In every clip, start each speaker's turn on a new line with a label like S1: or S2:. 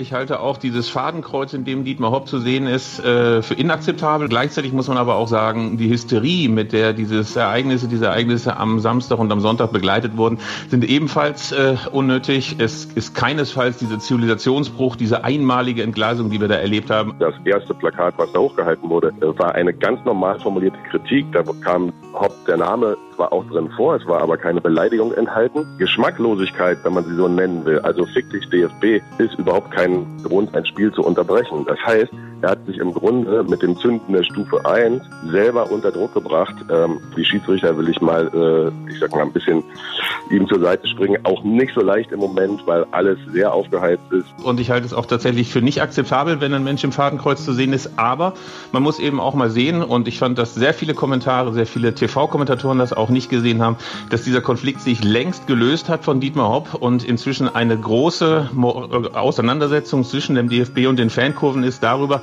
S1: Ich halte auch dieses Fadenkreuz, in dem Dietmar Hopp zu sehen ist, äh, für inakzeptabel. Gleichzeitig muss man aber auch sagen, die Hysterie, mit der dieses Ereignisse, diese Ereignisse am Samstag und am Sonntag begleitet wurden, sind ebenfalls äh, unnötig. Es ist keinesfalls dieser Zivilisationsbruch, diese einmalige Entgleisung, die wir da erlebt haben.
S2: Das erste Plakat, was da hochgehalten wurde, äh, war eine ganz normal formulierte Kritik. Da kam Hopp der Name zwar auch drin vor, es war aber keine Beleidigung enthalten. Geschmacklosigkeit, wenn man sie so nennen will, also fick dich DFB, ist überhaupt kein Grund, ein Spiel zu unterbrechen. Das heißt, er hat sich im Grunde mit dem Zünden der Stufe 1 selber unter Druck gebracht. Ähm, die Schiedsrichter will ich mal, äh, ich sag mal, ein bisschen ihm zur Seite springen. Auch nicht so leicht im Moment, weil alles sehr aufgeheizt ist.
S1: Und ich halte es auch tatsächlich für nicht akzeptabel, wenn ein Mensch im Fadenkreuz zu sehen ist. Aber man muss eben auch mal sehen, und ich fand, dass sehr viele Kommentare, sehr viele TV-Kommentatoren das auch nicht gesehen haben, dass dieser Konflikt sich längst gelöst hat von Dietmar Hopp und inzwischen eine große Auseinandersetzung zwischen dem DFB und den Fankurven ist darüber,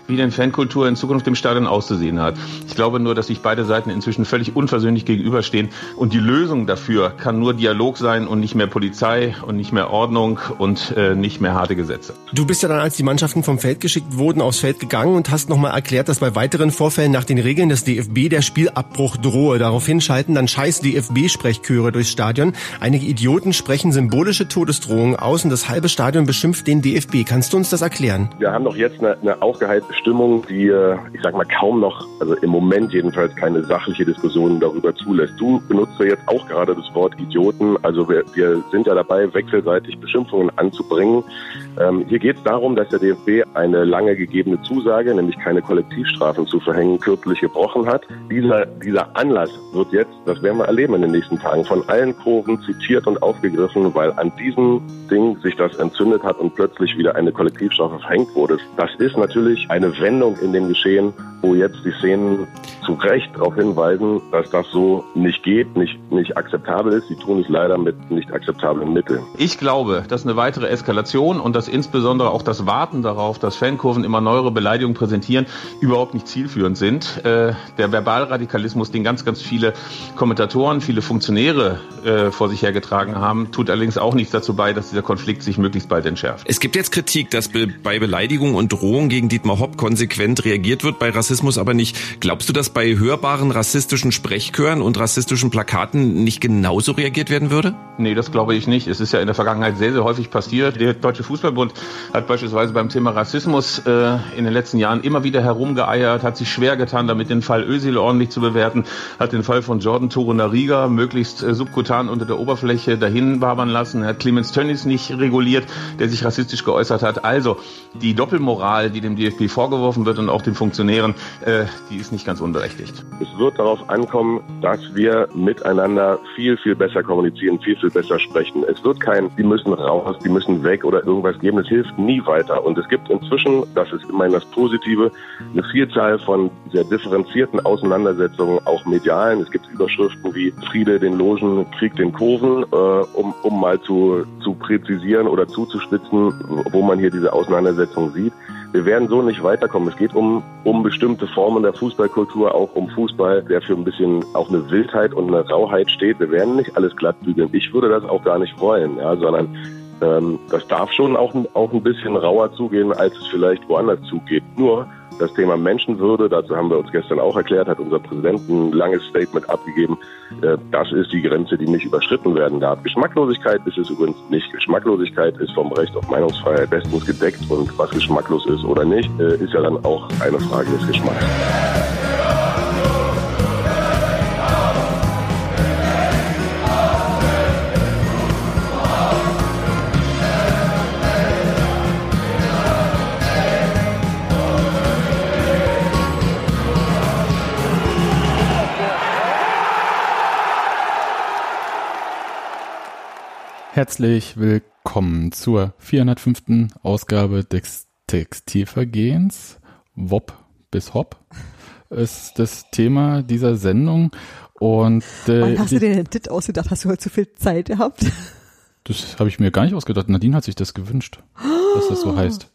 S1: wie denn Fankultur in Zukunft im Stadion auszusehen hat. Ich glaube nur, dass sich beide Seiten inzwischen völlig unversöhnlich gegenüberstehen und die Lösung dafür kann nur Dialog sein und nicht mehr Polizei und nicht mehr Ordnung und äh, nicht mehr harte Gesetze.
S3: Du bist ja dann, als die Mannschaften vom Feld geschickt wurden, aufs Feld gegangen und hast nochmal erklärt, dass bei weiteren Vorfällen nach den Regeln des DFB der Spielabbruch drohe. Daraufhin schalten dann scheiß DFB-Sprechchöre durchs Stadion. Einige Idioten sprechen symbolische Todesdrohungen aus und das halbe Stadion beschimpft den DFB. Kannst du uns das erklären?
S2: Wir haben doch jetzt eine, eine aufgeheizte Stimmung, die, äh, ich sag mal, kaum noch, also im Moment jedenfalls keine sachliche Diskussion darüber zulässt. Du benutzt ja jetzt auch gerade das Wort Idioten. Also wir, wir sind ja dabei, wechselseitig Beschimpfungen anzubringen. Ähm, hier geht es darum, dass der DFB eine lange gegebene Zusage, nämlich keine Kollektivstrafen zu verhängen, kürzlich gebrochen hat. Dieser, dieser Anlass wird jetzt, das werden wir erleben in den nächsten Tagen, von allen Kurven zitiert und aufgegriffen, weil an diesem Ding sich das entzündet hat und plötzlich wieder eine Kollektivstrafe verhängt wurde. Das ist natürlich eine Wendung in dem Geschehen, wo jetzt die Szenen zu Recht darauf hinweisen, dass das so nicht geht, nicht, nicht akzeptabel ist. Sie tun es leider mit nicht akzeptablen Mitteln.
S1: Ich glaube, dass eine weitere Eskalation und dass insbesondere auch das Warten darauf, dass Fankurven immer neuere Beleidigungen präsentieren, überhaupt nicht zielführend sind. Äh, der Verbalradikalismus, den ganz, ganz viele Kommentatoren, viele Funktionäre äh, vor sich hergetragen haben, tut allerdings auch nichts dazu bei, dass dieser Konflikt sich möglichst bald entschärft.
S4: Es gibt jetzt Kritik, dass bei Beleidigung und Drohung gegen Dietmar Hopp konsequent reagiert wird, bei Rassismus aber nicht. Glaubst du, dass bei hörbaren rassistischen Sprechchören und rassistischen Plakaten nicht genauso reagiert werden würde?
S1: Nee, das glaube ich nicht. Es ist ja in der Vergangenheit sehr, sehr häufig passiert. Der Deutsche Fußballbund hat beispielsweise beim Thema Rassismus äh, in den letzten Jahren immer wieder herumgeeiert, hat sich schwer getan, damit den Fall Özil ordentlich zu bewerten, hat den Fall von Jordan Torunariga möglichst äh, subkutan unter der Oberfläche dahin wabern lassen, hat Clemens Tönnies nicht reguliert, der sich rassistisch geäußert hat. Also die Doppelmoral, die dem DFB vorgeworfen wird und auch den Funktionären, äh, die ist nicht ganz unberechtigt.
S2: Es wird darauf ankommen, dass wir miteinander viel, viel besser kommunizieren, viel, viel besser sprechen. Es wird kein, die müssen raus, die müssen weg oder irgendwas geben. Es hilft nie weiter. Und es gibt inzwischen, das ist immerhin das Positive, eine Vielzahl von sehr differenzierten Auseinandersetzungen, auch medialen. Es gibt Überschriften wie Friede den Logen, Krieg den Kurven, äh, um, um mal zu, zu präzisieren oder zuzuspitzen, wo man hier diese Auseinandersetzung sieht. Wir werden so nicht weiterkommen. Es geht um, um bestimmte Formen der Fußballkultur, auch um Fußball, der für ein bisschen auch eine Wildheit und eine Rauheit steht. Wir werden nicht alles glatt bügeln. Ich würde das auch gar nicht wollen, ja, sondern ähm, das darf schon auch, auch ein bisschen rauer zugehen, als es vielleicht woanders zugeht. Nur das Thema Menschenwürde, dazu haben wir uns gestern auch erklärt, hat unser Präsident ein langes Statement abgegeben. Äh, das ist die Grenze, die nicht überschritten werden darf. Geschmacklosigkeit ist es übrigens nicht. Geschmacklosigkeit ist vom Recht auf Meinungsfreiheit bestens gedeckt und was geschmacklos ist oder nicht, äh, ist ja dann auch eine Frage des Geschmacks.
S5: Herzlich willkommen zur 405. Ausgabe des Textilvergehens. WOP bis HOP ist das Thema dieser Sendung. Und,
S6: äh, Wann hast du dir denn das ausgedacht? Hast du heute zu viel Zeit gehabt?
S5: Das habe ich mir gar nicht ausgedacht. Nadine hat sich das gewünscht, dass das so heißt.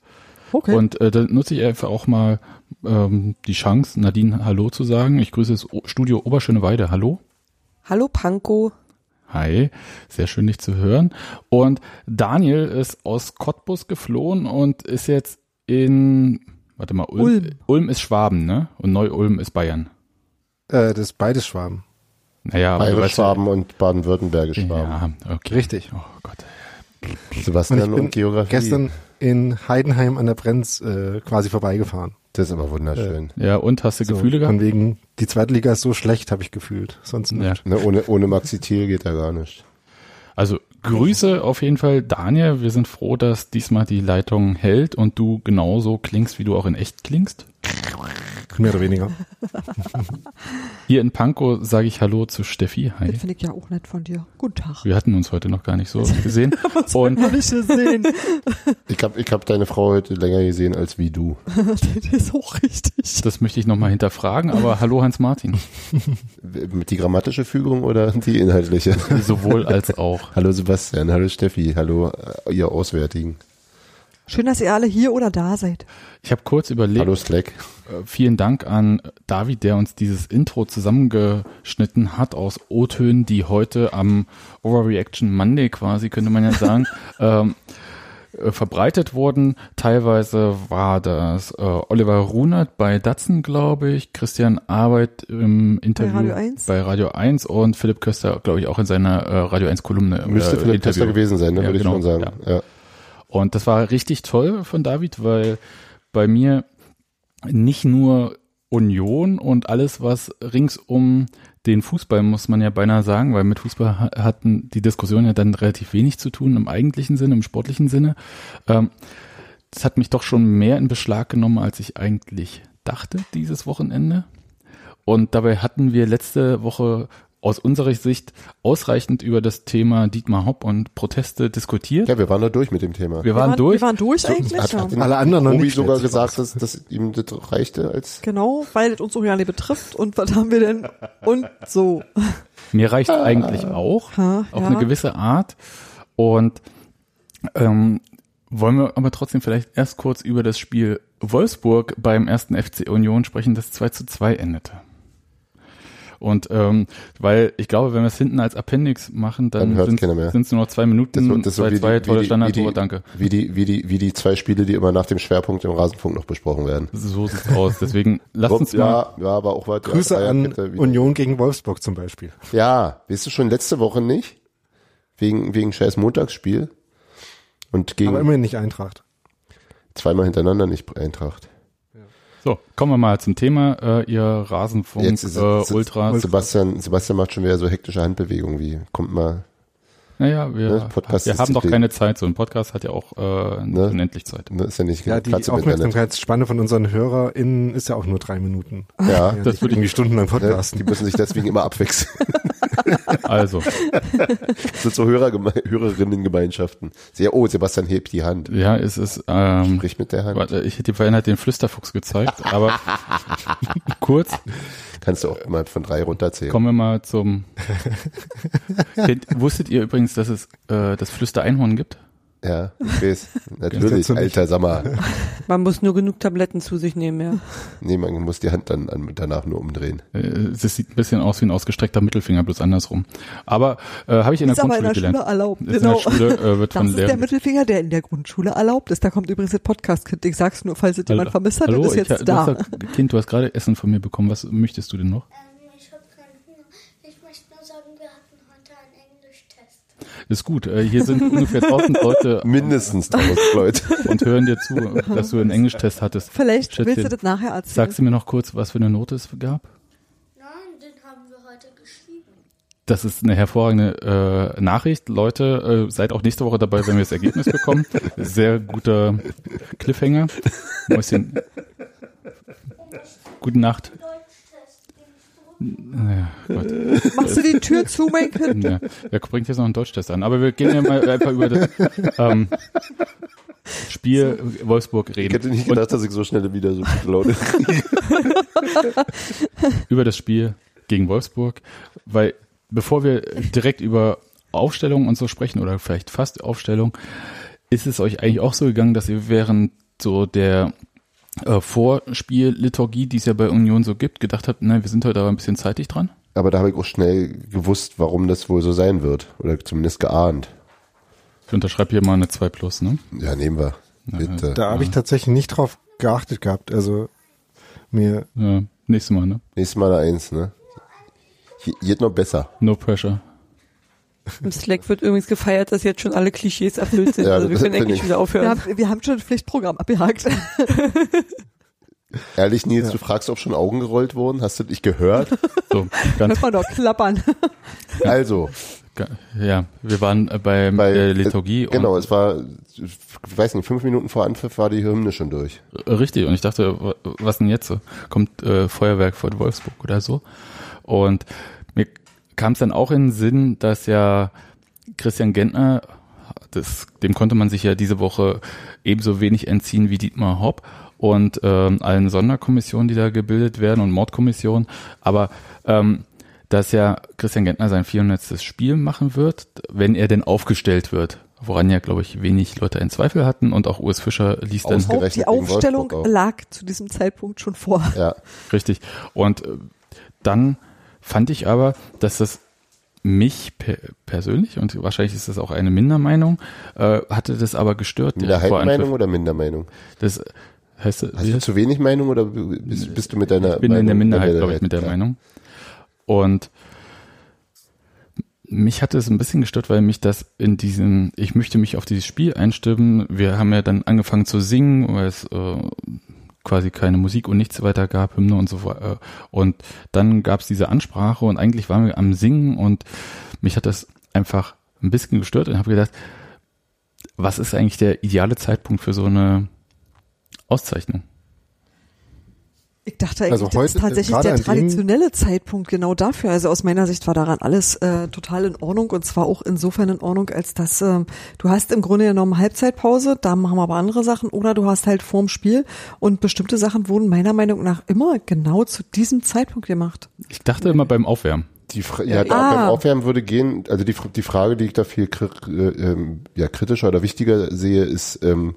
S5: Okay. Und äh, da nutze ich einfach auch mal ähm, die Chance, Nadine Hallo zu sagen. Ich grüße das Studio Oberschöneweide. Hallo.
S6: Hallo Panko.
S5: Hi, sehr schön dich zu hören. Und Daniel ist aus Cottbus geflohen und ist jetzt in, warte mal, Ulm, Ulm, Ulm ist Schwaben, ne? Und Neu-Ulm ist Bayern.
S7: Äh, das ist beides Schwaben.
S5: Naja,
S8: Bayerisch Schwaben und Baden-Württembergisch Schwaben.
S5: Ja, okay.
S7: Richtig.
S5: Oh Gott.
S8: Sebastian und, und Geografie.
S7: Gestern in Heidenheim an der Brenz äh, quasi vorbeigefahren.
S8: Das ist aber wunderschön.
S5: Äh, ja, und hast du so, Gefühle gehabt?
S7: Von wegen, die zweite Liga ist so schlecht, habe ich gefühlt. Sonst nicht.
S8: Ja. Ne, ohne, ohne Maxi Thiel geht da gar nicht.
S5: Also Grüße auf jeden Fall, Daniel. Wir sind froh, dass diesmal die Leitung hält und du genauso klingst, wie du auch in echt klingst.
S7: Mehr oder weniger.
S5: Hier in Pankow sage ich Hallo zu Steffi.
S6: Hi. Das finde ich ja auch nett von dir. Guten Tag.
S5: Wir hatten uns heute noch gar nicht so gesehen.
S6: und noch nicht gesehen.
S8: ich habe ich hab deine Frau heute länger gesehen als wie du.
S6: das ist auch richtig.
S5: Das möchte ich nochmal hinterfragen, aber hallo Hans-Martin.
S8: Mit die grammatische Fügung oder die inhaltliche?
S5: Sowohl als auch.
S8: hallo Sebastian, hallo Steffi, hallo äh, ihr Auswärtigen.
S6: Schön, dass ihr alle hier oder da seid.
S5: Ich habe kurz überlegt.
S8: Hallo Slack.
S5: Äh, vielen Dank an David, der uns dieses Intro zusammengeschnitten hat aus O-Tönen, die heute am Overreaction Monday quasi, könnte man ja sagen, ähm, äh, verbreitet wurden. Teilweise war das äh, Oliver Runert bei Datsen, glaube ich, Christian Arbeit im Interview
S6: bei Radio 1,
S5: bei Radio 1 und Philipp Köster, glaube ich, auch in seiner äh, Radio 1 Kolumne.
S8: Müsste
S5: äh,
S8: Philipp
S5: Interview.
S8: Köster gewesen sein, ne,
S5: ja,
S8: würde
S5: genau,
S8: ich schon sagen.
S5: Ja.
S8: Ja.
S5: Und das war richtig toll von David, weil bei mir nicht nur Union und alles, was rings um den Fußball, muss man ja beinahe sagen, weil mit Fußball hatten die Diskussionen ja dann relativ wenig zu tun im eigentlichen Sinne, im sportlichen Sinne. Ähm, das hat mich doch schon mehr in Beschlag genommen, als ich eigentlich dachte, dieses Wochenende. Und dabei hatten wir letzte Woche aus unserer Sicht ausreichend über das Thema Dietmar Hopp und Proteste diskutiert.
S8: Ja, wir waren da durch mit dem Thema.
S5: Wir waren, wir durch.
S6: Wir waren durch eigentlich.
S8: Hat, hat.
S7: Alle anderen noch
S8: Obi
S7: nicht
S8: sogar gesagt, dass, dass ihm das reichte als.
S6: Genau, weil es uns auch ja nicht betrifft. Und was haben wir denn? Und so.
S5: Mir reicht eigentlich auch,
S6: Ha,
S5: auf
S6: ja.
S5: eine gewisse Art. Und ähm, wollen wir aber trotzdem vielleicht erst kurz über das Spiel Wolfsburg beim ersten FC Union sprechen, das 2 zu 2 endete. Und ähm, weil ich glaube, wenn wir es hinten als Appendix machen,
S8: Dann
S5: dann sind
S8: keiner mehr.
S5: es nur noch zwei Minuten,
S8: wird- das
S5: zwei,
S8: wird
S5: zwei tolle
S8: wie
S5: Standardtore,
S8: die,
S5: danke.
S8: Wie die, wie die, wie die zwei Spiele, die immer nach dem Schwerpunkt im Rasenfunk noch besprochen werden.
S5: So sieht's aus. Deswegen lasst uns mal.
S8: ja, ja, aber auch was.
S7: Grüße an. Union gegen Wolfsburg zum Beispiel.
S8: Ja, weißt du schon letzte Woche nicht? Wegen, wegen scheiß Montagsspiel. Und gegen
S7: Aber immerhin nicht Eintracht.
S8: zweimal hintereinander nicht Eintracht.
S5: So, kommen wir mal zum Thema. Äh, ihr Rasenfunk
S8: Jetzt ist,
S5: äh, Ultras.
S8: Sebastian, Sebastian macht schon wieder so hektische Handbewegungen wie, kommt mal,
S5: Naja, wir,
S8: Ne,
S5: wir haben doch keine Zeit. So ein Podcast hat ja auch äh,
S8: Ne?
S5: unendlich Zeit.
S8: ne, ist ja nicht
S7: Ja, die
S8: Platz.
S7: Aufmerksamkeitsspanne von unseren HörerInnen ist ja auch nur drei Minuten.
S8: Ja,
S7: Ja,
S5: Das würde
S7: wird irgendwie stundenlang
S8: ne,
S7: podcasten.
S8: die müssen sich deswegen immer abwechseln.
S5: Also,
S8: Das sind so Hörergeme Hörerinnengemeinschaften. Sehr, oh, Sebastian hebt die Hand.
S5: ja, es ist, ähm,
S8: Sprich mit der Hand.
S5: warte, ich hätte dir vorhin halt den Flüsterfuchs gezeigt, aber kurz
S8: Kannst du auch mal von drei runterzählen.
S5: kommen wir mal zum. Wusstet ihr übrigens, dass es äh, das Flüster-Einhorn gibt?
S8: Ja, ich weiß. Natürlich. Alter, mal.
S9: Man muss nur genug Tabletten zu sich nehmen, ja.
S8: Nee, man muss die Hand dann an, danach nur umdrehen.
S5: Äh, Es sieht ein bisschen aus wie ein ausgestreckter Mittelfinger, bloß andersrum. Aber äh, habe ich in der
S6: Ist aber in
S5: Grundschule
S6: der Schule
S5: gelernt.
S6: erlaubt.
S5: Ist
S6: Genau.
S5: in der Schule äh, wird
S6: Das
S5: von
S6: ist der
S5: Lehrern.
S6: Mittelfinger, der in der Grundschule erlaubt ist. Da kommt übrigens das Podcast-Kind. Ich sag's nur, falls es jemand vermisst hat,
S5: Hallo,
S6: das ist
S5: ich,
S6: jetzt
S5: du
S6: da.
S5: hast doch- kind, du hast gerade Essen von mir bekommen. Was möchtest du denn noch?
S10: Ähm, ich habe keinen Hunger. Ich möchte nur sagen, wir hatten heute einen Englischtest.
S5: Ist gut. Äh, hier sind ungefähr 1000 Leute
S8: Mindestens tausend Leute.
S5: und hören dir zu, dass du einen Englisch-Test hattest.
S6: Vielleicht
S5: Schätzchen,
S6: willst du das nachher erzählen.
S5: Sagst du mir noch kurz, was für eine Note es gab?
S10: Nein, den haben wir heute geschrieben.
S5: Das ist eine hervorragende äh, Nachricht. Leute, äh, seid auch nächste Woche dabei, wenn wir das Ergebnis bekommen. Sehr guter Cliffhanger. Mäuschen. Gute Nacht. Naja, Gott.
S6: Machst du die Tür zu, mein Kind?
S5: Ja, er bringt jetzt noch einen Deutschtest an. Aber wir gehen ja mal einfach über das ähm, Spiel Wolfsburg
S8: Ich
S5: reden.
S8: hätte nicht
S5: Und
S8: gedacht, dass ich so schnell wieder so gute Laune
S5: über das Spiel gegen Wolfsburg, weil bevor wir direkt über Aufstellung und so sprechen oder vielleicht fast Aufstellung, ist es euch eigentlich auch so gegangen, dass ihr während so der äh, Vorspielliturgie, die es ja bei Union so gibt, gedacht habt, nein, wir sind heute aber ein bisschen zeitig dran?
S8: aber da habe ich auch schnell gewusst, warum das wohl so sein wird. Oder zumindest geahnt.
S5: Ich unterschreibe hier mal eine 2 Plus, ne?
S8: Ja, nehmen wir. Bitte.
S7: Da habe ich tatsächlich nicht drauf geachtet gehabt. Also mir.
S5: Ja, nächstes Mal, ne?
S8: Nächstes Mal eine Eins, ne? Hier, hier noch besser.
S5: No pressure.
S9: Im Slack wird übrigens gefeiert, dass jetzt schon alle Klischees erfüllt sind.
S8: Ja,
S9: also wir können
S8: find
S9: endlich
S8: ich.
S9: wieder
S6: Wir
S9: aufhören.
S6: haben, wir haben schon ein Pflichtprogramm abgehakt.
S8: Ehrlich, Nils, du fragst, ob schon Augen gerollt wurden? Hast du dich gehört?
S5: So, ganz,
S6: Hört man doch klappern.
S8: Also,
S5: ja, wir waren äh, bei,
S8: bei
S5: der Liturgie
S8: Äh, genau,
S5: und
S8: es war, ich weiß nicht, fünf Minuten vor Anpfiff war die Hymne schon durch.
S5: Äh, Richtig, und ich dachte, wa- was denn jetzt? so? Kommt äh, Feuerwerk von Wolfsburg oder so? Und mir kam es dann auch in den Sinn, dass ja Christian Gentner, das, dem konnte man sich ja diese Woche ebenso wenig entziehen wie Dietmar Hopp und ähm, allen Sonderkommissionen, die da gebildet werden und Mordkommissionen. Aber ähm, dass ja Christian Gentner sein 400. Spiel machen wird, wenn er denn aufgestellt wird. Woran ja, glaube ich, wenig Leute einen Zweifel hatten und auch Urs Fischer ließ dann
S6: die Aufstellung lag zu diesem Zeitpunkt schon vor.
S8: Ja,
S5: Richtig. Und äh, dann fand ich aber, dass das mich per persönlich, und wahrscheinlich ist das auch eine Mindermeinung, äh, hatte das aber gestört.
S8: Minderheitenmeinung oder Mindermeinung?
S5: Das heißt,
S8: Hast du zu wenig Meinung oder bist, bist du mit deiner
S5: ich bin in der
S8: Meinung
S5: Minderheit, glaube ich, mit der
S8: Ja.
S5: Meinung. Und mich hatte es ein bisschen gestört, weil mich das in diesem, ich möchte mich auf dieses Spiel einstimmen. Wir haben ja dann angefangen zu singen, weil es äh, quasi keine Musik und nichts weiter gab, Hymne und so weiter. Und dann gab es diese Ansprache und eigentlich waren wir am Singen und mich hat das einfach ein bisschen gestört und habe gedacht, was ist eigentlich der ideale Zeitpunkt für so eine Auszeichnung?
S6: Ich dachte eigentlich,
S7: Also
S6: das
S7: heute
S6: ist tatsächlich der traditionelle Zeitpunkt genau dafür. Also aus meiner Sicht war daran alles äh, total in Ordnung und zwar auch insofern in Ordnung, als dass ähm, du hast im Grunde genommen Halbzeitpause, da machen wir aber andere Sachen oder du hast halt vorm Spiel und bestimmte Sachen wurden meiner Meinung nach immer genau zu diesem Zeitpunkt gemacht.
S5: Ich dachte immer beim Aufwärmen.
S8: Die Fra ja,
S6: Ah.
S8: beim Aufwärmen würde gehen, also die, die Frage, die ich da viel kri äh, ähm, ja, kritischer oder wichtiger sehe, ist, ähm,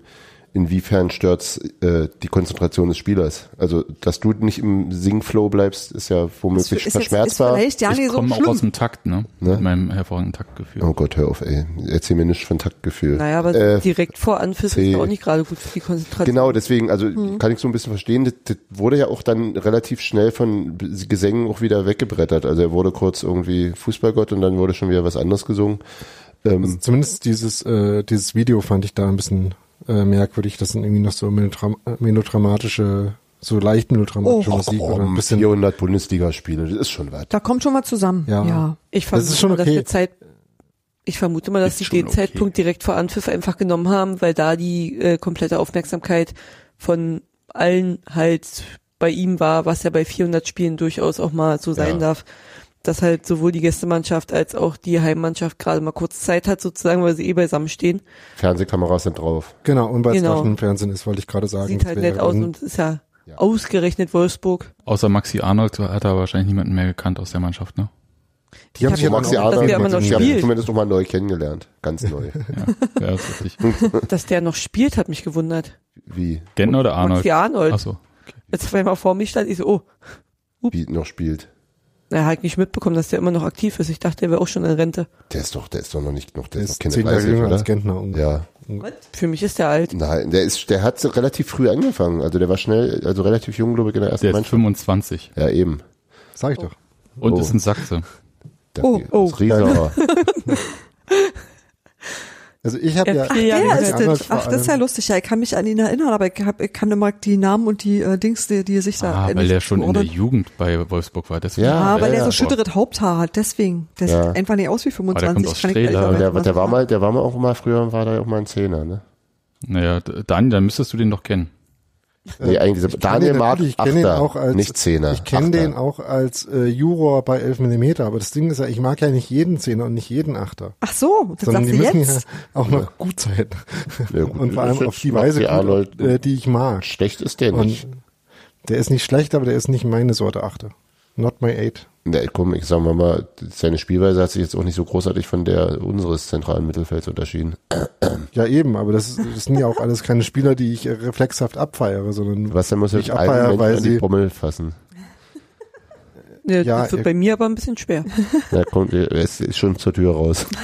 S8: inwiefern stört's äh, die Konzentration des Spielers? Also, dass du nicht im Singflow bleibst, ist ja womöglich
S6: ist jetzt- ist
S8: verschmerzbar.
S6: vielleicht ja
S5: ich
S6: so
S5: komme auch aus dem Takt, ne?
S8: Ne?
S5: Mit meinem hervorragenden Taktgefühl.
S8: oh Gott, hör auf, ey. Erzähl mir nicht von Taktgefühl.
S9: Naja, aber
S8: Äh,
S9: direkt vor Anpfiff ist auch nicht gerade gut für die Konzentration.
S8: Genau, deswegen, also
S6: Mhm.
S8: kann ich so ein bisschen verstehen, das, das wurde ja auch dann relativ schnell von Gesängen auch wieder weggebrettert. Also er wurde kurz irgendwie Fußballgott und dann wurde schon wieder was anderes gesungen. Ähm,
S7: Also zumindest dieses, äh, dieses Video fand ich da ein bisschen äh, merkwürdig. Das sind irgendwie noch so melodram melodramatische, so leicht melodramatische
S6: Oh,
S7: Musik oder ein
S8: oh,
S7: bisschen.
S8: 400 Bundesligaspiele, das ist schon was.
S6: Da kommt schon mal zusammen.
S7: Ja.
S6: ja.
S9: Ich
S7: Das
S9: vermute
S7: schon
S9: mal, dass
S7: okay.
S9: der Zeit, ich vermute mal, dass sie den
S5: okay.
S9: Zeitpunkt direkt vor Anpfiff einfach genommen haben, weil da die äh, komplette Aufmerksamkeit von allen halt bei ihm war, was ja bei 400 Spielen durchaus auch mal so sein
S8: Ja.
S9: darf, dass halt sowohl die Gästemannschaft als auch die Heimmannschaft gerade mal kurz Zeit hat sozusagen, weil sie eh beisammen stehen.
S8: Fernsehkameras sind drauf.
S7: Genau, und weil es
S9: Genau.
S7: im Fernsehen ist, wollte ich gerade sagen.
S9: Sieht halt nett aus und ist ja,
S8: Ja.
S9: ausgerechnet Wolfsburg.
S5: Außer Maxi Arnold hat er wahrscheinlich niemanden mehr gekannt aus der Mannschaft, ne?
S7: Die haben
S9: hab
S7: sich ja
S8: Maxi
S9: dass
S8: Arnold,
S9: immer noch
S8: ich habe
S9: spielt.
S8: zumindest noch mal neu kennengelernt. Ganz neu.
S5: Ja, ja ist richtig.
S9: Dass der noch spielt, hat mich gewundert.
S8: Wie,
S5: Gentner oder Arnold?
S9: Maxi Arnold.
S5: Achso.
S9: Als zweimal vor mir stand, ich so, oh,
S8: wie noch spielt.
S9: Er hat nicht mitbekommen, dass der immer noch aktiv ist. Ich dachte, der wäre auch schon in Rente.
S8: Der ist doch, der ist doch noch nicht noch, der
S7: Der
S8: ist
S7: ist
S8: noch keine
S7: zehn Jahre
S8: 30,
S7: jünger
S8: oder?
S7: als Gentner.
S8: Ja.
S9: Für mich ist der alt.
S8: Nein, der ist, der hat relativ früh angefangen. Also der war schnell, also relativ jung, glaube ich, in der ersten
S5: Der ist
S8: Mannschaft.
S5: 25
S8: Ja, eben.
S7: Sag ich doch.
S5: und
S8: Oh.
S5: ist ein Sachse.
S6: Oh, oh.
S8: aus Riesa.
S7: Also ich habe
S9: Ja,
S7: ja,
S9: Jahre
S6: Der ist das. Ach, das ist ja lustig. Ja, ich kann mich an ihn erinnern, aber ich, hab, ich kann immer die Namen und die äh, Dings, die, die sich da
S5: Ah, weil der schon in der. Jugend bei Wolfsburg war. Deswegen.
S8: Ja,
S6: Ah, weil
S8: ja,
S6: der so
S8: ja.
S6: schütteres Haupthaar hat, deswegen. Der
S8: Ja.
S6: sieht einfach nicht aus wie
S5: kommt
S6: 25.
S5: aus
S6: kann ich
S5: Strehla.
S6: ehrlich
S8: Aber
S6: sagen.
S8: der, der war mal, der war mal auch mal früher, war da auch mal ein Zehner, ne?
S5: Naja, Daniel, dann müsstest du den doch kennen.
S8: Nee, eigentlich,
S7: Ich
S8: Daniel
S7: natürlich, ich kenn den auch als-
S8: nicht Zehner.
S7: Ich kenne den auch als äh, Juror bei 11 mm, aber das Ding ist ja, ich mag ja nicht jeden Zehner und nicht jeden Achter.
S6: Ach so, das
S7: Sondern
S6: sagst
S7: die
S6: du
S7: müssen
S6: jetzt?
S7: ja auch noch gut sein.
S8: Ja, gut,
S7: und vor allem auf die Weise, gut, äh, die ich mag.
S8: Schlecht ist der
S7: Und
S8: nicht.
S7: der ist nicht schlecht, aber der ist nicht meine Sorte Achter. Not my eight.
S8: Ne, komm, ich sag mal mal, seine Spielweise hat sich jetzt auch nicht so großartig von der unseres zentralen Mittelfelds unterschieden.
S7: Ja, eben, aber das, ist- das sind ja auch alles keine Spieler, die ich reflexhaft abfeiere, sondern
S8: Was, der muss
S7: Ich
S8: jetzt
S7: abfeier,
S8: allen
S7: weil
S8: an die
S7: sie-
S8: Pommel fassen.
S9: Ja,
S7: Ja,
S9: das wird bei mir aber ein bisschen schwer.
S8: Na kommt, er ist schon zur Tür raus.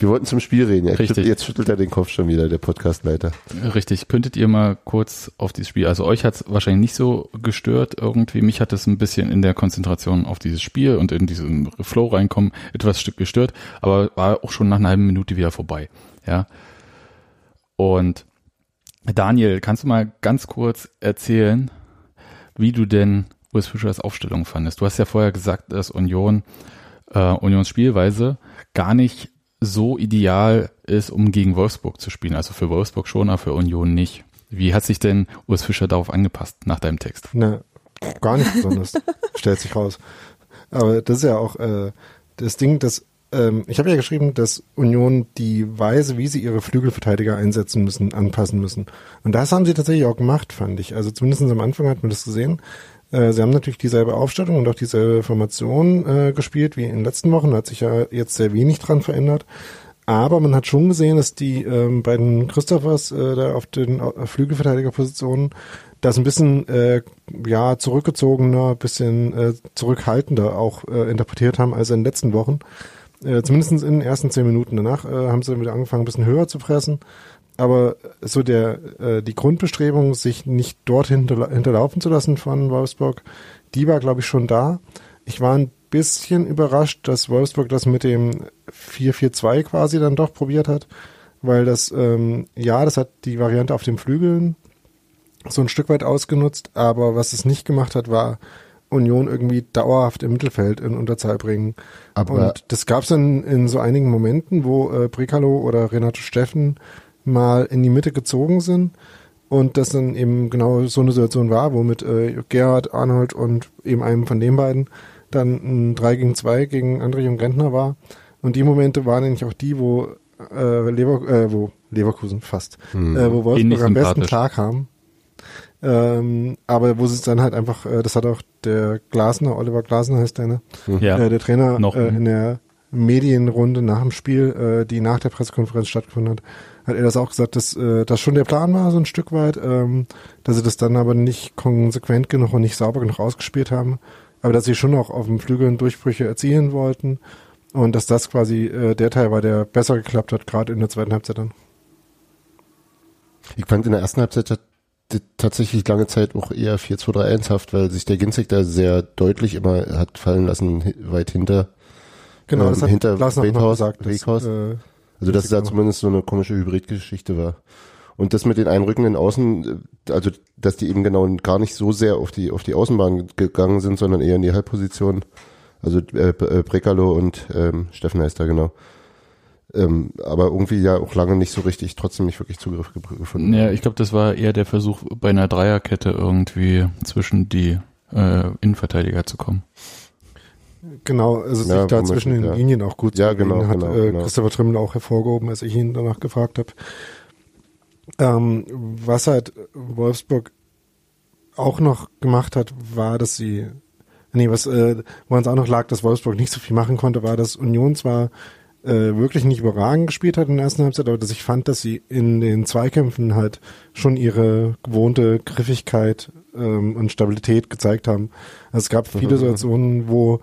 S8: Wir wollten zum Spiel reden. Jetzt
S5: Richtig.
S8: schüttelt, jetzt schüttelt er den Kopf schon wieder, der Podcastleiter.
S5: Richtig. Könntet ihr mal kurz auf dieses Spiel, also euch hat es wahrscheinlich nicht so gestört irgendwie, mich hat es ein bisschen in der Konzentration auf dieses Spiel und in diesen Flow reinkommen etwas Stück gestört, aber war auch schon nach einer halben Minute wieder vorbei. Ja. Und Daniel, kannst du mal ganz kurz erzählen, wie du denn Urs Fischers Aufstellung fandest? Du hast ja vorher gesagt, dass Union, äh, Unions Spielweise gar nicht so ideal ist, um gegen Wolfsburg zu spielen. Also für Wolfsburg schon, aber für Union nicht. Wie hat sich denn Urs Fischer darauf angepasst nach deinem Text?
S7: Na, gar nicht besonders, stellt sich raus. Aber das ist ja auch äh, das Ding, dass ähm, ich habe ja geschrieben, dass Union die Weise, wie sie ihre Flügelverteidiger einsetzen müssen, anpassen müssen. Und das haben sie tatsächlich auch gemacht, fand ich. Also zumindest am Anfang hat man das gesehen. Äh, sie haben natürlich dieselbe Aufstellung und auch dieselbe Formation äh, gespielt wie in den letzten Wochen. Da hat sich ja jetzt sehr wenig dran verändert. Aber man hat schon gesehen, dass die ähm, beiden Christophers äh, da auf den äh, Flügelverteidigerpositionen das ein bisschen äh, ja zurückgezogener, bisschen äh, zurückhaltender auch äh, interpretiert haben als in den letzten Wochen. Äh, zumindest in den ersten zehn Minuten danach äh, haben sie dann wieder angefangen, ein bisschen höher zu fressen. Aber so der äh, die Grundbestrebung, sich nicht dort hinterla hinterlaufen zu lassen von Wolfsburg, die war, glaube ich, schon da. Ich war ein bisschen überrascht, dass Wolfsburg das mit dem 4-4-2 quasi dann doch probiert hat, weil das, ähm, ja, das hat die Variante auf den Flügeln so ein Stück weit ausgenutzt, aber was es nicht gemacht hat, war Union irgendwie dauerhaft im Mittelfeld in Unterzahl bringen.
S8: Aber-
S7: und das gab es dann in so einigen Momenten, wo äh, Brekalo oder Renato Steffen mal in die Mitte gezogen sind und das dann eben genau so eine Situation war, wo mit äh, Gerhard, Arnold und eben einem von den beiden dann ein 3 gegen 2 gegen André und Rentner war. Und die Momente waren eigentlich auch die, wo äh, Lever äh, wo Leverkusen fast,
S8: Hm.
S7: äh, wo Wolfsburg am besten klar kam. Ähm, aber wo sie es dann halt einfach, äh, das hat auch der Glasner, Oliver Glasner heißt der, ne?
S5: Ja.
S7: äh, der Trainer
S5: Noch,
S7: äh, in der Medienrunde nach dem Spiel, äh, die nach der Pressekonferenz stattgefunden hat, hat er das auch gesagt, dass äh, das schon der Plan war, so ein Stück weit, ähm, dass sie das dann aber nicht konsequent genug und nicht sauber genug ausgespielt haben, aber dass sie schon auch auf dem Flügeln Durchbrüche erzielen wollten und dass das quasi äh, der Teil war, der besser geklappt hat, gerade in der zweiten Halbzeit dann.
S8: Ich fand in der ersten Halbzeit hat tatsächlich lange Zeit auch eher 4-2-3-1 haft, weil sich der Ginzek da sehr deutlich immer hat fallen lassen, weit hinter.
S7: Genau,
S8: Ähm,
S7: das hat
S8: hinter
S7: auch noch
S8: Weghaus-
S7: gesagt. dass, äh,
S8: Also dass es da zumindest so eine komische Hybridgeschichte war. Und das mit den einrückenden Außen, äh, also dass die eben genau gar nicht so sehr auf die auf die Außenbahn gegangen sind, sondern eher in die Halbposition. Also äh, äh, Brekalo und ähm, Steffen heißt da genau. Ähm, aber irgendwie ja auch lange nicht so richtig, trotzdem nicht wirklich Zugriff ge gefunden.
S5: Ja, ich glaube, das war eher der Versuch, bei einer Dreierkette irgendwie zwischen die äh, Innenverteidiger zu kommen.
S7: Genau, also sich
S8: Ja,
S7: da zwischen den
S8: ja.
S7: Linien auch gut
S8: Ja,
S7: zu
S8: genau,
S7: hat
S8: genau,
S7: äh,
S8: genau.
S7: Christopher Trimmel auch hervorgehoben, als ich ihn danach gefragt habe. Ähm, was halt Wolfsburg auch noch gemacht hat, war, dass sie, nee, was äh, woran es auch noch lag, dass Wolfsburg nicht so viel machen konnte, war, dass Union zwar äh, wirklich nicht überragend gespielt hat in der ersten Halbzeit, aber dass ich fand, dass sie in den Zweikämpfen halt schon ihre gewohnte Griffigkeit ähm, und Stabilität gezeigt haben. Also es gab viele Situationen, wo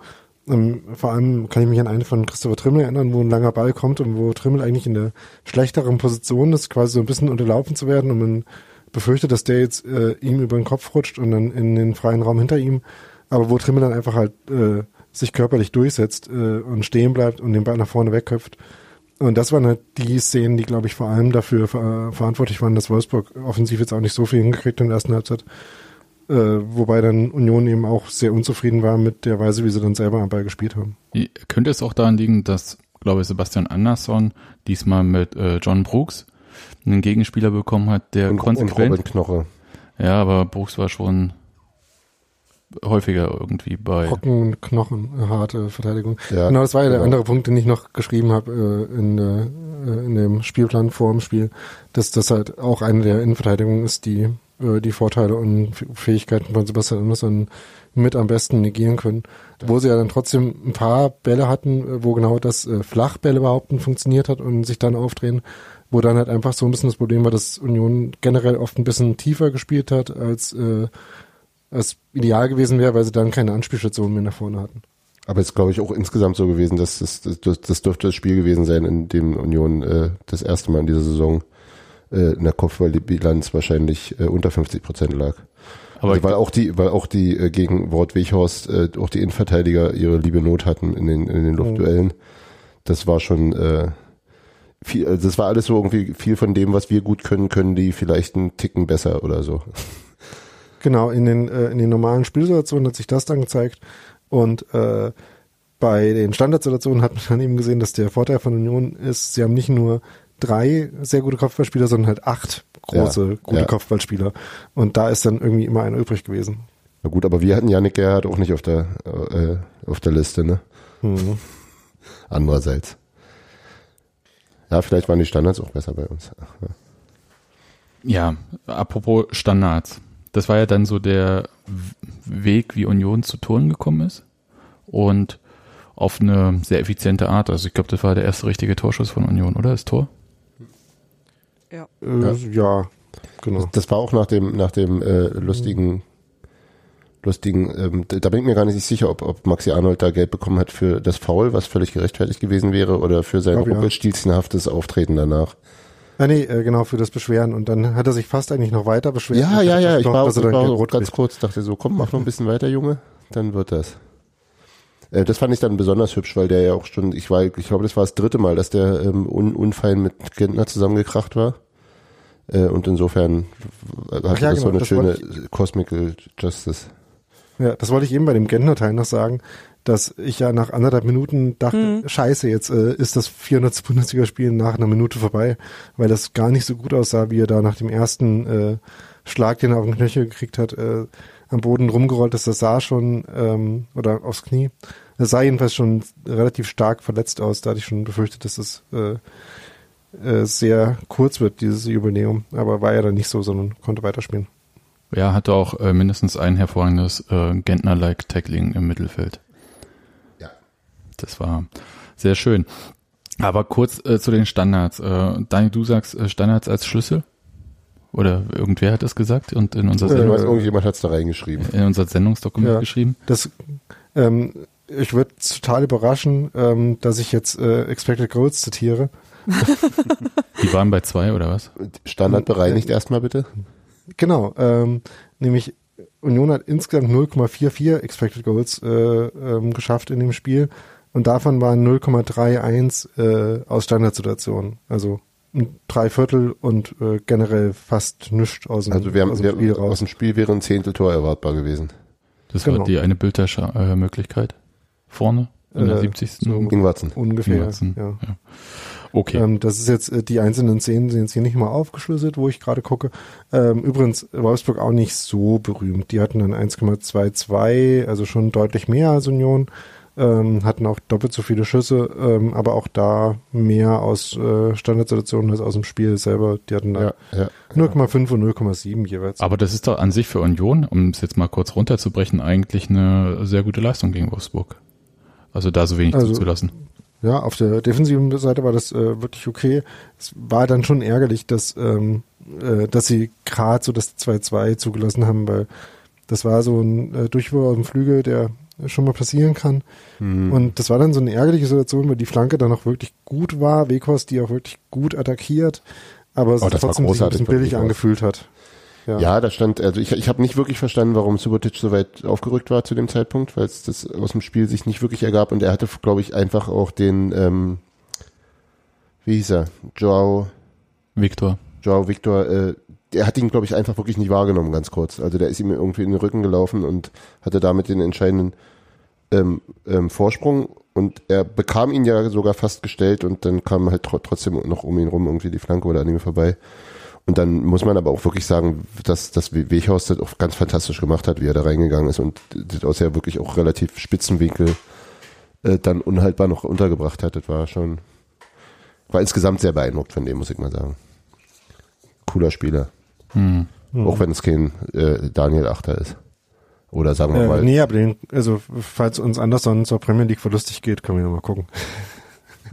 S7: ähm, vor allem kann ich mich an eine von Christopher Trimmel erinnern, wo ein langer Ball kommt und wo Trimmel eigentlich in der schlechteren Position ist, quasi so ein bisschen unterlaufen zu werden und man befürchtet, dass der jetzt äh, ihm über den Kopf rutscht und dann in den freien Raum hinter ihm, aber wo Trimmel dann einfach halt äh, sich körperlich durchsetzt äh, und stehen bleibt und den Ball nach vorne wegköpft. Und das waren halt die Szenen, die, glaube ich, vor allem dafür ver verantwortlich waren, dass Wolfsburg offensiv jetzt auch nicht so viel hingekriegt in der ersten Halbzeit. Äh, wobei dann Union eben auch sehr unzufrieden war mit der Weise, wie sie dann selber am Ball gespielt haben.
S5: Könnte es auch daran liegen, dass, glaube ich, Sebastian Andersson diesmal mit äh, John Brooks einen Gegenspieler bekommen hat, der
S8: Und, und
S5: konsequent.
S8: Robin Knoche.
S5: ja, aber Brooks war schon häufiger irgendwie bei.
S7: Trocken, Knochen, äh, harte Verteidigung.
S8: Ja,
S7: genau, das war ja der
S8: genau.
S7: andere Punkt, den ich noch geschrieben habe äh, in, der, äh, in dem Spielplan vor dem Spiel, dass das halt auch eine der Innenverteidigungen ist, die äh, die Vorteile und Fähigkeiten von Sebastian Andersson mit am besten negieren können. Wo sie ja dann trotzdem ein paar Bälle hatten, äh, wo genau das äh, Flachbälle behaupten funktioniert hat und sich dann aufdrehen, wo dann halt einfach so ein bisschen das Problem war, dass Union generell oft ein bisschen tiefer gespielt hat als äh, was ideal gewesen wäre, weil sie dann keine Anspielstation mehr nach vorne hatten.
S8: Aber es ist, glaube ich, auch insgesamt so gewesen, dass das, das, das, das dürfte das Spiel gewesen sein, in dem Union äh, das erste Mal in dieser Saison äh, in der Kopfballbilanz wahrscheinlich äh, unter 50 Prozent lag.
S5: Aber
S8: also, weil auch die, weil auch die äh, gegen Wort Weghorst, äh, auch die Innenverteidiger ihre liebe Not hatten in den, in den Luftduellen. Das war schon äh, viel, also das war alles so irgendwie viel von dem, was wir gut können, können die vielleicht einen Ticken besser oder so.
S7: Genau, in den, äh, in den normalen Spielsituationen hat sich das dann gezeigt. Und äh, bei den Standardsituationen hat man dann eben gesehen, dass der Vorteil von Union ist, sie haben nicht nur drei sehr gute Kopfballspieler, sondern halt acht große,
S8: Ja,
S7: gute
S8: ja.
S7: Kopfballspieler. Und da ist dann irgendwie immer einer übrig gewesen.
S8: Na gut, aber wir hatten Yannick Gerhardt auch nicht auf der äh, auf der Liste, ne?
S7: Mhm.
S8: Andererseits. Ja, vielleicht waren die Standards auch besser bei uns.
S5: Ja, apropos Standards. Das war ja dann so der Weg, wie Union zu Toren gekommen ist. Und auf eine sehr effiziente Art. Also ich glaube, das war der erste richtige Torschuss von Union, oder? Das Tor?
S7: Äh, ja. genau.
S8: Das war auch nach dem nach dem äh, lustigen lustigen. Ähm, da bin ich mir gar nicht sicher, ob, ob Maxi Arnold da Geld bekommen hat für das Foul, was völlig gerechtfertigt gewesen wäre, oder für sein
S7: Glaub, ja.
S8: Auftreten danach.
S7: Ah, nee, äh, genau, für das Beschweren. Und dann hat er sich fast eigentlich noch weiter beschwert.
S8: Ja, ja, ja. Ich
S7: dachte
S8: war, ich war ganz
S7: kriegt.
S8: kurz, dachte so, komm, mach noch ein bisschen weiter, Junge, dann wird das. Äh, Das fand ich dann besonders hübsch, weil der ja auch schon, ich war, ich glaube, das war das dritte Mal, dass der ähm, un, unfein mit Gentner zusammengekracht war. Äh, und insofern hatte
S7: Ach ja,
S8: das so
S7: genau,
S8: eine
S7: das
S8: schöne
S7: wollte
S8: Cosmical Justice.
S7: Ja, das wollte ich eben bei dem Gentner-Teil noch sagen, dass ich ja nach anderthalb Minuten dachte,
S9: Hm.
S7: scheiße, jetzt äh, ist das 400. Bundesligaspiel nach einer Minute vorbei, weil das gar nicht so gut aussah, wie er da nach dem ersten äh, Schlag, den er auf den Knöchel gekriegt hat, äh, am Boden rumgerollt ist. Das sah schon, ähm, oder aufs Knie, das sah jedenfalls schon relativ stark verletzt aus. Da hatte ich schon befürchtet, dass es äh, äh, sehr kurz wird, dieses Jubiläum. Aber war ja dann nicht so, sondern konnte weiterspielen.
S5: Ja, hatte auch äh, mindestens ein hervorragendes äh, Gentner-like Tackling im Mittelfeld.
S8: Ja.
S5: Das war sehr schön. Aber kurz äh, zu den Standards. Äh, Daniel, du sagst äh, Standards als Schlüssel? Oder irgendwer hat das gesagt und in unser,
S7: Äh,
S8: Ich
S5: Sendung,
S8: weiß, irgendjemand hat's da reingeschrieben.
S5: in unser Sendungsdokument
S7: Ja.
S5: geschrieben?
S7: Das, ähm, ich würde total überraschen, ähm, dass ich jetzt äh, Expected Goals zitiere.
S5: Die waren bei zwei oder was?
S8: Standard bereinigt erstmal bitte.
S7: Genau, ähm, nämlich Union hat insgesamt 0,44 Expected Goals äh, ähm, geschafft in dem Spiel und davon waren 0,31 äh, aus Standardsituationen. Also ein Dreiviertel und äh, generell fast nichts aus dem,
S8: Also wir haben,
S7: aus dem
S8: wir,
S7: Spiel
S8: aus
S7: raus.
S8: dem Spiel wäre ein Zehnteltor erwartbar gewesen.
S5: Das
S7: Genau.
S5: war die eine Bildmöglichkeit. Vorne in der
S7: Äh,
S5: 70.
S7: so
S8: Ingwarzen.
S7: Ungefähr,
S5: Ingwertsen,
S7: ja.
S5: ja. Okay.
S7: Ähm, das ist jetzt, äh, die einzelnen Szenen sind jetzt hier nicht mal aufgeschlüsselt, wo ich gerade gucke. Ähm, übrigens, Wolfsburg auch nicht so berühmt. Die hatten dann 1,22, also schon deutlich mehr als Union, ähm, hatten auch doppelt so viele Schüsse, ähm, aber auch da mehr aus äh, Standardsituationen als aus dem Spiel selber. Die hatten da
S8: Ja, ja.
S7: 0,5 und 0,7 jeweils.
S5: Aber das ist doch an sich für Union, um es jetzt mal kurz runterzubrechen, eigentlich eine sehr gute Leistung gegen Wolfsburg. Also da so wenig
S7: Also-
S5: zuzulassen.
S7: Ja, auf der defensiven Seite war das äh, wirklich okay. Es war dann schon ärgerlich, dass, ähm, äh, dass sie gerade so das 2-2 zugelassen haben, weil das war so ein äh, Durchwurf auf dem Flügel, der schon mal passieren kann.
S8: Mhm.
S7: Und das war dann so eine ärgerliche Situation, weil die Flanke dann auch wirklich gut war, Weghorst die auch wirklich gut attackiert, aber es
S8: Oh, das war
S7: trotzdem sich ein bisschen billig angefühlt hat.
S8: Ja, da stand, also ich, ich habe nicht wirklich verstanden, warum Subotic so weit aufgerückt war zu dem Zeitpunkt, weil es das aus dem Spiel sich nicht wirklich ergab und er hatte, glaube ich, einfach auch den, ähm, wie hieß er, Joao,
S5: Viktor.
S8: Joao Victor, äh, der hat ihn, glaube ich, einfach wirklich nicht wahrgenommen, ganz kurz. Also der ist ihm irgendwie in den Rücken gelaufen und hatte damit den entscheidenden ähm, ähm, Vorsprung und er bekam ihn ja sogar fast gestellt und dann kam halt tro trotzdem noch um ihn rum irgendwie die Flanke oder an ihm vorbei. Und dann muss man aber auch wirklich sagen, dass, dass Weghorst das auch ganz fantastisch gemacht hat, wie er da reingegangen ist und das aus ja wirklich auch relativ spitzen Winkel äh, dann unhaltbar noch untergebracht hat. Das war schon, war insgesamt sehr beeindruckt von dem, muss ich mal sagen. Cooler Spieler.
S5: Hm.
S8: Auch wenn es kein äh, Daniel Achter ist. Oder sagen wir
S7: Äh,
S8: mal.
S7: nee, aber den, also falls uns Anderson zur Premier League verlustig geht, können wir mal gucken.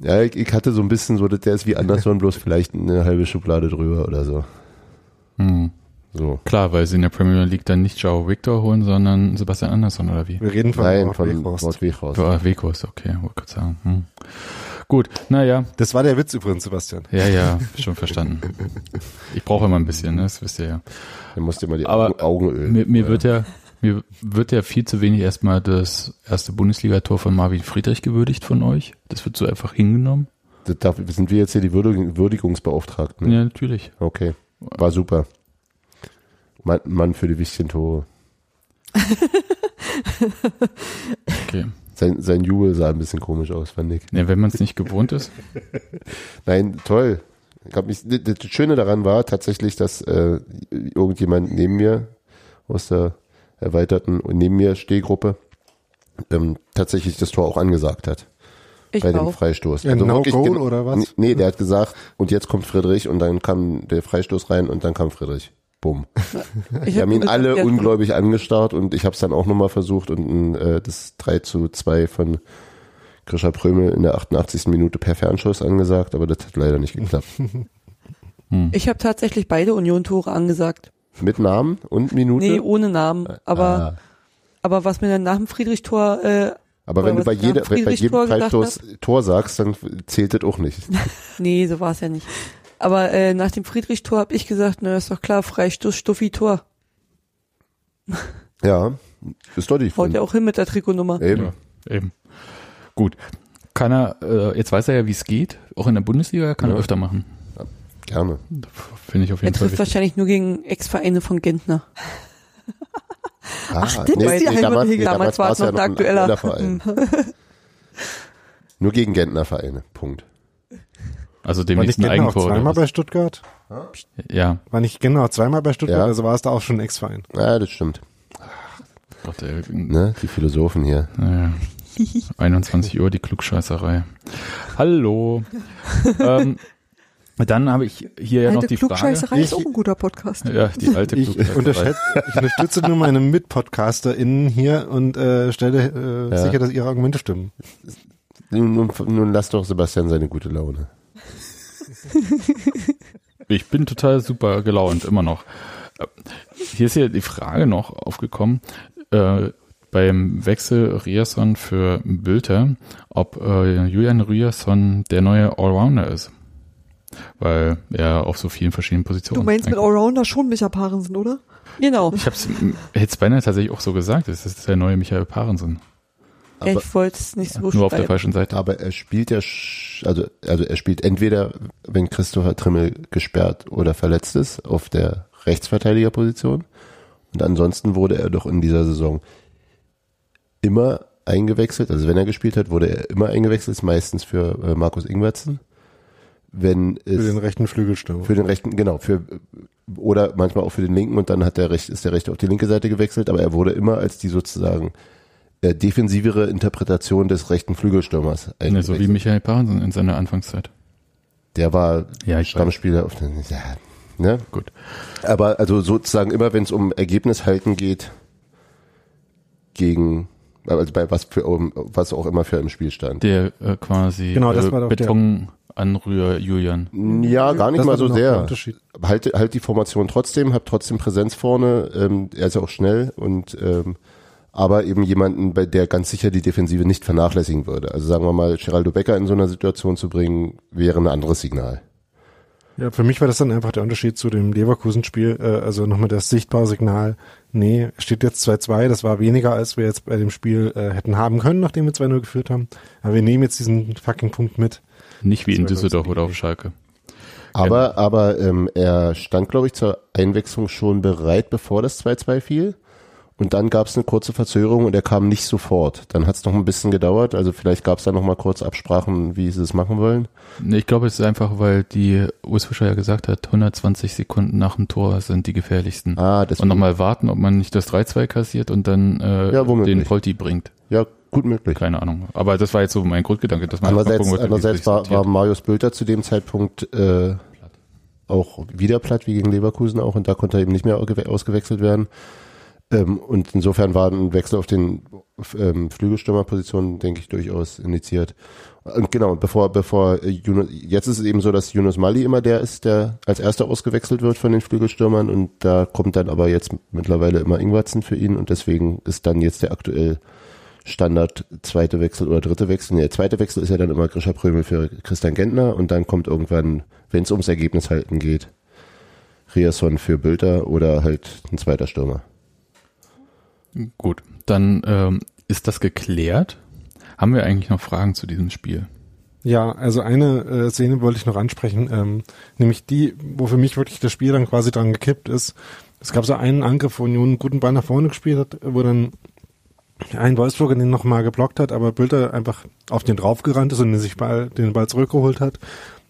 S8: Ja, ich, ich hatte so ein bisschen so, der ist wie Anderson, bloß vielleicht eine halbe Schublade drüber oder so.
S5: Hm.
S8: So.
S5: Klar, weil sie in der Premier League dann nicht Joao Victor holen, sondern Sebastian Andersson oder wie?
S7: Wir reden von
S8: Nein,
S7: Wout
S8: von
S7: Weghorst.
S8: Wort Weghorst.
S5: Wekos, okay, wollte gerade sagen. Hm. Gut, naja,
S7: Das war der Witz übrigens, Sebastian.
S5: ja, ja, schon verstanden. Ich brauche immer ein bisschen, ne? das wisst ihr ja.
S8: Du musst dir mal die
S5: Aber
S8: Augen, ölen.
S5: Mir, mir wird ja mir wird ja viel zu wenig erstmal das erste Bundesligator von Marvin Friedrich gewürdigt von euch. Das wird so einfach hingenommen.
S8: Das darf, sind wir jetzt hier die Würdig Würdigungsbeauftragten?
S5: Ja, natürlich.
S8: Okay, war super. Mann, Mann für die wichtigen Tore.
S5: Okay.
S8: Sein, sein Jubel sah ein bisschen komisch aus, fand ich.
S5: Ja, wenn man es nicht gewohnt ist.
S8: Nein, toll. Ich hab mich, das Schöne daran war tatsächlich, dass äh, irgendjemand neben mir aus der erweiterten und neben mir Stehgruppe ähm, tatsächlich das Tor auch angesagt hat
S9: Ich
S8: bei dem
S9: auch.
S8: Freistoß.
S7: Ja, no
S8: wirklich
S7: goal oder was?
S8: Nee, der hat gesagt, und jetzt kommt Friedrich und dann kam der Freistoß rein und dann kam Friedrich. Bumm.
S9: Ich
S8: Wir
S9: hab
S8: haben ihn alle
S9: ja,
S8: ungläubig angestarrt und ich habe es dann auch nochmal versucht und äh, das 3 zu 2 von Grisha Prömel in der 88. Minute per Fernschuss angesagt, aber das hat leider nicht geklappt.
S9: Ich habe tatsächlich beide Union-Tore angesagt.
S8: Mit Namen und Minute?
S9: Nee, ohne Namen. Aber,
S8: Ah.
S9: aber was mir dann nach dem Friedrich-Tor, äh,
S8: aber wenn du bei, jeder, bei, jedem Freistoß Tor sagst, dann zählt das auch nicht.
S9: nee, so war es ja nicht. Aber äh, nach dem Friedrich-Tor habe ich gesagt, na ist doch klar, Freistoß, Stuffi, Tor.
S8: Ja, ist doch nicht.
S9: Haut ja auch hin mit der Trikotnummer.
S8: Eben.
S5: Ja, eben. Gut. Kann er, äh, jetzt weiß er ja, wie es geht, auch in der Bundesliga, kann
S8: Ja.
S5: er öfter machen.
S8: Gerne.
S5: Finde ich auf
S9: Er
S5: jeden Fall
S9: trifft
S5: wichtig.
S9: wahrscheinlich nur gegen Ex-Vereine von Gentner.
S8: Ah,
S6: das ist die halbe
S8: damals,
S6: Regel.
S9: Damals war es noch ein aktueller.
S8: Verein. Nur gegen Gentner-Vereine. Punkt.
S5: Also
S7: Gentner auch
S5: Eigentor.
S7: zweimal
S5: oder
S7: bei? Stuttgart?
S5: Ja,
S7: War nicht auch zweimal bei Stuttgart?
S8: Ja.
S7: Also war es da auch schon ein Ex-Verein.
S8: Ja, das stimmt.
S5: Gott, ey,
S8: Ne? Die Philosophen hier.
S5: Naja. 21 Uhr, die Klugscheißerei. Hallo. ähm, dann habe ich hier ja noch die Frage.
S6: Klugscheißerei ist
S7: Ich-
S6: auch ein guter Podcast.
S5: Ja, die alte
S7: Ich
S5: Klugscheißerei.
S7: ich unterstütze nur meine MitpodcasterInnen hier und äh, stelle äh,
S8: Ja.
S7: sicher, dass ihre Argumente stimmen.
S8: Nun, nun, nun lass doch Sebastian seine gute Laune.
S5: Ich bin total super gelaunt, immer noch. Äh, Hier ist ja die Frage noch aufgekommen, äh, beim Wechsel Rierson für Bülter, ob äh, Julian Rierson der neue Allrounder ist. Weil er auf so vielen verschiedenen Positionen.
S6: Du meinst mit Allrounder schon Micha Parensen, oder?
S9: Genau.
S5: Ich hab's, hätte es beinahe tatsächlich auch so gesagt, das ist der neue Michael Parensen.
S8: Aber,
S9: ich wollte es nicht so
S5: Nur auf der
S9: schreiben.
S5: falschen Seite.
S8: aber er spielt ja, also, also er spielt entweder, wenn Christopher Trimmel gesperrt oder verletzt ist, auf der Rechtsverteidigerposition. Und ansonsten wurde er doch in dieser Saison immer eingewechselt. Also wenn er gespielt hat, wurde er immer eingewechselt, meistens für äh, Markus Ingwertsen. Wenn es
S7: Für den rechten Flügelstürmer.
S8: Für den rechten, genau, für oder manchmal auch für den linken und dann hat der recht, ist der rechte auf die linke Seite gewechselt, aber er wurde immer als die sozusagen äh, defensivere Interpretation des rechten Flügelstürmers
S5: Ne, so wie. Michael Parensen in seiner Anfangszeit.
S8: Der war
S5: Ja.
S8: Stammspieler auf den, ja, ne?
S5: Gut.
S8: Aber also sozusagen immer, wenn es um Ergebnis halten geht, gegen also bei was für um, was auch immer für im Spiel stand.
S5: Der äh, quasi
S7: Genau, das
S5: äh,
S7: war doch der-
S5: Betonanrührer Julian.
S8: Ja, gar nicht
S7: Das
S8: mal so sehr. Halt, halt die Formation trotzdem, hab trotzdem Präsenz vorne. Ähm, er ist ja auch schnell und ähm, aber eben jemanden, bei der ganz sicher die Defensive nicht vernachlässigen würde. Also sagen wir mal, Geraldo Becker in so einer Situation zu bringen, wäre ein anderes Signal.
S7: Ja, für mich war das dann einfach der Unterschied zu dem Leverkusen-Spiel, äh, also nochmal das sichtbare Signal, nee, steht jetzt 2-2, das war weniger, als wir jetzt bei dem Spiel äh, hätten haben können, nachdem wir 2-0 geführt haben. Aber wir nehmen jetzt diesen fucking Punkt mit.
S5: Nicht wie in Düsseldorf oder auf Schalke.
S8: Aber, aber ähm, er stand, glaube ich, zur Einwechslung schon bereit, bevor das 2-2 fiel. Und dann gab es eine kurze Verzögerung und er kam nicht sofort. Dann hat es noch ein bisschen gedauert. Also vielleicht gab es da noch mal kurz Absprachen, wie sie es machen wollen.
S5: Ich glaube, es ist einfach, weil die Urs Fischer ja gesagt hat, 120 Sekunden nach dem Tor sind die gefährlichsten.
S8: Ah, das
S5: und nochmal warten, ob man nicht das 3-2 kassiert und dann äh,
S8: Ja,
S5: den Polti bringt.
S8: Ja, gut möglich.
S5: Keine Ahnung. Aber das war jetzt so mein Grundgedanke, dass man
S8: Andererseits,
S5: gucken
S8: andererseits war, war Marius Bülter zu dem Zeitpunkt äh, auch wieder platt wie gegen Leverkusen auch und da konnte er eben nicht mehr ausge- ausgewechselt werden. Ähm, und insofern war ein Wechsel auf den ähm, Flügelstürmerpositionen, denke ich, durchaus initiiert. Und genau, bevor, bevor äh, Yunus, jetzt ist es eben so, dass Yunus Mali immer der ist, der als erster ausgewechselt wird von den Flügelstürmern und da kommt dann aber jetzt mittlerweile immer Ingwertsen für ihn und deswegen ist dann jetzt der aktuell Standard zweite Wechsel oder dritte Wechsel. Der zweite Wechsel ist ja dann immer Grisha Prömel für Christian Gentner und dann kommt irgendwann, wenn es ums Ergebnis halten geht, Riasson für Bülter oder halt ein zweiter Stürmer.
S5: Gut, dann ähm, ist das geklärt. Haben wir eigentlich noch Fragen zu diesem Spiel?
S7: Ja, also eine äh, Szene wollte ich noch ansprechen, ähm, nämlich die, wo für mich wirklich das Spiel dann quasi dran gekippt ist. Es gab so einen Angriff, wo Union einen guten Ball nach vorne gespielt hat, wo dann ein Wolfsburger den nochmal geblockt hat, aber Bülter einfach auf den draufgerannt ist und den sich Ball, den Ball zurückgeholt hat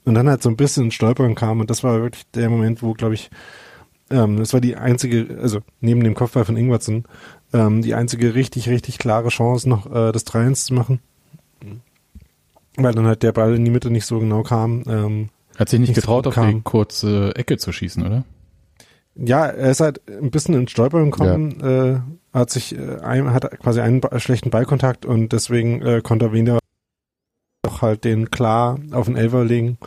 S7: und dann halt so ein bisschen Stolpern kam und das war wirklich der Moment, wo, glaube ich, ähm, das war die einzige, also neben dem Kopfball von Ingwertsen, ähm, die einzige richtig, richtig klare Chance noch äh, das 3-1 zu machen. Weil dann halt der Ball in die Mitte nicht so genau kam. Ähm,
S5: Hat sich nicht,
S7: Nicht so
S5: getraut, auf
S7: kam.
S5: die kurze Ecke zu schießen, oder?
S7: ja, er ist halt ein bisschen ins Stolpern gekommen, äh, hat sich äh, ein, hat quasi einen ba- schlechten Ballkontakt und deswegen äh, konnte er weniger auch halt den klar auf den Elfer legen,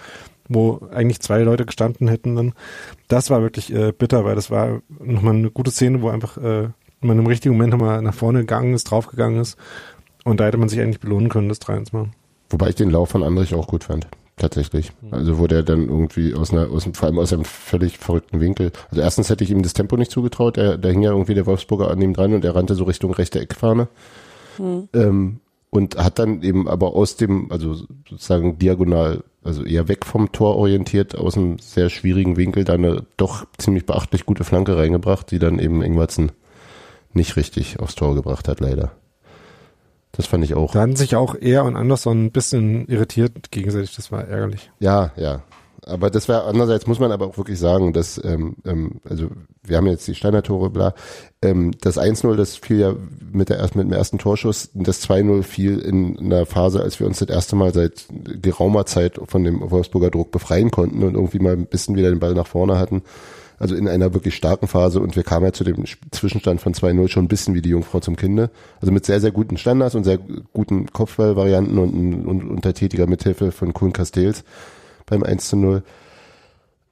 S7: wo eigentlich zwei Leute gestanden hätten dann. Das war wirklich äh, bitter, weil das war nochmal eine gute Szene, wo einfach äh, man im richtigen Moment nochmal nach vorne gegangen ist, draufgegangen ist und da hätte man sich eigentlich belohnen können, das 3-1 machen.
S8: Wobei ich den Lauf von Andrich auch gut fand. Tatsächlich. Also wo der dann irgendwie aus einer, aus, einem- vor allem aus einem völlig verrückten Winkel. Also erstens hätte ich ihm das Tempo nicht zugetraut. Der, da hing ja irgendwie der Wolfsburger an ihm dran und er rannte so Richtung rechte Eckfahne. Ähm, und hat dann eben aber aus dem, also sozusagen diagonal, also eher weg vom Tor orientiert, aus einem sehr schwierigen Winkel da eine doch ziemlich beachtlich gute Flanke reingebracht, die dann eben Ingwertsen nicht richtig aufs Tor gebracht hat, leider. Das fand ich auch.
S7: Da hatten sich auch er und Anderson ein bisschen irritiert gegenseitig, das war ärgerlich.
S8: Ja, ja. Aber das wäre andererseits muss man aber auch wirklich sagen, dass ähm, ähm, also wir haben jetzt die Standardtore, bla. Ähm, das 1-0, das fiel ja mit der ersten mit dem ersten Torschuss, das 2-0 fiel in einer Phase, als wir uns das erste Mal seit geraumer Zeit von dem Wolfsburger Druck befreien konnten und irgendwie mal ein bisschen wieder den Ball nach vorne hatten. Also in einer wirklich starken Phase und wir kamen ja zu dem Zwischenstand von 2-0 schon ein bisschen wie die Jungfrau zum Kinde. Also mit sehr, sehr guten Standards und sehr guten Kopfballvarianten und, und unter tätiger Mithilfe von Kuhn Castells beim 1 zu 0.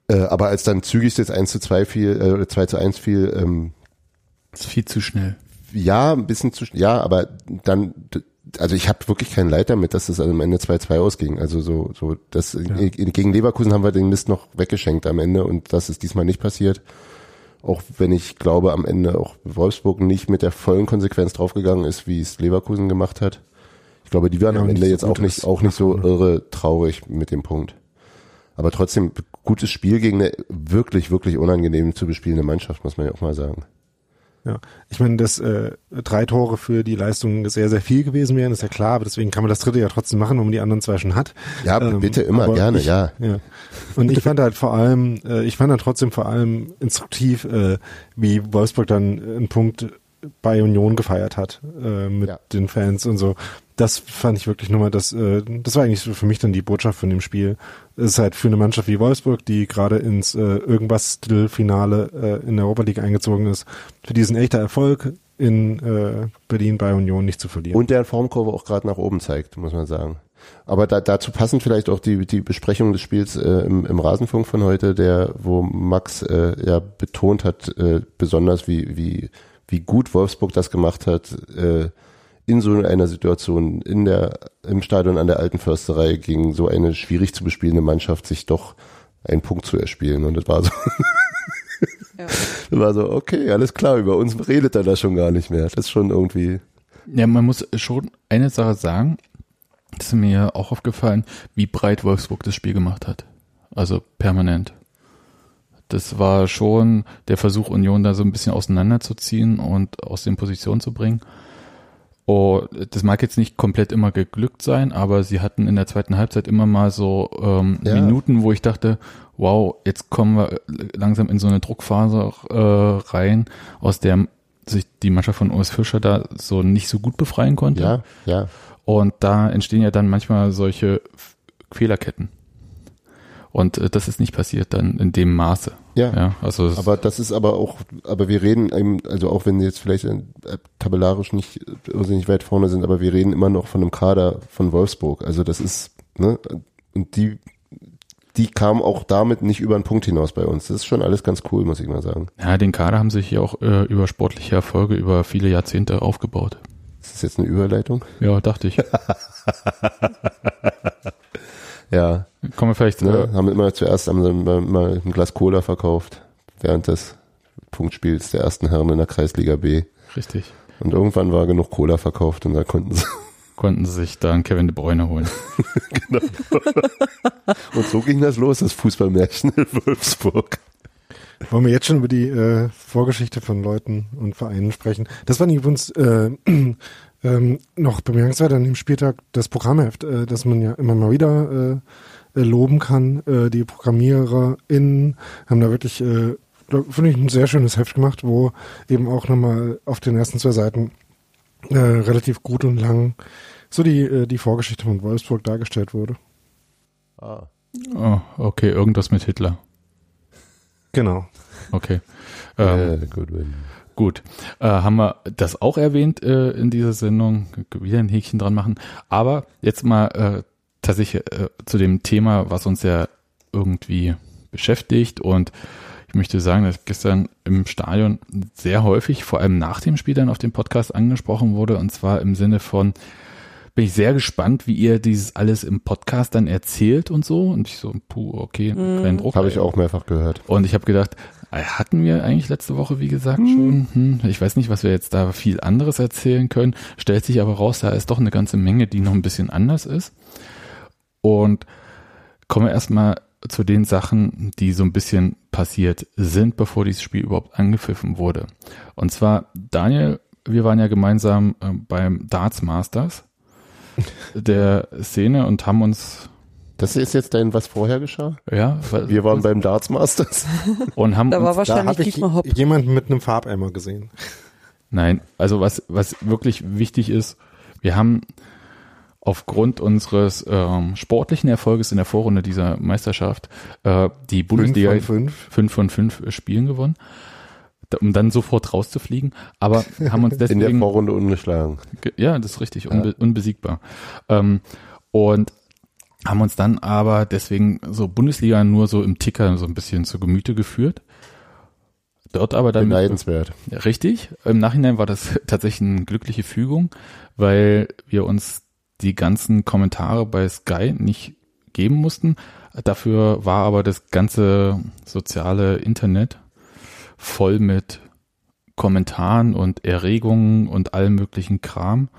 S8: Äh, aber als dann zügig das 1 zu 2 fiel, äh, oder 2 zu 1 fiel, ähm,
S5: Das ist viel zu schnell.
S8: Ja, ein bisschen zu, ja, aber dann, also ich habe wirklich keinen Leid damit, dass es am Ende 2-2 ausging. Also so, so, das, äh, gegen Leverkusen haben wir den Mist noch weggeschenkt am Ende und das ist diesmal nicht passiert. Auch wenn ich glaube, am Ende auch Wolfsburg nicht mit der vollen Konsequenz draufgegangen ist, wie es Leverkusen gemacht hat. Ich glaube, die waren
S7: Ja,
S8: am Ende
S7: so
S8: jetzt auch nicht, auch nicht so irre traurig mit dem Punkt. Aber trotzdem gutes Spiel gegen eine wirklich, wirklich unangenehm zu bespielende Mannschaft, muss man ja auch mal sagen.
S7: Ja, ich meine, dass äh, drei Tore für die Leistung sehr, sehr viel gewesen wären, ist ja klar, aber deswegen kann man das dritte ja trotzdem machen, wenn man die anderen zwei schon hat.
S8: Ja,
S7: Ähm,
S8: bitte immer, gerne,
S7: ich,
S8: ja.
S7: ja. Und ich fand halt vor allem, äh, ich fand halt trotzdem vor allem instruktiv, äh, wie Wolfsburg dann einen Punkt bei Union gefeiert hat äh, mit
S8: Ja.
S7: den Fans und so. Das fand ich wirklich nochmal, das, äh, das war eigentlich für mich dann die Botschaft von dem Spiel. Es ist halt für eine Mannschaft wie Wolfsburg, die gerade ins äh, irgendwas Finale äh, in der Europa League eingezogen ist, für diesen echter Erfolg in äh, Berlin bei Union nicht zu verlieren.
S8: Und der Formkurve auch gerade nach oben zeigt, muss man sagen. Aber da, dazu passend vielleicht auch die, die Besprechung des Spiels äh, im, im Rasenfunk von heute, der, wo Max äh, ja betont hat, äh, besonders wie, wie, wie gut Wolfsburg das gemacht hat, äh, in so einer Situation in der, im Stadion an der alten Försterei gegen so eine schwierig zu bespielende Mannschaft sich doch einen Punkt zu erspielen. Und das war so,
S9: Ja.
S8: das war so, okay, alles klar, über uns redet er da schon gar nicht mehr. Das ist schon irgendwie,
S5: Ja, man muss schon eine Sache sagen, das ist mir auch aufgefallen, wie breit Wolfsburg das Spiel gemacht hat. Also permanent. Das war schon der Versuch, Union da so ein bisschen auseinanderzuziehen und aus den Positionen zu bringen. Oh, das mag jetzt nicht komplett immer geglückt sein, aber sie hatten in der zweiten Halbzeit immer mal so ähm,
S8: Ja.
S5: Minuten, wo ich dachte, wow, jetzt kommen wir langsam in so eine Druckphase äh, rein, aus der sich die Mannschaft von Urs Fischer da so nicht so gut befreien konnte.
S8: ja, ja.
S5: Und da entstehen ja dann manchmal solche Fehlerketten. Und äh, das ist nicht passiert dann in dem Maße.
S8: Ja.
S5: Ja, also
S8: Aber das ist aber auch, aber wir reden eben, also auch wenn sie jetzt vielleicht äh, tabellarisch nicht äh, irrsinnig weit vorne sind, aber wir reden immer noch von einem Kader von Wolfsburg. Also das ist, ne, und die, die kam auch damit nicht über einen Punkt hinaus bei uns. Das ist schon alles ganz cool, muss ich mal sagen.
S5: ja, den Kader haben sich ja auch äh, über sportliche Erfolge über viele Jahrzehnte aufgebaut.
S8: Ist das jetzt eine Überleitung?
S5: Ja, dachte ich.
S8: Ja,
S5: Kommen wir vielleicht
S8: ne,
S5: äh,
S8: haben immer zuerst haben ein Glas Cola verkauft während des Punktspiels der ersten Herren in der Kreisliga B.
S5: richtig.
S8: Und irgendwann war genug Cola verkauft und da konnten sie.
S5: Konnten sie sich dann Kevin de Bruyne holen.
S8: Und so ging das los, das Fußballmärchen in Wolfsburg.
S7: Wollen wir jetzt schon über die äh, Vorgeschichte von Leuten und Vereinen sprechen? Das war übrigens äh, ähm, noch bemerkenswert an dem Spieltag das Programmheft, äh, das man ja immer mal wieder äh, äh, loben kann. Äh, die ProgrammiererInnen haben da wirklich, äh, finde ich, ein sehr schönes Heft gemacht, wo eben auch nochmal auf den ersten zwei Seiten äh, relativ gut und lang so die, äh, die Vorgeschichte von Wolfsburg dargestellt wurde.
S5: Oh, okay, irgendwas mit Hitler.
S7: Genau.
S5: Okay. Ähm,
S8: äh, gut,
S5: äh, haben wir das auch erwähnt äh, in dieser Sendung, wieder ein Häkchen dran machen. Aber jetzt mal äh, tatsächlich äh, zu dem Thema, was uns ja irgendwie beschäftigt. Und ich möchte sagen, dass gestern im Stadion sehr häufig, vor allem nach dem Spiel dann auf dem Podcast angesprochen wurde. Und zwar im Sinne von, bin ich sehr gespannt, wie ihr dieses alles im Podcast dann erzählt und so. Und ich so, puh, okay, kein Druck.
S8: Habe ich auch mehrfach gehört.
S5: Und ich habe gedacht, äh, hatten wir eigentlich letzte Woche, wie gesagt, schon. Hm, ich weiß nicht, was wir jetzt da viel anderes erzählen können. Stellt sich aber raus, da ist doch eine ganze Menge, die noch ein bisschen anders ist. Und kommen wir erstmal zu den Sachen, die so ein bisschen passiert sind, bevor dieses Spiel überhaupt angepfiffen wurde. Und zwar, Daniel, wir waren ja gemeinsam äh, beim Darts Masters der Szene und haben uns,
S8: Das ist jetzt dein, was vorher geschah?
S5: ja,
S8: Wir waren beim Darts Masters.
S5: und haben
S9: Da war
S5: uns
S7: Da
S9: wahrscheinlich
S7: habe ich
S9: Hopp.
S7: jemanden mit einem Farbeimer gesehen.
S5: Nein, also was, was wirklich wichtig ist, wir haben aufgrund unseres ähm, sportlichen Erfolges in der Vorrunde dieser Meisterschaft äh, die Bundesliga
S7: Fünf von fünf.
S5: fünf von fünf Spielen gewonnen, da- um dann sofort rauszufliegen. Aber haben uns
S8: In der
S5: deswegen
S8: Vorrunde ungeschlagen.
S5: Ge- Ja, das ist richtig, unbe unbesiegbar. Ähm, und haben uns dann aber deswegen so Bundesliga nur so im Ticker so ein bisschen zu Gemüte geführt. Dort aber dann
S8: Beneidenswert.
S5: richtig. Im Nachhinein war das tatsächlich eine glückliche Fügung, weil wir uns die ganzen Kommentare bei Sky nicht geben mussten. Dafür war aber das ganze soziale Internet voll mit Kommentaren und Erregungen und allem möglichen Kram.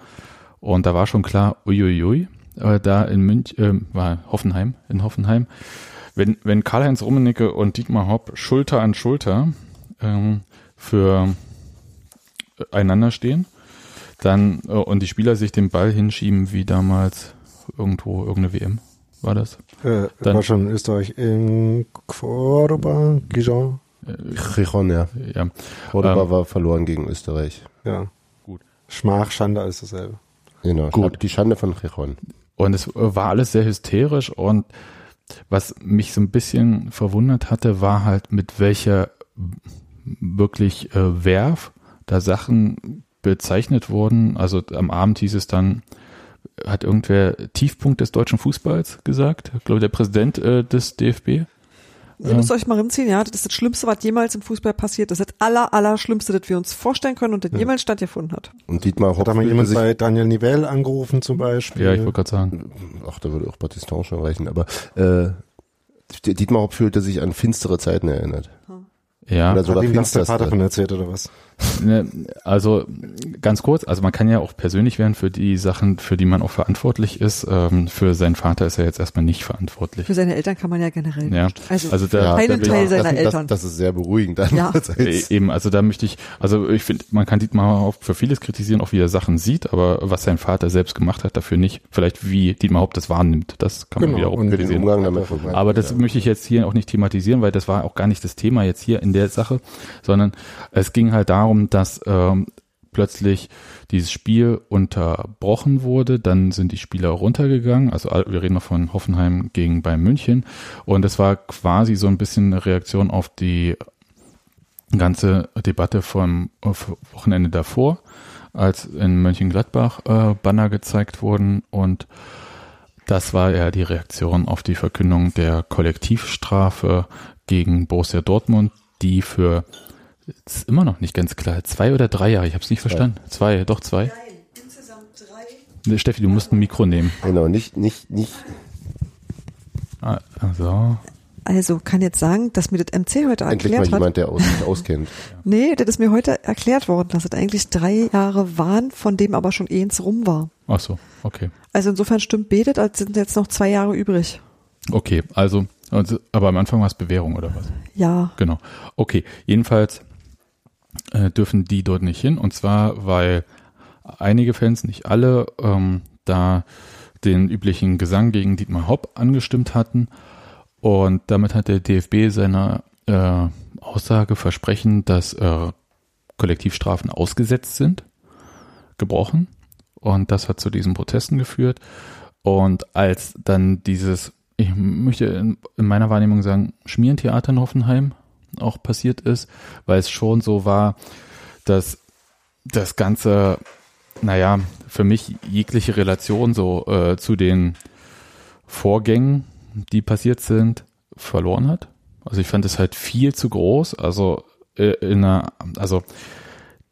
S5: Und da war schon klar, uiuiui, äh, da in Münch, äh, war Hoffenheim, in Hoffenheim, wenn, wenn Karl-Heinz Rummenigge und Dietmar Hopp Schulter an Schulter ähm, für einander stehen, dann äh, und die Spieler sich den Ball hinschieben wie damals irgendwo irgendeine WM war das.
S7: Äh,
S5: Dann-
S7: war schon in Österreich in Cordoba, Gijon.
S8: Chichon, ja.
S5: Ja,
S8: Cordoba
S5: Ähm.
S8: war verloren gegen Österreich.
S7: Ja.
S5: Gut.
S7: Schmach, Schande, alles dasselbe.
S8: Genau.
S5: Gut.
S8: Die Schande von Chichon.
S5: Und es war alles sehr hysterisch und was mich so ein bisschen verwundert hatte, war halt mit welcher wirklich äh, Werf da Sachen bezeichnet wurden. Also am Abend hieß es dann, hat irgendwer Tiefpunkt des deutschen Fußballs gesagt. Ich glaube, der Präsident äh, des DFB.
S6: Ihr müsst euch mal rinziehen, ja, das ist das Schlimmste, was jemals im Fußball passiert. Das ist das aller, aller Schlimmste, das wir uns vorstellen können und das jemals stattgefunden hat.
S8: Und Dietmar
S7: Hat
S8: Hopp
S7: da mal jemand bei Daniel Nivell angerufen zum Beispiel?
S5: Ja, ich wollte gerade sagen.
S8: ach, da würde auch Battiston schon reichen, aber äh, Dietmar Hopp fühlte sich an finstere Zeiten erinnert.
S5: Ja.
S8: Oder
S7: Hat
S8: sogar
S7: ihm das der. Vater von erzählt oder was?
S5: Ne, also ganz kurz, also man kann ja auch persönlich werden für die Sachen, für die man auch verantwortlich ist. Ähm, für seinen Vater ist er jetzt erstmal nicht verantwortlich.
S6: Für seine Eltern kann man ja generell
S5: Ja,
S6: nicht. Also,
S5: also da,
S8: Ja,
S5: da
S6: Einen
S5: will-
S6: Teil
S8: das,
S6: seiner
S8: das,
S6: Eltern.
S8: Das, das ist sehr beruhigend.
S6: Ja.
S5: Äh, Eben, also da möchte ich, also ich finde, man kann Dietmar auch für vieles kritisieren, auch wie er Sachen sieht, aber was sein Vater selbst gemacht hat, dafür nicht. Vielleicht wie Dietmar Haupt das wahrnimmt, das kann man
S7: Genau,
S5: wieder auch kritisieren.
S8: Umgang damit.
S5: Aber das möchte ich jetzt hier auch nicht thematisieren, weil das war auch gar nicht das Thema jetzt hier in der Sache, sondern es ging halt darum, dass ähm, plötzlich dieses Spiel unterbrochen wurde. Dann sind die Spieler runtergegangen. Also wir reden noch von Hoffenheim gegen Bayern München. Und es war quasi so ein bisschen eine Reaktion auf die ganze Debatte vom Wochenende davor, als in Mönchengladbach äh, Banner gezeigt wurden und das war ja die Reaktion auf die Verkündung der Kollektivstrafe gegen Borussia Dortmund, die für ist immer noch nicht ganz klar, zwei oder drei Jahre, ich habe es nicht verstanden. Zwei, doch zwei. Nein, insgesamt drei. Steffi, du musst ein Mikro nehmen.
S8: Genau, nicht, nicht, nicht.
S5: Ah, also.
S6: Also kann jetzt sagen, dass mir das MC heute
S8: Endlich
S6: erklärt
S8: mal jemand,
S6: hat.
S8: der aus, sich auskennt.
S6: Nee, das ist mir heute erklärt worden, dass es eigentlich drei Jahre waren, von dem aber schon eins rum war.
S5: Ach so, okay.
S6: Also insofern stimmt betet, als sind jetzt noch zwei Jahre übrig.
S5: Okay, also, also aber am Anfang war es Bewährung oder was?
S6: Ja.
S5: Genau. Okay, jedenfalls äh, dürfen die dort nicht hin und zwar, weil einige Fans, nicht alle, ähm, da den üblichen Gesang gegen Dietmar Hopp angestimmt hatten und damit hat der DFB seine äh, Aussage, Versprechen, dass äh, Kollektivstrafen ausgesetzt sind, gebrochen. Und das hat zu diesen Protesten geführt. Und als dann dieses, ich möchte in, in meiner Wahrnehmung sagen, Schmierentheater in Hoffenheim auch passiert ist, weil es schon so war, dass das Ganze, naja, für mich jegliche Relation so äh, zu den Vorgängen, die passiert sind, verloren hat. Also ich fand es halt viel zu groß. Also äh, in einer, also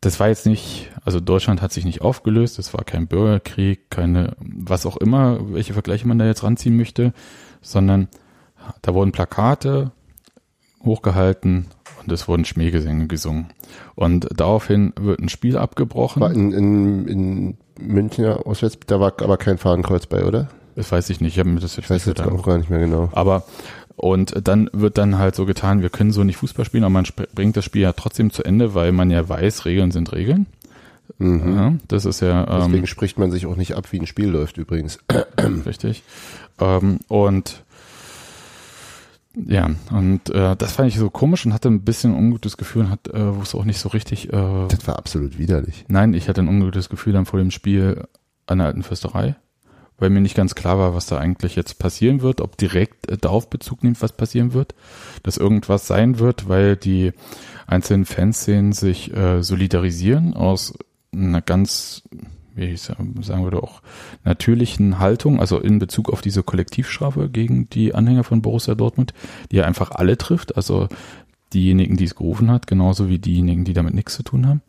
S5: das war jetzt nicht, also Deutschland hat sich nicht aufgelöst, es war kein Bürgerkrieg, keine, was auch immer, welche Vergleiche man da jetzt ranziehen möchte, sondern da wurden Plakate hochgehalten und es wurden Schmähgesänge gesungen. Und daraufhin wird ein Spiel abgebrochen.
S8: War in, in, in München auswärts, da war aber kein Fadenkreuz bei, oder?
S5: Das weiß ich nicht, ich habe mir das jetzt
S8: Ich weiß jetzt auch gar nicht mehr genau.
S5: Aber und dann wird dann halt so getan, wir können so nicht Fußball spielen, aber man bringt das Spiel ja trotzdem zu Ende, weil man ja weiß, Regeln sind Regeln.
S8: Mhm.
S5: Ja, das ist ja ähm,
S8: Deswegen spricht man sich auch nicht ab, wie ein Spiel läuft übrigens.
S5: richtig. Ähm, und ja, und äh, das fand ich so komisch und hatte ein bisschen ein ungutes Gefühl und hat, äh, wusste auch nicht so richtig. Äh,
S8: Das war absolut widerlich.
S5: nein, ich hatte ein ungutes Gefühl dann vor dem Spiel an der alten Fürsterei, weil mir nicht ganz klar war, was da eigentlich jetzt passieren wird, ob direkt äh, darauf Bezug nimmt, was passieren wird, dass irgendwas sein wird, weil die einzelnen Fanszenen sich äh, solidarisieren aus einer ganz, wie ich sagen würde, auch natürlichen Haltung, also in Bezug auf diese Kollektivstrafe gegen die Anhänger von Borussia Dortmund, die ja einfach alle trifft, also diejenigen, die es gerufen hat, genauso wie diejenigen, die damit nichts zu tun haben.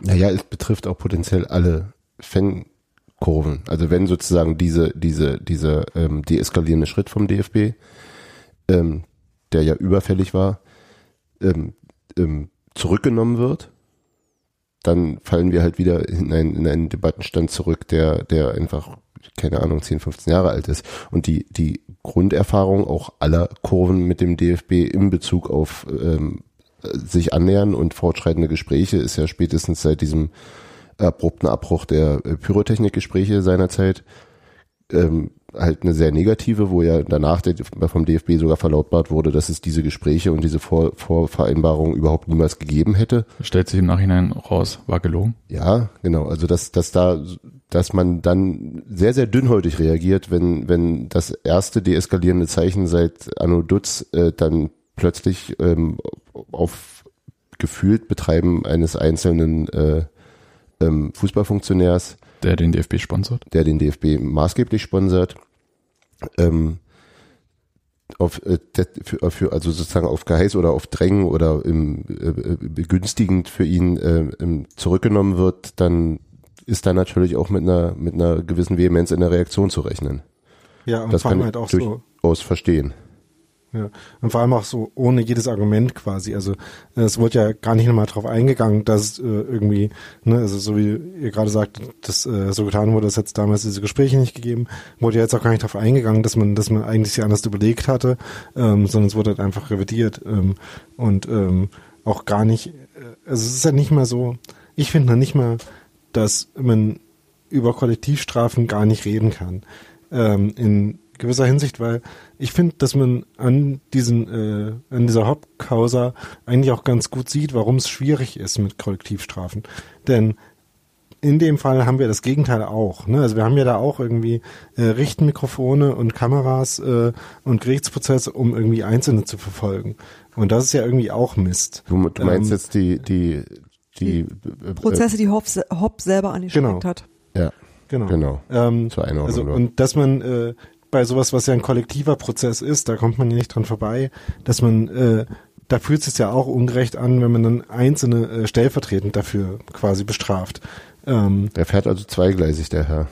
S8: Naja, es betrifft auch potenziell alle Fankurven. Also wenn sozusagen diese, diese, dieser ähm, deeskalierende Schritt vom DFB, ähm, der ja überfällig war, ähm, ähm, zurückgenommen wird, dann fallen wir halt wieder in einen, in einen Debattenstand zurück, der, der einfach, keine Ahnung, 10, 15 Jahre alt ist. Und die, die Grunderfahrung auch aller Kurven mit dem DFB in Bezug auf ähm, sich annähern und fortschreitende Gespräche ist ja spätestens seit diesem abrupten Abbruch der Pyrotechnikgespräche seinerzeit ähm, halt eine sehr negative, wo ja danach der, vom DFB sogar verlautbart wurde, dass es diese Gespräche und diese Vor Vorvereinbarungen überhaupt niemals gegeben hätte.
S5: Stellt sich im Nachhinein raus, war gelogen.
S8: Ja, genau. Also dass, dass da, dass man dann sehr, sehr dünnhäutig reagiert, wenn, wenn das erste deeskalierende Zeichen seit Anno Dutz äh, dann plötzlich ähm, auf gefühlt Betreiben eines einzelnen äh, ähm, Fußballfunktionärs
S5: Der den DFB sponsort.
S8: der den DFB maßgeblich sponsert, ähm, auf, äh, für, für, also sozusagen auf Geheiß oder auf Drängen oder im, äh, äh, begünstigend für ihn äh, ähm, zurückgenommen wird, dann ist da natürlich auch mit einer mit einer gewissen Vehemenz in der Reaktion zu rechnen.
S7: Ja, und
S8: Das kann
S7: halt auch so,
S8: verstehen.
S7: Ja. Und vor allem auch so ohne jedes Argument quasi. Also äh, es wurde ja gar nicht nochmal drauf eingegangen, dass äh, irgendwie, ne, also so wie ihr gerade sagt, dass äh, so getan wurde, es hat damals diese Gespräche nicht gegeben, wurde ja jetzt auch gar nicht drauf eingegangen, dass man, dass man eigentlich sich anders überlegt hatte, ähm, sondern es wurde halt einfach revidiert ähm, und ähm, auch gar nicht, äh, also es ist ja nicht mal so, ich finde nicht mal, dass man über Kollektivstrafen gar nicht reden kann. Ähm, in gewisser Hinsicht, weil ich finde, dass man an diesen, äh, an dieser Hauptkausa eigentlich auch ganz gut sieht, warum es schwierig ist mit Kollektivstrafen. Denn in dem Fall haben wir das Gegenteil auch. Ne? Also wir haben ja da auch irgendwie äh, Richtmikrofone und Kameras äh, und Gerichtsprozesse, um irgendwie Einzelne zu verfolgen. Und das ist ja irgendwie auch Mist.
S8: Du, du meinst
S7: Ähm,
S8: jetzt die, die, die, äh,
S6: Prozesse, die Hopp, Hopp selber angestrengt
S7: Genau.
S6: hat.
S8: Äh, ja,
S7: Genau.
S8: genau.
S7: Ähm,
S8: Zur Einordnung.
S7: Also, und dass man äh, bei sowas, was ja ein kollektiver Prozess ist, da kommt man ja nicht dran vorbei, dass man, äh, da fühlt es sich ja auch ungerecht an, wenn man dann Einzelne äh, stellvertretend dafür quasi bestraft. Ähm,
S8: Der fährt also zweigleisig, der Herr.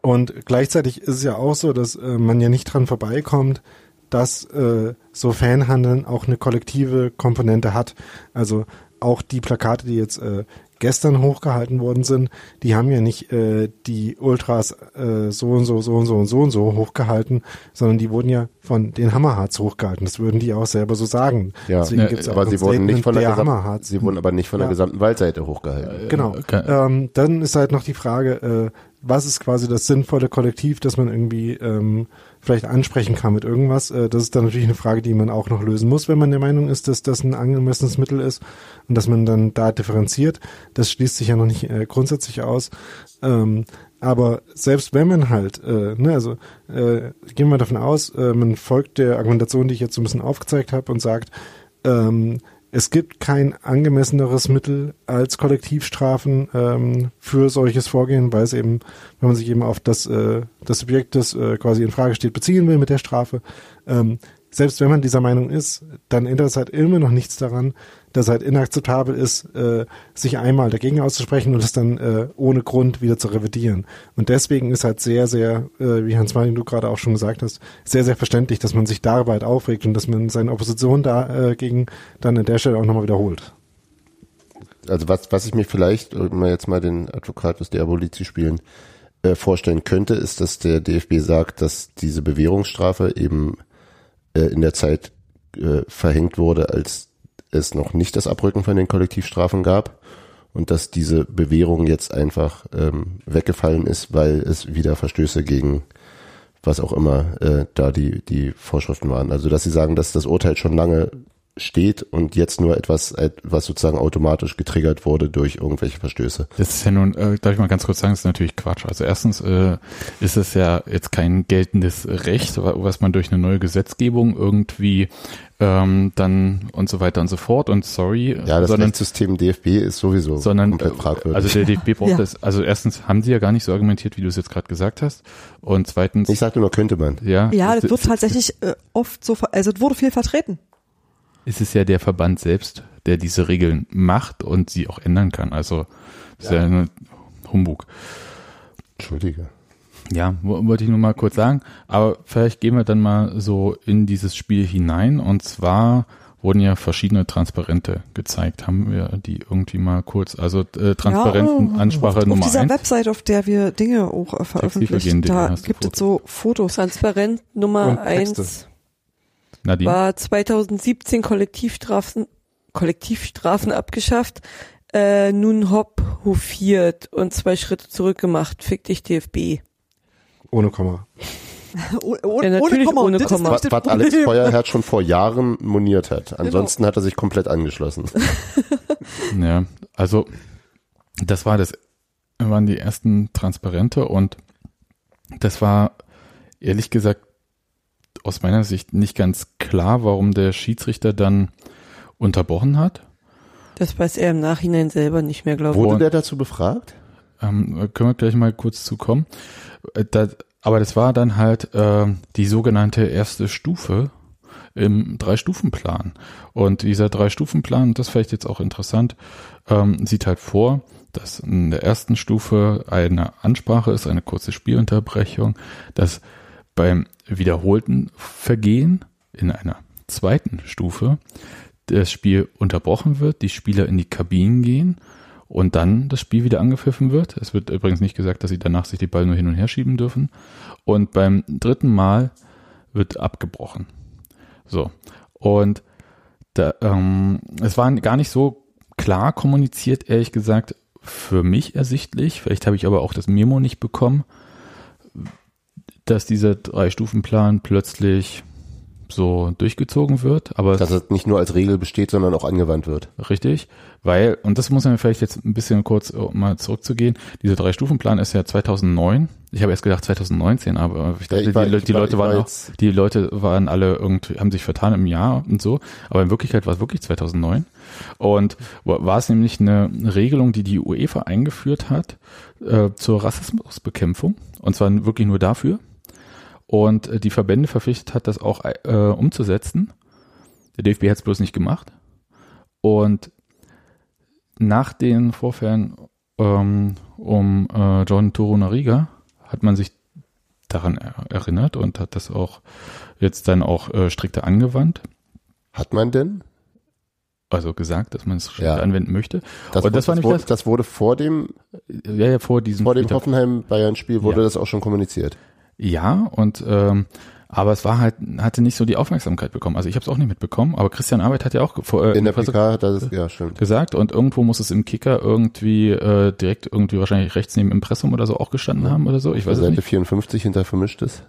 S7: und gleichzeitig ist es ja auch so, dass äh, man ja nicht dran vorbeikommt, dass äh, so Fanhandeln auch eine kollektive Komponente hat. Also auch die Plakate, die jetzt äh, gestern hochgehalten worden sind, die haben ja nicht äh, die Ultras äh, so und so, so und so und so und so hochgehalten, sondern die wurden ja von den Hammerharts hochgehalten. Das würden die auch selber so sagen.
S8: Ja,
S7: Deswegen
S5: Ja,
S7: gibt's
S8: aber
S7: auch
S8: sie wurden nicht von der,
S7: der
S8: gesamten,
S7: Hammerharts.
S8: sie wurden aber nicht von der
S7: Ja.
S8: gesamten Waldseite hochgehalten.
S7: Genau.
S5: Okay.
S7: Ähm, dann ist halt noch die Frage, äh, was ist quasi das sinnvolle Kollektiv, das man irgendwie ähm, vielleicht ansprechen kann mit irgendwas. Äh, das ist dann natürlich eine Frage, die man auch noch lösen muss, wenn man der Meinung ist, dass das ein angemessenes Mittel ist und dass man dann da differenziert. Das schließt sich ja noch nicht äh, grundsätzlich aus. Ähm, aber selbst wenn man halt, äh, ne, also gehen wir davon aus, man folgt der Argumentation, die ich jetzt so ein bisschen aufgezeigt habe und sagt, ähm, es gibt kein angemesseneres Mittel als Kollektivstrafen ähm, für solches Vorgehen, weil es eben, wenn man sich eben auf das, äh, das Subjekt, das äh, quasi in Frage steht, beziehen will mit der Strafe, ähm, selbst wenn man dieser Meinung ist, dann ändert es halt immer noch nichts daran, dass halt inakzeptabel ist, äh, sich einmal dagegen auszusprechen und es dann äh, ohne Grund wieder zu revidieren. Und deswegen ist halt sehr, sehr, äh, wie Hans-Martin du gerade auch schon gesagt hast, sehr, sehr verständlich, dass man sich darüber halt aufregt und dass man seine Opposition dagegen dann an der Stelle auch nochmal wiederholt.
S8: Also was, was ich mir vielleicht, um jetzt mal den Advocatus Diaboli zu spielen, äh, vorstellen könnte, ist, dass der DFB sagt, dass diese Bewährungsstrafe eben äh, in der Zeit äh, verhängt wurde, als es noch nicht das Abrücken von den Kollektivstrafen gab und dass diese Bewährung jetzt einfach ähm, weggefallen ist, weil es wieder Verstöße gegen was auch immer äh, da die, die Vorschriften waren. Also dass sie sagen, dass das Urteil schon lange steht und jetzt nur etwas, was sozusagen automatisch getriggert wurde durch irgendwelche Verstöße.
S5: Das ist ja nun, äh, darf ich mal ganz kurz sagen, das ist natürlich Quatsch. Also erstens äh, ist es ja jetzt kein geltendes Recht, wa- was man durch eine neue Gesetzgebung irgendwie ähm, dann und so weiter und so fort und sorry,
S8: Ja, das
S5: sondern
S8: Rechtssystem DFB ist sowieso
S5: sondern
S8: komplett fragwürdig.
S5: also der DFB braucht
S6: Ja.
S5: das, also erstens haben sie ja gar nicht so argumentiert, wie du es jetzt gerade gesagt hast und zweitens
S8: ich sagte nur, könnte man.
S5: ja,
S6: Ja,
S5: es-
S6: das wird tatsächlich äh, oft so, ver- also es wurde viel vertreten.
S5: Es ist ja der Verband selbst, der diese Regeln macht und sie auch ändern kann. Also das ist ja ein Humbug.
S8: Entschuldige.
S5: Ja, wo- wollte ich nur mal kurz sagen. Aber vielleicht gehen wir dann mal so in dieses Spiel hinein. Und zwar wurden ja verschiedene Transparente gezeigt. Haben wir die irgendwie mal kurz, also äh, Transparenten
S6: Ja,
S5: Ansprache
S6: auf,
S5: Nummer
S6: Auf dieser
S5: eins.
S6: Website, auf der wir Dinge auch äh, veröffentlichen, da gibt es so Fotos.
S9: Transparent Nummer eins
S5: Nadine.
S9: war 2017 Kollektivstrafen, Kollektivstrafen abgeschafft. Äh, nun hopp hofiert und zwei Schritte zurück gemacht. Fick dich DFB.
S7: Ohne Komma.
S6: Oh- oh-
S9: Ja,
S6: ohne
S9: natürlich
S6: Komma.
S9: ohne Komma.
S8: Was, was Alex
S6: Problem.
S8: Feuerherd schon vor Jahren moniert hat. Ansonsten hat er sich komplett angeschlossen.
S5: Ja, also das war das, waren die ersten Transparente und das war ehrlich gesagt aus meiner Sicht nicht ganz klar, warum der Schiedsrichter dann unterbrochen hat.
S9: Das weiß er im Nachhinein selber nicht mehr, glaube ich.
S8: Wurde der dazu befragt?
S5: Ähm, können wir gleich mal kurz zu kommen. Äh, Da, aber das war dann halt äh, die sogenannte erste Stufe im Drei-Stufen-Plan. Und dieser Drei-Stufen-Plan, das vielleicht jetzt auch interessant, ähm, sieht halt vor, dass in der ersten Stufe eine Ansprache ist, eine kurze Spielunterbrechung, dass beim wiederholten Vergehen in einer zweiten Stufe das Spiel unterbrochen wird, die Spieler in die Kabinen gehen und dann das Spiel wieder angepfiffen wird. Es wird übrigens nicht gesagt, dass sie danach sich die Ball nur hin und her schieben dürfen. Und beim dritten Mal wird abgebrochen. So. Und da, ähm, es war gar nicht so klar kommuniziert, ehrlich gesagt, für mich ersichtlich. Vielleicht habe ich aber auch das Memo nicht bekommen, dass dieser Drei-Stufen-Plan plötzlich so durchgezogen wird, aber
S8: Dass es nicht nur als Regel besteht, sondern auch angewandt wird.
S5: Richtig, weil, und das muss man vielleicht jetzt ein bisschen kurz um mal zurückzugehen, dieser Drei-Stufen-Plan ist ja 2009, ich habe erst gedacht 2019, aber ich dachte,
S8: ich war-
S5: die,
S8: ich
S5: die
S8: war-
S5: Leute
S8: war
S5: waren auch, die Leute waren alle irgendwie, haben sich vertan im Jahr und so, aber in Wirklichkeit war es wirklich 2009 und wa- war es nämlich eine Regelung, die die UEFA eingeführt hat äh, zur Rassismusbekämpfung und zwar wirklich nur dafür und äh, die Verbände verpflichtet hat, das auch äh, umzusetzen. Der DFB hat es bloß nicht gemacht. Und nach den Vorfällen ähm, um äh, John Toro Nariga hat man sich daran er erinnert und hat das auch jetzt dann auch äh, strikter angewandt.
S8: Hat man denn?
S5: Also gesagt, dass man es strikter
S8: Ja.
S5: anwenden möchte.
S8: Das,
S5: und das war
S8: das,
S5: nicht
S8: wurde,
S5: das,
S8: das wurde vor dem,
S5: ja, ja, vor diesem
S8: vor dem. Hoffenheim-Bayern-Spiel wurde
S5: Ja.
S8: das auch schon kommuniziert.
S5: Ja, und ähm, aber es war halt, hatte nicht so die Aufmerksamkeit bekommen. Also ich habe es auch nicht mitbekommen, aber Christian Arbeit hat ja auch vor, äh,
S8: In der
S5: Presse-
S8: PK hat das, ja, stimmt.
S5: gesagt und irgendwo muss es im Kicker irgendwie äh, direkt irgendwie wahrscheinlich rechts neben Impressum oder so auch gestanden haben oder so. Ich weiß es
S8: Seite
S5: nicht.
S8: 54 hinter vermischtes.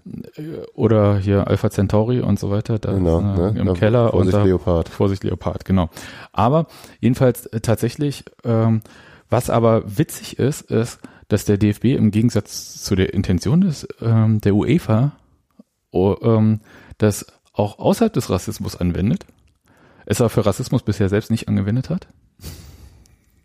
S5: Oder hier Alpha Centauri und so weiter, da
S8: Genau,
S5: äh,
S8: ne?
S5: im
S8: Da-
S5: Keller
S8: Vorsicht,
S5: und da,
S8: Leopard.
S5: Vorsicht Leopard, genau. Aber jedenfalls äh, tatsächlich, ähm, was aber witzig ist, ist, dass der DFB im Gegensatz zu der Intention des ähm, der UEFA oh, ähm, das auch außerhalb des Rassismus anwendet. Es aber für Rassismus bisher selbst nicht angewendet hat.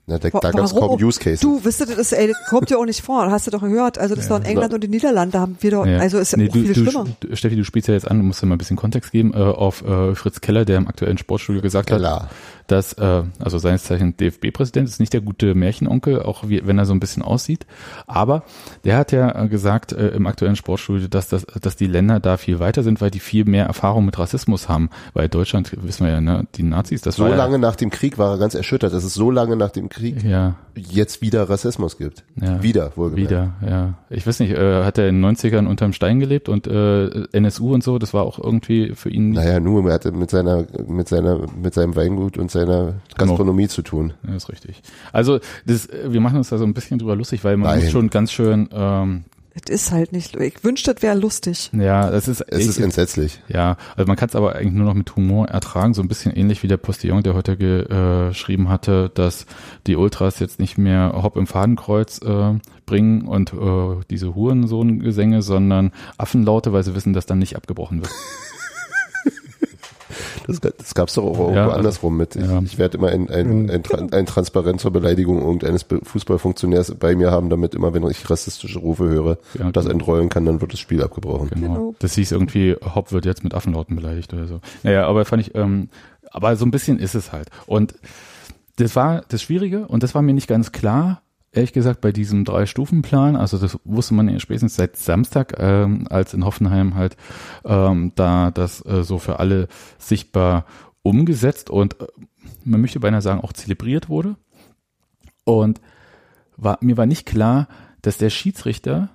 S8: Na, da
S6: Wa-
S8: da gab es
S6: warum?
S8: kaum Use Cases.
S6: Du, wisst ihr, das, ey, das kommt ja auch nicht vor. Hast du doch gehört. Also das ist doch in England und in den Niederlanden, da haben wir doch,
S5: Ja.
S6: also ist ja
S5: Nee,
S6: auch
S5: du,
S6: viel
S5: du,
S6: schlimmer.
S5: Steffi, du spielst ja jetzt an, du musst ja mal ein bisschen Kontext geben, äh, auf äh, Fritz Keller, der im aktuellen Sportstudio gesagt hat,
S8: Keller.
S5: Dass, äh, also seines Zeichen DFB-Präsident, ist nicht der gute Märchenonkel, auch wie, wenn er so ein bisschen aussieht, aber der hat ja äh, gesagt äh, im aktuellen Sportstudio, dass, das, dass die Länder da viel weiter sind, weil die viel mehr Erfahrung mit Rassismus haben, weil Deutschland, wissen wir ja, ne, die Nazis, das
S8: So
S5: war
S8: lange nach dem Krieg war er ganz erschüttert, dass es so lange nach dem Krieg
S5: ja, ja,
S8: jetzt wieder Rassismus gibt.
S5: Ja.
S8: Wieder, wohlgemerkt.
S5: Wieder, ja. Ich weiß nicht, äh, hat er in den 90ern unterm Stein gelebt und äh, NSU und so, das war auch irgendwie für ihn
S8: Naja, nur, er hatte mit seiner, mit seiner, mit seinem Weingut und seiner Gastronomie zu tun.
S5: Ja, ist richtig. Also das, wir machen uns da so ein bisschen drüber lustig, weil man
S8: Nein.
S5: muss schon ganz schön, ähm,
S6: Das ist halt nicht, ich wünschte, das wäre lustig.
S5: ja, das ist,
S8: Es ist
S5: ich,
S8: entsetzlich.
S5: ja, also man kann es aber eigentlich nur noch mit Humor ertragen, so ein bisschen ähnlich wie der Postillon, der heute äh, geschrieben hatte, dass die Ultras jetzt nicht mehr Hopp im Fadenkreuz äh, bringen und äh, diese Hurensohn-Gesänge, sondern Affenlaute, weil sie wissen, dass dann nicht abgebrochen wird.
S8: Das, das gab's doch auch irgendwo
S5: Ja, also,
S8: andersrum mit. Ich,
S5: ja.
S8: ich werde immer ein, ein, ein, ein Transparent zur Beleidigung irgendeines Fußballfunktionärs bei mir haben, damit immer, wenn ich rassistische Rufe höre,
S5: Ja,
S8: das
S5: genau.
S8: entrollen kann, dann wird das Spiel abgebrochen.
S5: Genau.
S6: Genau.
S5: Das hieß irgendwie, Hopp wird jetzt mit Affenlauten beleidigt oder so. Naja, aber fand ich, ähm, aber so ein bisschen ist es halt. Und das war das Schwierige und das war mir nicht ganz klar, ehrlich gesagt, bei diesem Drei-Stufen-Plan. Also das wusste man ja spätestens seit Samstag, ähm, als in Hoffenheim halt ähm, da das äh, so für alle sichtbar umgesetzt und äh, man möchte beinahe sagen auch zelebriert wurde. Und war, mir war nicht klar, dass der Schiedsrichter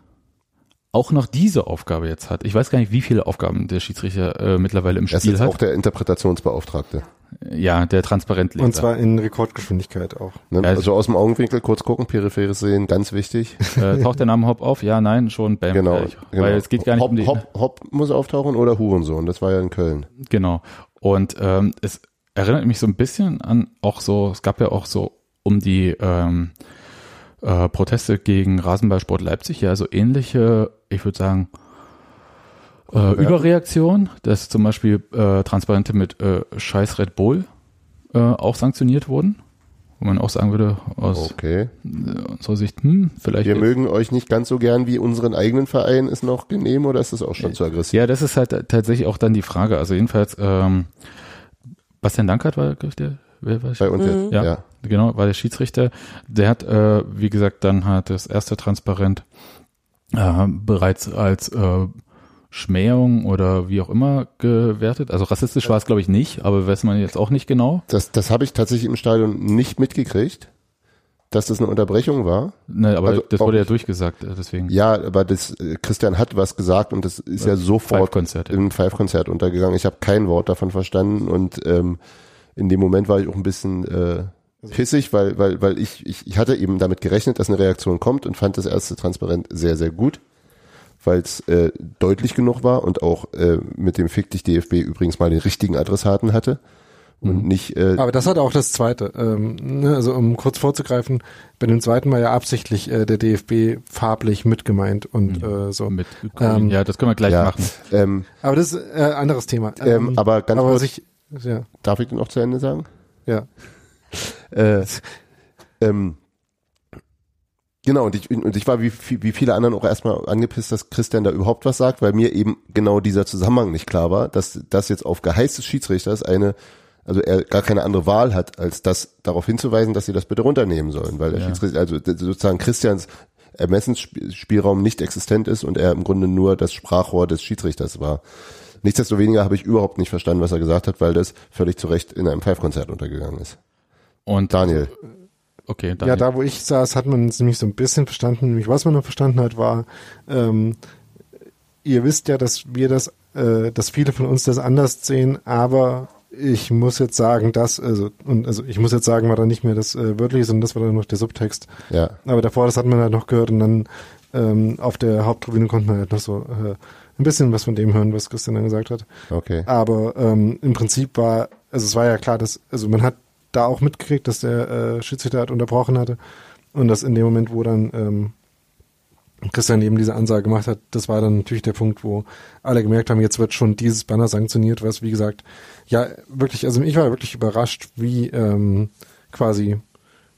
S5: auch noch diese Aufgabe jetzt hat. Ich weiß gar nicht, wie viele Aufgaben der Schiedsrichter äh, mittlerweile im
S8: Er ist
S5: Spiel
S8: jetzt
S5: hat.
S8: auch der Interpretationsbeauftragte.
S5: ja, der Transparentleser.
S7: Und zwar in Rekordgeschwindigkeit auch.
S8: Ne?
S5: Ja,
S8: also aus dem Augenwinkel kurz gucken, peripheres sehen, ganz wichtig.
S5: äh, taucht der Name Hopp auf? Ja, nein, schon, bam,
S8: Genau.
S5: gleich.
S8: genau.
S5: Weil es geht gar nicht
S8: Hopp,
S5: um die.
S8: Hopp, Hopp muss auftauchen oder Hurensohn. Das war ja in Köln.
S5: Genau. Und ähm, es erinnert mich so ein bisschen an auch so, es gab ja auch so um die ähm, äh, Proteste gegen Rasenballsport Leipzig, ja, so ähnliche, ich würde sagen, äh, Überreaktion, dass zum Beispiel äh, Transparente mit äh, Scheiß Red Bull äh, auch sanktioniert wurden. Wo man auch sagen würde, aus
S8: Okay.
S5: äh, unserer Sicht, hm, vielleicht.
S8: Wir mögen euch nicht ganz so gern wie unseren eigenen Verein. Ist noch genehm oder ist das auch schon zu aggressiv?
S5: Ja, das ist halt tatsächlich auch dann die Frage. Also jedenfalls, ähm, Bastian Dankert war, ich, der, wer war
S8: Bei uns jetzt.
S5: Ja,
S8: Ja.
S5: Genau, war der Schiedsrichter. Der hat, äh, wie gesagt, dann hat das erste Transparent äh, bereits als äh, Schmähung oder wie auch immer gewertet. Also rassistisch war es, glaube ich, nicht, aber weiß man jetzt auch nicht genau.
S8: Das, das habe ich tatsächlich im Stadion nicht mitgekriegt, dass das eine Unterbrechung war.
S5: Ne, aber
S8: Also
S5: das wurde ja durchgesagt, äh, deswegen.
S8: Ja, aber das äh, Christian hat was gesagt und das ist ja sofort
S5: Five-Konzert.
S8: im Five-Konzert untergegangen. Ich habe kein Wort davon verstanden und ähm, in dem Moment war ich auch ein bisschen äh, pissig, weil, weil, weil ich, ich, ich hatte eben damit gerechnet, dass eine Reaktion kommt und fand das erste Transparent sehr, sehr gut. weil es äh, deutlich genug war und auch äh, mit dem Fick dich DFB übrigens mal den richtigen Adressaten hatte und nicht äh,
S7: Aber das hat auch das zweite. Ähm, ne, also um kurz vorzugreifen, bei dem zweiten war ja absichtlich äh, der DFB farblich mitgemeint und äh, so.
S5: Mit
S7: Ähm,
S5: ja, das können wir gleich
S8: ja,
S5: machen.
S8: ähm,
S7: Aber das ist äh, anderes Thema.
S8: Ähm, aber ganz
S7: aber
S8: kurz-
S7: sich, ja,
S8: darf ich den noch zu Ende sagen?
S7: ja.
S8: Äh, ähm, genau, und ich, und ich war wie, wie viele anderen auch erstmal angepisst, dass Christian da überhaupt was sagt, weil mir eben genau dieser Zusammenhang nicht klar war, dass das jetzt auf Geheiß des Schiedsrichters eine, also er gar keine andere Wahl hat, als das darauf hinzuweisen, dass sie das bitte runternehmen sollen, weil der
S5: Ja.
S8: Schiedsrichter, also sozusagen Christians Ermessensspielraum nicht existent ist und er im Grunde nur das Sprachrohr des Schiedsrichters war. Nichtsdestoweniger habe ich überhaupt nicht verstanden, was er gesagt hat, weil das völlig zu Recht in einem Pfeifkonzert untergegangen ist.
S5: Und
S8: Daniel.
S5: okay,
S7: Ja,
S5: Daniel.
S7: da wo ich saß, hat man es nämlich so ein bisschen verstanden. Nämlich was man noch verstanden hat, war, ähm, ihr wisst ja, dass wir das, äh, dass viele von uns das anders sehen, aber ich muss jetzt sagen, dass, also, und also ich muss jetzt sagen, war da nicht mehr das äh, wörtliche, sondern das war dann noch der Subtext.
S8: Ja.
S7: Aber davor, das hat man halt noch gehört und dann ähm, auf der Haupttribüne konnte man halt noch so äh, ein bisschen was von dem hören, was Christian dann gesagt hat.
S8: Okay.
S7: Aber ähm, im Prinzip war, also es war ja klar, dass, also man hat da auch mitgekriegt, dass der äh, Schiedsrichter halt unterbrochen hatte. Und dass in dem Moment, wo dann ähm, Christian eben diese Ansage gemacht hat, das war dann natürlich der Punkt, wo alle gemerkt haben, jetzt wird schon dieses Banner sanktioniert, was wie gesagt, ja wirklich, also ich war wirklich überrascht, wie ähm, quasi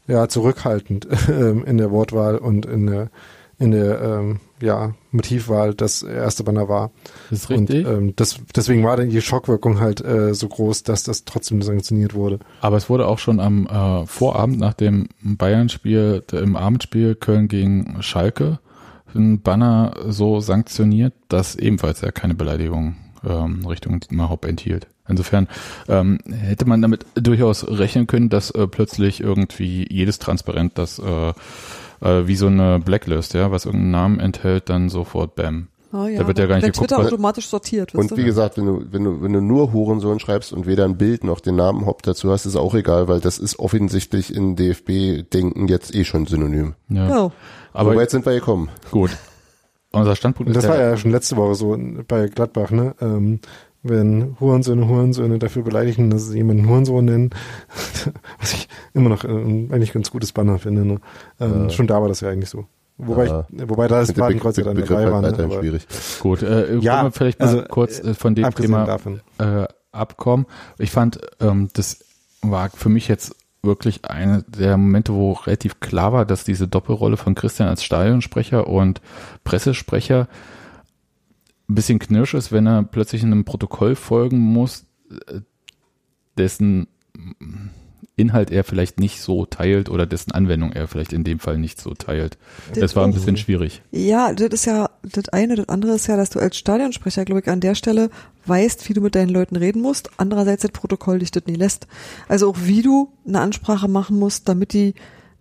S7: ja zurückhaltend ähm, in der Wortwahl und in der in der ähm, ja Motivwahl das erste Banner war.
S5: Das ist richtig.
S7: Und ähm, das, deswegen war dann die Schockwirkung halt äh, so groß, dass das trotzdem sanktioniert wurde.
S5: Aber es wurde auch schon am äh, Vorabend nach dem Bayern-Spiel, im Abendspiel Köln gegen Schalke, ein Banner so sanktioniert, dass ebenfalls ja keine Beleidigung ähm, Richtung Dietmar Hopp enthielt. Insofern ähm, hätte man damit durchaus rechnen können, dass äh, plötzlich irgendwie jedes Transparent, das äh, äh, wie so eine Blacklist, ja, was irgendeinen Namen enthält, dann sofort Bam.
S6: Oh, ja.
S5: Da wird ja gar nicht
S6: Wenn
S5: geguckt,
S6: Twitter automatisch sortiert.
S8: Und
S6: wisst
S8: wie gesagt, wenn du, wenn du, wenn du nur Hurensohn schreibst und weder ein Bild noch den Namen Hopp dazu hast, ist auch egal, weil das ist offensichtlich in DFB-Denken jetzt eh schon synonym.
S5: Ja.
S6: Genau.
S5: Aber
S8: jetzt sind wir gekommen.
S5: gut. Unser Standpunkt
S7: Und
S5: ist
S7: das war
S5: ja,
S7: ja schon letzte Woche so bei Gladbach, ne? Ähm, wenn Hurensöhne Hurensöhne dafür beleidigen, dass sie jemanden Hurensohn nennen, was ich immer noch äh, eigentlich ganz gutes Banner finde. Ne? Ähm, Schon da war das ja eigentlich so. Wobei,
S8: Ja.
S7: ich, wobei da
S8: Be
S7: Fadenkreuz ja dann
S8: Begriff
S7: dabei
S8: halt
S7: war. Ne?
S8: schwierig.
S5: gut. Äh,
S7: Ja,
S5: wollen wir vielleicht mal
S7: also,
S5: kurz äh, von dem Thema
S7: davon.
S5: äh, abkommen. Ich fand, ähm, das war für mich jetzt wirklich eine der Momente, wo relativ klar war, dass diese Doppelrolle von Christian als Stadionsprecher und Pressesprecher ein bisschen knirsch ist, wenn er plötzlich in einem Protokoll folgen muss, äh, dessen Inhalt er vielleicht nicht so teilt oder dessen Anwendung er vielleicht in dem Fall nicht so teilt. Das war ein bisschen schwierig.
S6: Ja, das ist ja das eine. Das andere ist ja, dass du als Stadionsprecher, glaube ich, an der Stelle weißt, wie du mit deinen Leuten reden musst. Andererseits das Protokoll dich das nie lässt. Also auch wie du eine Ansprache machen musst, damit die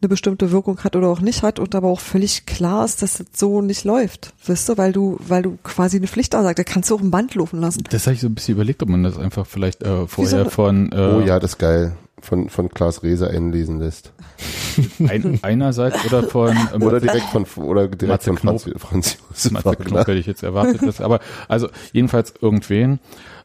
S6: eine bestimmte Wirkung hat oder auch nicht hat und aber auch völlig klar ist, dass das so nicht läuft. Weißt du, weil du, weil du quasi eine Pflicht ansagst. Da kannst du auch ein Band laufen lassen.
S5: Das habe ich so ein bisschen überlegt, ob man das einfach vielleicht äh, vorher
S6: so-
S5: von äh,
S8: Oh ja, das ist geil. Von, von Klaas Reese einlesen lässt.
S5: ein, einerseits oder von ähm,
S8: Oder direkt von, oder direkt
S5: Matze
S8: von Franz. Franz Josef
S5: Matze. Knob hätte ich jetzt erwartet. Das, aber also jedenfalls irgendwen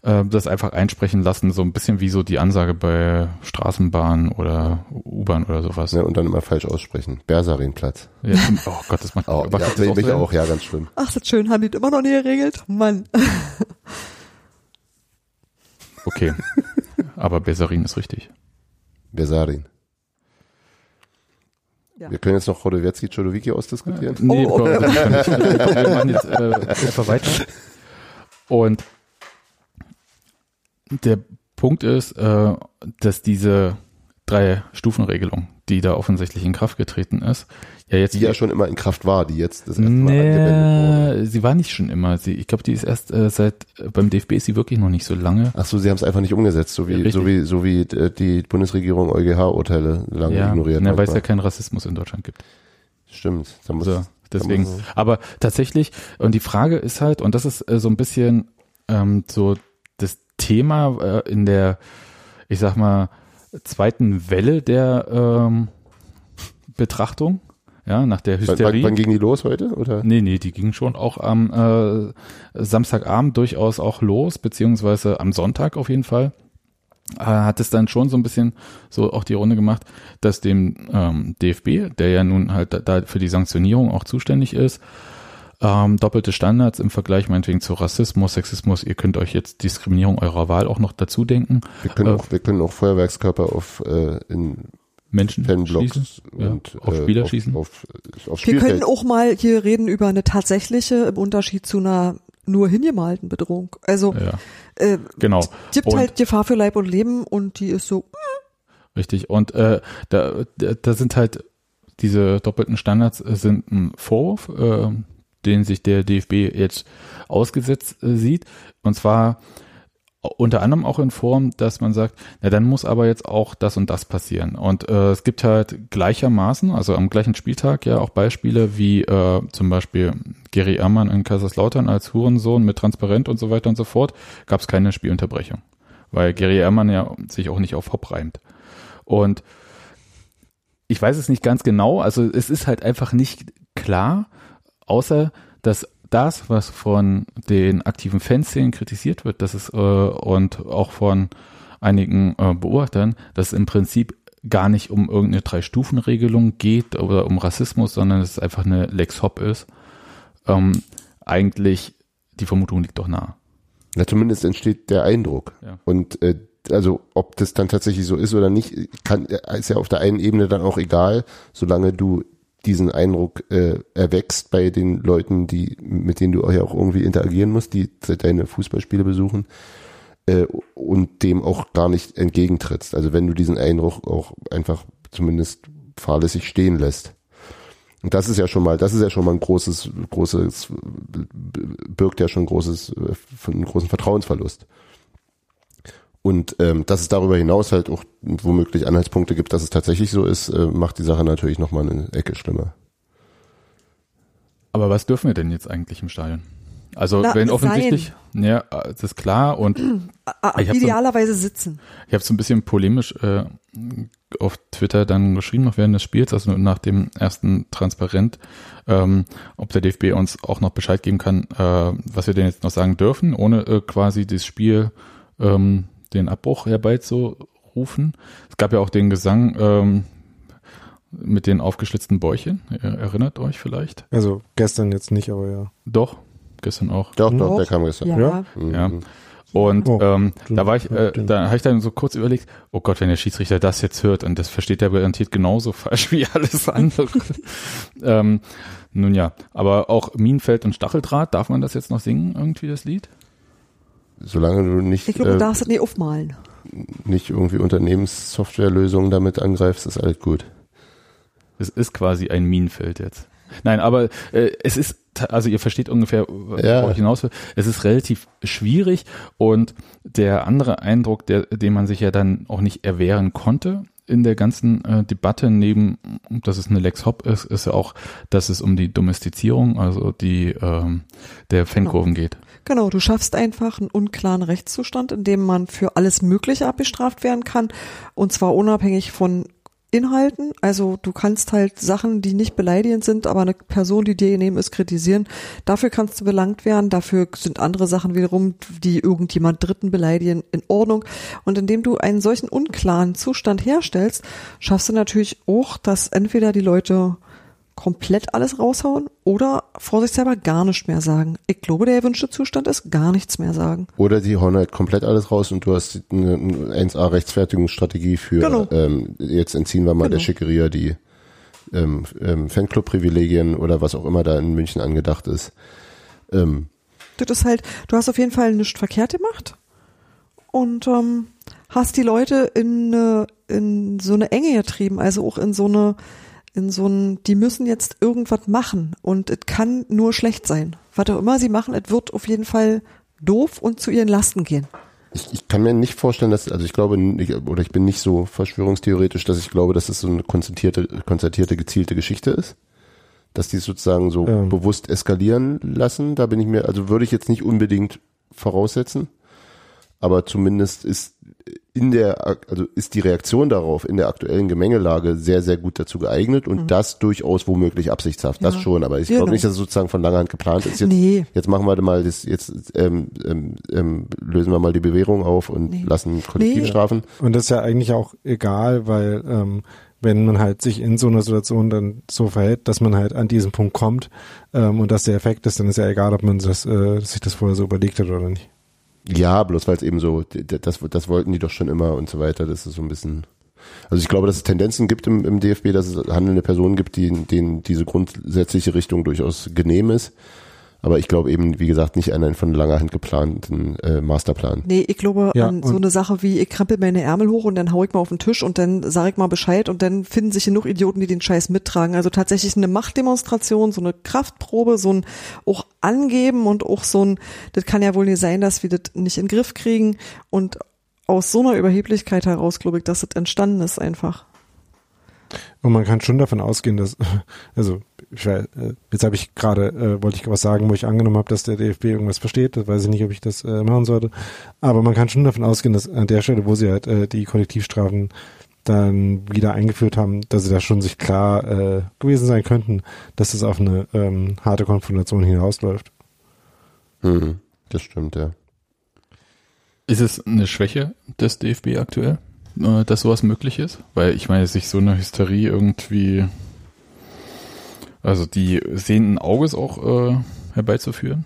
S5: äh, das einfach einsprechen lassen, so ein bisschen wie so die Ansage bei Straßenbahn oder U-Bahn oder sowas.
S8: Ne, und dann immer falsch aussprechen. Bersarinplatz.
S5: Ja, oh Gott, das macht
S8: Oh,
S5: macht
S8: ja,
S5: das auch
S8: mich auch, ja, ganz schlimm.
S6: Ach, das ist schön. Haben die immer noch nie geregelt? Mann.
S5: Okay. Aber Besserin ist richtig.
S8: Bersarin.
S6: Ja.
S8: Wir können jetzt noch Chodowiecki, Chodowicki ausdiskutieren.
S5: Nee,
S6: Oh, oh.
S5: wir, wir wir machen jetzt äh, einfach weiter. Und der Punkt ist, äh, dass diese drei Stufenregelung, die da offensichtlich in Kraft getreten ist, ja jetzt
S8: Die ja schon immer in Kraft war, die jetzt das erste Mal angewendet wurde.
S5: Nee, sie war nicht schon immer. Sie, ich glaube, die ist erst äh, seit äh, beim DFB ist sie wirklich noch nicht so lange.
S8: Ach so, sie haben es einfach nicht umgesetzt, so
S5: Ja,
S8: wie,
S5: richtig.
S8: so wie, so wie äh, die Bundesregierung EuGH-Urteile lange
S5: ja,
S8: ignoriert.
S5: ne, weil es ja keinen Rassismus in Deutschland gibt.
S8: Stimmt. Da muss,
S5: So, deswegen.
S8: muss-
S5: Aber tatsächlich, und die Frage ist halt, und das ist äh, so ein bisschen ähm, so Thema äh, in der, ich sag mal, zweiten Welle der ähm, Betrachtung. Ja, nach der Hysterie.
S8: wann, wann ging die los heute? Oder?
S5: Nee, nee, die ging schon auch am äh, Samstagabend durchaus auch los, beziehungsweise am Sonntag auf jeden Fall. Äh, hat es dann schon so ein bisschen so auch die Runde gemacht, dass dem ähm, DFB, der ja nun halt da, da für die Sanktionierung auch zuständig ist, ähm, doppelte Standards im Vergleich meinetwegen zu Rassismus, Sexismus, ihr könnt euch jetzt Diskriminierung eurer Wahl auch noch dazu denken.
S8: Wir können,
S5: Äh,
S8: auch, wir können auch Feuerwerkskörper auf äh, in
S5: Menschen
S8: Fanblocks
S5: schießen, ja,
S8: und
S5: auf
S8: äh,
S5: Spieler
S8: auf,
S5: schießen.
S8: Auf, auf
S6: Wir können auch mal hier reden über eine tatsächliche, im Unterschied zu einer nur hingemalten Bedrohung. Also
S5: Ja,
S6: äh,
S5: genau.
S6: es gibt
S5: Und-
S6: halt Gefahr für Leib und Leben und die ist so,
S5: Richtig. Und äh, da, da, da sind halt diese doppelten Standards äh, sind ein Vorwurf, äh, den sich der DFB jetzt ausgesetzt äh, sieht. Und zwar unter anderem auch in Form, dass man sagt, na dann muss aber jetzt auch das und das passieren. Und äh, es gibt halt gleichermaßen, also am gleichen Spieltag ja auch Beispiele wie äh, zum Beispiel Gary Ehrmann in Kaiserslautern als Hurensohn mit Transparent und so weiter und so fort, gab es keine Spielunterbrechung. Weil Gary Ehrmann ja sich auch nicht auf Hop reimt. Und ich weiß es nicht ganz genau, also es ist halt einfach nicht klar, außer dass das, was von den aktiven Fanszenen kritisiert wird, dass es äh, und auch von einigen äh, Beobachtern, dass es im Prinzip gar nicht um irgendeine Drei-Stufen-Regelung geht oder um Rassismus, sondern dass es einfach eine Lex Hop ist. Ähm, eigentlich, die Vermutung liegt doch nahe.
S8: Na, zumindest entsteht der Eindruck.
S5: Ja.
S8: Und äh, also ob das dann tatsächlich so ist oder nicht, kann, ist ja auf der einen Ebene dann auch egal, solange du diesen Eindruck äh, erwächst bei den Leuten, die mit denen du ja auch irgendwie interagieren musst, die deine Fußballspiele besuchen äh, und dem auch gar nicht entgegentrittst. Also wenn du diesen Eindruck auch einfach zumindest fahrlässig stehen lässt. Und das ist ja schon mal, das ist ja schon mal ein großes, großes, birgt ja schon großes, äh, einen großen Vertrauensverlust. Und ähm, dass es darüber hinaus halt auch womöglich Anhaltspunkte gibt, dass es tatsächlich so ist, äh, macht die Sache natürlich nochmal eine Ecke schlimmer.
S5: Aber was dürfen wir denn jetzt eigentlich im Stadion? Also
S6: Na,
S5: wenn offensichtlich, ja, das ist klar und Ich hab so-
S6: idealerweise sitzen.
S5: Ich habe so ein bisschen polemisch äh, auf Twitter dann geschrieben, noch während des Spiels, also nach dem ersten Transparent, ähm, ob der DFB uns auch noch Bescheid geben kann, äh, was wir denn jetzt noch sagen dürfen, ohne äh, quasi das Spiel ähm, den Abbruch herbeizurufen. Es gab ja auch den Gesang ähm, mit den aufgeschlitzten Bäuchen, ihr erinnert euch vielleicht?
S7: Also gestern jetzt nicht, aber ja.
S5: Doch, gestern auch.
S8: Doch, doch,
S6: Doch.
S8: der kam gestern.
S6: Ja.
S7: Ja?
S8: Mhm.
S5: Ja. Und
S7: Oh,
S5: ähm,
S7: den-
S5: da war ich, äh, da habe ich dann so kurz überlegt, oh Gott, wenn der Schiedsrichter das jetzt hört und das versteht er garantiert genauso falsch wie alles andere. ähm, nun ja, aber auch Minenfeld und Stacheldraht, darf man das jetzt noch singen, irgendwie das Lied?
S8: Solange du nicht,
S6: Ich glaube, du
S8: äh,
S6: darfst es nicht aufmalen.
S8: nicht irgendwie Unternehmenssoftwarelösungen damit angreifst, ist alles gut.
S5: Es ist quasi ein Minenfeld jetzt. Nein, aber äh, es ist, also ihr versteht ungefähr,
S8: Ja.
S5: worauf ich hinaus will. Es ist relativ schwierig und der andere Eindruck, der, den man sich ja dann auch nicht erwehren konnte in der ganzen äh, Debatte, neben, dass es eine Lex Hop ist, ist ja auch, dass es um die Domestizierung, also die ähm, der Fankurven geht.
S6: Genau, du schaffst einfach einen unklaren Rechtszustand, in dem man für alles Mögliche abbestraft werden kann. Und zwar unabhängig von Inhalten. Also du kannst halt Sachen, die nicht beleidigend sind, aber eine Person, die dir nehmen ist, kritisieren. Dafür kannst du belangt werden. Dafür sind andere Sachen wiederum, die irgendjemand Dritten beleidigen, in Ordnung. Und indem du einen solchen unklaren Zustand herstellst, schaffst du natürlich auch, dass entweder die Leute komplett alles raushauen oder vorsichtshalber gar nicht mehr sagen. Ich glaube, der erwünschte Zustand ist gar nichts mehr sagen.
S8: Oder die hauen halt komplett alles raus und du hast eine, eine 1A-Rechtfertigungsstrategie für,
S6: Genau.
S8: ähm, jetzt entziehen wir mal
S6: Genau.
S8: der Schickeria die ähm, ähm, Fanclub-Privilegien oder was auch immer da in München angedacht ist. Ähm,
S6: Das ist halt, du hast auf jeden Fall nichts verkehrt gemacht und ähm, hast die Leute in, in so eine Enge getrieben, also auch in so eine, in so ein, die müssen jetzt irgendwas machen und es kann nur schlecht sein. Was auch immer sie machen, es wird auf jeden Fall doof und zu ihren Lasten gehen.
S8: ich, ich kann mir nicht vorstellen, dass, also ich glaube, nicht, oder ich bin nicht so verschwörungstheoretisch, dass ich glaube, dass es so eine konzertierte, konzertierte, gezielte Geschichte ist. Dass die sozusagen so
S7: Ja.
S8: bewusst eskalieren lassen. Da bin ich mir, also würde ich jetzt nicht unbedingt voraussetzen. Aber zumindest ist in der, also ist die Reaktion darauf in der aktuellen Gemengelage sehr, sehr gut dazu geeignet und das durchaus womöglich absichtshaft. Das
S6: Ja.
S8: schon, aber ich
S6: Genau.
S8: glaube nicht, dass es sozusagen von langer Hand geplant ist. Jetzt,
S6: Nee.
S8: jetzt machen wir mal das, jetzt ähm, ähm, ähm, lösen wir mal die Bewährung auf und
S6: Nee.
S8: lassen Kollektivstrafen.
S7: Und das ist ja eigentlich auch egal, weil ähm, wenn man halt sich in so einer Situation dann so verhält, dass man halt an diesen Punkt kommt ähm, und dass der Effekt ist, dann ist ja egal, ob man das, äh, sich das vorher so überlegt hat oder nicht.
S8: Ja, bloß weil es eben so, das, das wollten die doch schon immer und so weiter. Das ist so ein bisschen. Also ich glaube, dass es Tendenzen gibt im, im DFB, dass es handelnde Personen gibt, die, denen diese grundsätzliche Richtung durchaus genehm ist. Aber ich glaube eben, wie gesagt, nicht an einen von langer Hand geplanten äh, Masterplan.
S6: Nee, ich glaube
S7: Ja,
S6: an so eine Sache wie, ich krempel meine Ärmel hoch und dann hau ich mal auf den Tisch und dann sage ich mal Bescheid und dann finden sich genug Idioten, die den Scheiß mittragen. Also tatsächlich eine Machtdemonstration, so eine Kraftprobe, so ein auch angeben und auch so ein, das kann ja wohl nicht sein, dass wir das nicht in den Griff kriegen und aus so einer Überheblichkeit heraus glaube ich, dass das entstanden ist einfach.
S7: Und man kann schon davon ausgehen, dass, also ich weiß, äh, jetzt habe ich gerade, äh, wollte ich was sagen, wo ich angenommen habe, dass der DFB irgendwas versteht. Das weiß ich nicht, ob ich das äh, machen sollte. Aber man kann schon davon ausgehen, dass an der Stelle, wo sie halt äh, die Kollektivstrafen dann wieder eingeführt haben, dass sie da schon sich klar äh, gewesen sein könnten, dass es auf eine ähm, harte Konfrontation hinausläuft.
S8: Mhm, das stimmt, ja.
S5: Ist es eine Schwäche des DFB aktuell, äh, dass sowas möglich ist? Weil ich meine, sich so eine Hysterie irgendwie, also die sehenden Auges auch äh, herbeizuführen?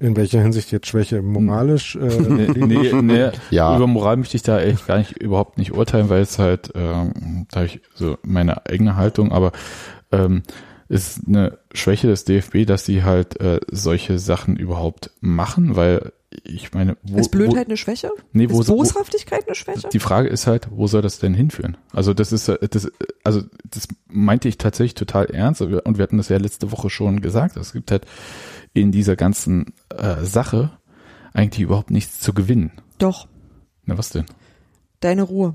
S7: In welcher Hinsicht jetzt Schwäche? Moralisch? Äh,
S5: nee, nee, nee,
S8: Ja.
S5: über Moral möchte ich da echt gar nicht überhaupt nicht urteilen, weil es halt, ähm, da habe ich so meine eigene Haltung, aber ähm, ist eine Schwäche des DFB, dass sie halt äh, solche Sachen überhaupt machen, weil ich meine, wo,
S6: ist Blödheit
S5: wo,
S6: eine Schwäche?
S5: nee, wo,
S6: ist Boshaftigkeit eine Schwäche?
S5: die Frage ist halt, wo soll das denn hinführen? Also das ist, äh, das, also das meinte ich tatsächlich total ernst und wir hatten das ja letzte Woche schon gesagt. Es gibt halt in dieser ganzen äh, Sache eigentlich überhaupt nichts zu gewinnen.
S6: Doch,
S5: Na was denn?
S6: deine Ruhe.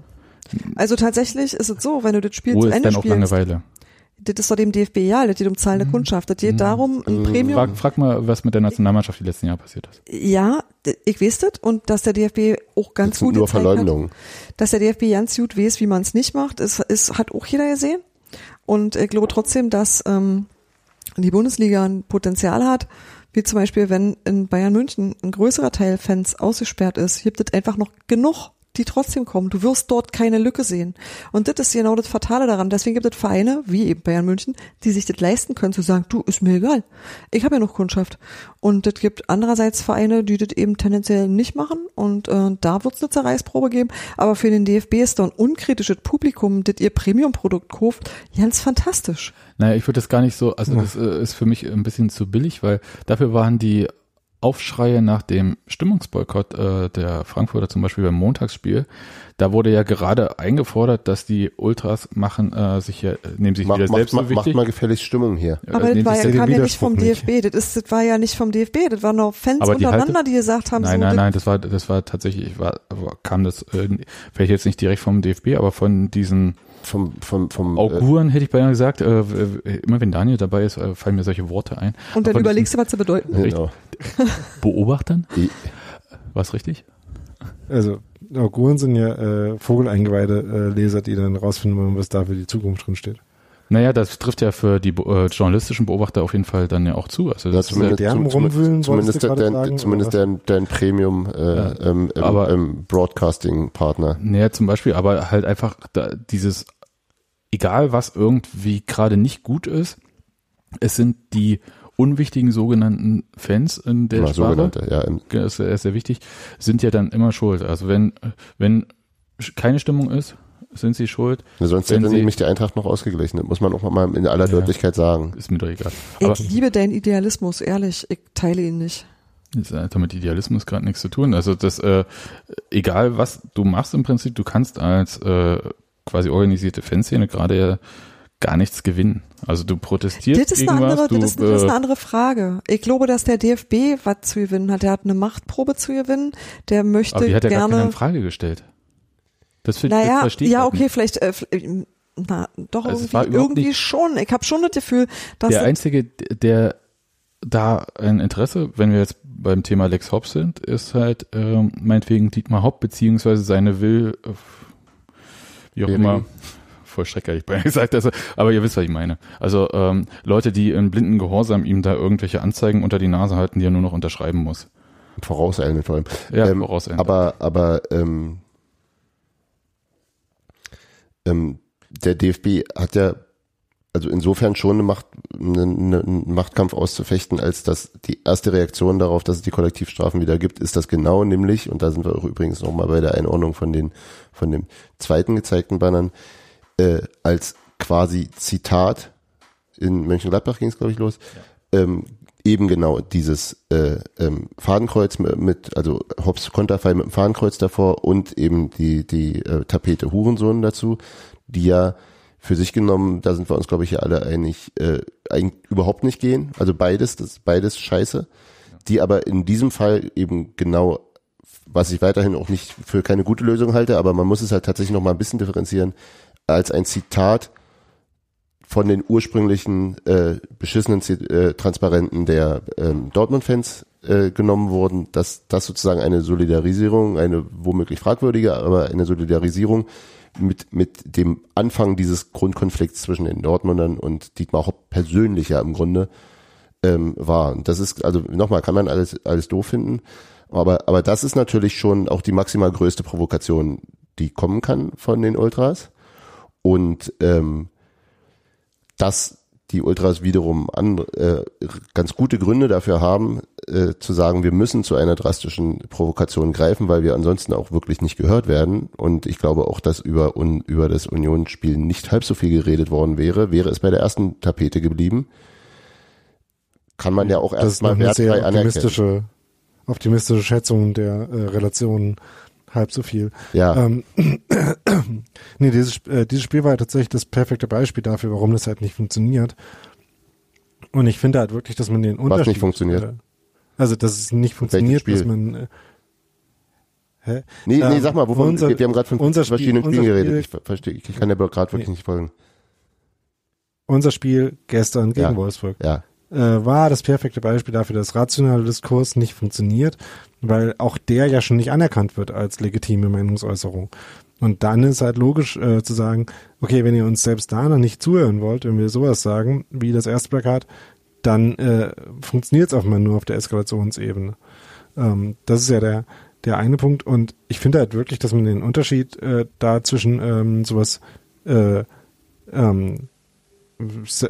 S6: Also tatsächlich ist es so, wenn du das Spiel
S5: Wo
S6: zu
S5: ist
S6: Ende
S5: denn auch
S6: spielst,
S5: Langeweile?
S6: Das ist doch dem DFB ja, das geht um zahlende Kundschaft. Das geht darum, ein Premium.
S5: Frag, frag mal, was mit der Nationalmannschaft die letzten Jahre passiert ist.
S6: Ja, ich weiß das und dass der DFB auch ganz
S8: Das
S6: gut
S8: nur
S6: gezeigt hat, dass der DFB ganz gut weiß, wie man es nicht macht, ist, ist, hat auch jeder gesehen. Und ich glaube trotzdem, dass ähm, die Bundesliga ein Potenzial hat, wie zum Beispiel, wenn in Bayern München ein größerer Teil Fans ausgesperrt ist, gibt es einfach noch genug, die trotzdem kommen. Du wirst dort keine Lücke sehen. Und das ist genau das Fatale daran. Deswegen gibt es Vereine, wie eben Bayern München, die sich das leisten können, zu sagen, du, ist mir egal. Ich habe ja noch Kundschaft. Und es gibt andererseits Vereine, die das eben tendenziell nicht machen. Und äh, da wird es eine Zerreißprobe geben. Aber für den DFB ist da ein unkritisches Publikum, das ihr Premium-Produkt kauft, ganz fantastisch.
S5: Naja, ich würde das gar nicht so, also das äh, ist für mich ein bisschen zu billig, weil dafür waren die Aufschreie nach dem Stimmungsboykott äh, der Frankfurter zum Beispiel beim Montagsspiel, da wurde ja gerade eingefordert, dass die Ultras machen äh, sich ja, nehmen sich
S8: Mach,
S5: wieder
S8: macht,
S5: selbst
S8: macht,
S5: so
S8: macht
S5: wichtig.
S8: mal gefälligst Stimmung hier.
S5: äh,
S6: Aber das war ja, kam ja nicht vom
S7: Widerspruch nicht.
S6: DFB. Das, ist, das war ja nicht vom DFB. Das waren noch Fans
S5: Aber die
S6: untereinander,
S5: Halte-
S6: die gesagt haben,
S5: Nein,
S6: so,
S5: nein,
S6: das-
S5: nein, das war, das war tatsächlich, war, kam das, äh, vielleicht jetzt nicht direkt vom DFB, aber von diesen
S8: Vom, vom, vom, äh,
S5: Auguren hätte ich beinahe gesagt, äh, immer wenn Daniel dabei ist, äh, fallen mir solche Worte ein.
S6: Und dann
S5: Von
S6: überlegst du, was sie bedeuten.
S8: genau.
S5: Beobachtern,
S8: Die-
S5: was richtig?
S7: Also Auguren sind ja äh, vogeleingeweihte äh, die dann rausfinden wollen, was da für die Zukunft drin steht.
S5: Naja, das trifft ja für die äh, journalistischen Beobachter auf jeden Fall dann ja auch zu. Also
S8: Ja,
S5: das ist ja,
S8: zumindest,
S7: deren
S8: zum,
S7: rumwühlen,
S8: zumindest, dein,
S7: sagen,
S8: zumindest
S7: oder
S8: dein, dein Premium äh,
S5: Ja.
S8: ähm, ähm,
S5: Aber-
S8: ähm, Broadcasting-Partner.
S5: naja, zum Beispiel, aber halt einfach da, dieses, egal was irgendwie gerade nicht gut ist, es sind die unwichtigen sogenannten Fans in der
S8: Ja,
S5: Sprache.
S8: sogenannte, ja.
S5: Das ist sehr, sehr wichtig, sind ja dann immer schuld. Also wenn, wenn keine Stimmung ist, sind sie schuld.
S8: Sonst
S5: Wenn
S8: hätte
S5: sie-
S8: nämlich die Eintracht noch ausgeglichen. Das muss man auch mal in aller
S5: Ja.
S8: Deutlichkeit sagen.
S5: Ist mir doch egal. Aber
S6: Ich liebe deinen Idealismus, ehrlich. Ich teile ihn nicht.
S5: das hat mit Idealismus gerade nichts zu tun. Also das, äh, egal was du machst im Prinzip, du kannst als äh, quasi organisierte Fanszene gerade ja gar nichts gewinnen. Also du protestierst
S6: Das ist,
S5: gegen
S6: eine andere,
S5: was, du,
S6: das, ist, das ist
S5: äh,
S6: eine andere Frage. Ich glaube, dass der DFB was zu gewinnen hat. Der hat eine Machtprobe zu gewinnen. Der möchte
S5: aber die hat ja gar keine
S6: gerne.
S5: in Frage gestellt. Das, find- das
S6: naja,
S5: verstehe ich
S6: ja,
S5: halt
S6: okay,
S5: nicht.
S6: vielleicht. Äh, fl- na, doch
S5: Also
S6: irgendwie, irgendwie schon. Ich habe schon das Gefühl, dass
S5: Der
S6: das-
S5: Einzige, der da ein Interesse, wenn wir jetzt beim Thema Lex Hopp sind, ist halt ähm, meinetwegen Dietmar Hopp beziehungsweise seine Will, äh, wie auch
S8: Bering.
S5: immer, voll schrecklich bei gesagt, also, aber ihr wisst, was ich meine. Also ähm, Leute, die in blinden Gehorsam ihm da irgendwelche Anzeigen unter die Nase halten, die er nur noch unterschreiben muss.
S8: Vorauseilend vor allem.
S5: Ja,
S8: ähm,
S5: vorauseilend.
S8: Aber, aber ähm, ähm, der DFB hat ja also insofern schon eine Macht, eine, eine, einen Machtkampf auszufechten, als dass die erste Reaktion darauf, dass es die Kollektivstrafen wieder gibt, ist das genau nämlich, und da sind wir auch übrigens nochmal bei der Einordnung von den, von dem zweiten gezeigten Bannern, äh, als quasi Zitat, in Mönchengladbach ging es, glaube ich, los, ähm, eben genau dieses äh, ähm, Fadenkreuz mit, also Hobbs Konterfei mit dem Fadenkreuz davor und eben die die äh, Tapete Hurensohn dazu, die ja für sich genommen, da sind wir uns glaube ich ja alle einig, äh, eigentlich überhaupt nicht gehen. Also beides, das beides Scheiße, die aber in diesem Fall eben genau was ich weiterhin auch nicht für keine gute Lösung halte, aber man muss es halt tatsächlich noch mal ein bisschen differenzieren, als ein Zitat von den ursprünglichen äh, beschissenen äh, Transparenten der ähm, Dortmund-Fans äh, genommen wurden, dass das sozusagen eine Solidarisierung, eine womöglich fragwürdige, aber eine Solidarisierung mit, mit dem Anfang dieses Grundkonflikts zwischen den Dortmundern und Dietmar Hopp persönlich ja im Grunde ähm, war. Und das ist, also nochmal, kann man alles, alles doof finden, aber, aber das ist natürlich schon auch die maximal größte Provokation, die kommen kann von den Ultras. Und ähm, dass die Ultras wiederum an, äh, ganz gute Gründe dafür haben, äh, zu sagen, wir müssen zu einer drastischen Provokation greifen, weil wir ansonsten auch wirklich nicht gehört werden. Und ich glaube auch, dass über, un, über das Unionsspiel nicht halb so viel geredet worden wäre, wäre es bei der ersten Tapete geblieben. Kann man ja auch
S7: Das ist noch
S8: erstmal
S7: eine
S8: wertfrei
S7: sehr
S8: anerkennen.
S7: optimistische, optimistische Schätzung der äh, Relationen. Halb so viel.
S8: Ja,
S7: Ähm, nee, dieses, äh, dieses Spiel war ja tatsächlich das perfekte Beispiel dafür, warum das halt nicht funktioniert. Und ich finde halt wirklich, dass man den Unterschied...
S8: nicht funktioniert?
S7: Äh, also, dass es nicht funktioniert, dass man... Äh, hä?
S8: nee, nee,
S7: ähm,
S8: sag mal, wovon,
S7: unser-
S8: wir haben gerade von verschiedenen Spielen geredet.
S7: Spiel-
S8: Ich ver- verstehe, ich kann der gerade wirklich
S7: Nee.
S8: nicht folgen.
S7: Unser Spiel gestern gegen
S8: Ja.
S7: Wolfsburg
S8: Ja,
S7: äh, war das perfekte Beispiel dafür, dass rationaler Diskurs nicht funktioniert, weil auch der ja schon nicht anerkannt wird als legitime Meinungsäußerung. Und dann ist halt logisch äh, zu sagen, okay, wenn ihr uns selbst da noch nicht zuhören wollt, wenn wir sowas sagen, wie das erste Plakat, dann äh, funktioniert es auch mal nur auf der Eskalationsebene. Ähm, das ist ja der, der eine Punkt. Und ich finde halt wirklich, dass man den Unterschied äh, da zwischen ähm, sowas äh, ähm,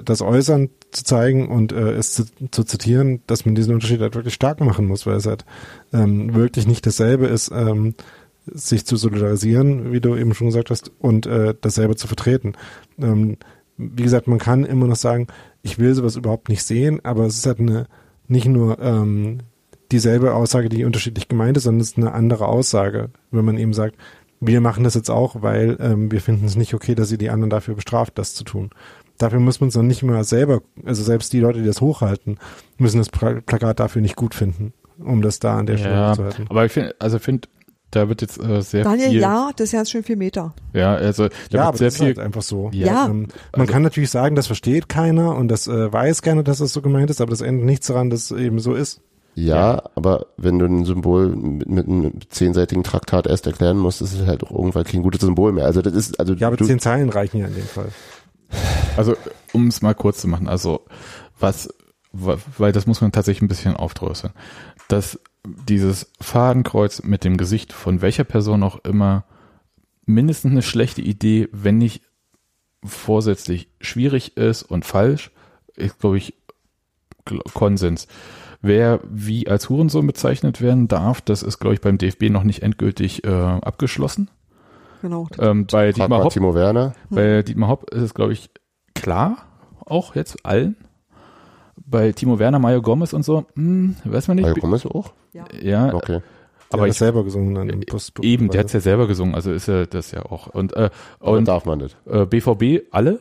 S7: das Äußern zu zeigen und äh, es zu, zu zitieren, dass man diesen Unterschied halt wirklich stark machen muss, weil es halt ähm, wirklich nicht dasselbe ist, ähm, sich zu solidarisieren, wie du eben schon gesagt hast, und äh, dasselbe zu vertreten. Ähm, wie gesagt, man kann immer noch sagen, ich will sowas überhaupt nicht sehen, aber es ist halt eine nicht nur ähm, dieselbe Aussage, die unterschiedlich gemeint ist, sondern es ist eine andere Aussage, wenn man eben sagt, wir machen das jetzt auch, weil ähm, wir finden es nicht okay, dass ihr die anderen dafür bestraft, das zu tun. Dafür muss man es noch nicht mal selber, also selbst die Leute, die das hochhalten, müssen das Pla- Plakat dafür nicht gut finden, um das da an der Stelle
S5: Ja,
S7: zu halten.
S5: aber ich finde, also ich finde, da wird jetzt äh, sehr
S6: Daniel,
S5: viel.
S6: ja, das ist ja schon vier Meter.
S5: Ja, also da
S7: Ja,
S5: wird
S7: aber
S5: sehr
S7: das ist
S5: viel.
S7: halt einfach so.
S6: Ja.
S7: Ähm, man kann natürlich sagen, das versteht keiner und das äh, weiß keiner, dass das so gemeint ist, aber das ändert nichts daran, dass es eben so ist.
S8: Ja, aber wenn du ein Symbol mit, mit einem zehnseitigen Traktat erst erklären musst, ist es halt auch irgendwann kein gutes Symbol mehr. Also das ist, also
S7: Ja, aber
S8: du,
S7: zehn Zeilen reichen ja in dem Fall.
S5: Also, um es mal kurz zu machen, also was, wa- weil das muss man tatsächlich ein bisschen aufdröseln, dass dieses Fadenkreuz mit dem Gesicht von welcher Person auch immer mindestens eine schlechte Idee, wenn nicht vorsätzlich schwierig ist und falsch, ist, glaube ich, Konsens. Wer wie als Hurensohn bezeichnet werden darf, das ist, glaube ich, beim DFB noch nicht endgültig äh, abgeschlossen.
S6: Genau.
S5: Ähm, bei Dietmar Hopp
S8: Timo Werner.
S5: bei Dietmar Hopp ist es, glaube ich, klar, auch jetzt allen. Bei Timo Werner, Mario Gomez und so, hm, weiß man nicht.
S8: Mario Gomez auch?
S5: Ja,
S8: Okay.
S5: aber
S7: der hat
S5: ich,
S7: selber gesungen dann im Post.
S5: eben, der hat's ja selber gesungen, also ist er das ja auch. Und, äh,
S8: Aber
S5: und
S8: darf man nicht.
S5: äh, BVB alle.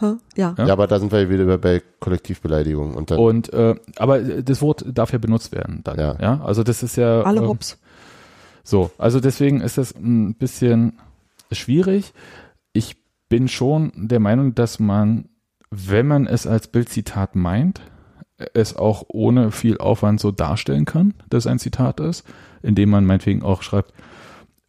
S6: Hä? Ja.
S5: Ja.
S8: Ja, aber da sind wir wieder bei Kollektivbeleidigung und dann
S5: Und äh, aber das Wort darf ja benutzt werden dann.
S8: Ja.
S5: Ja, also das ist ja
S6: Alle
S5: ähm,
S6: Hops.
S5: So, also deswegen ist das ein bisschen schwierig. Bin schon der Meinung, dass man, wenn man es als Bildzitat meint, es auch ohne viel Aufwand so darstellen kann, dass ein Zitat ist, indem man meinetwegen auch schreibt,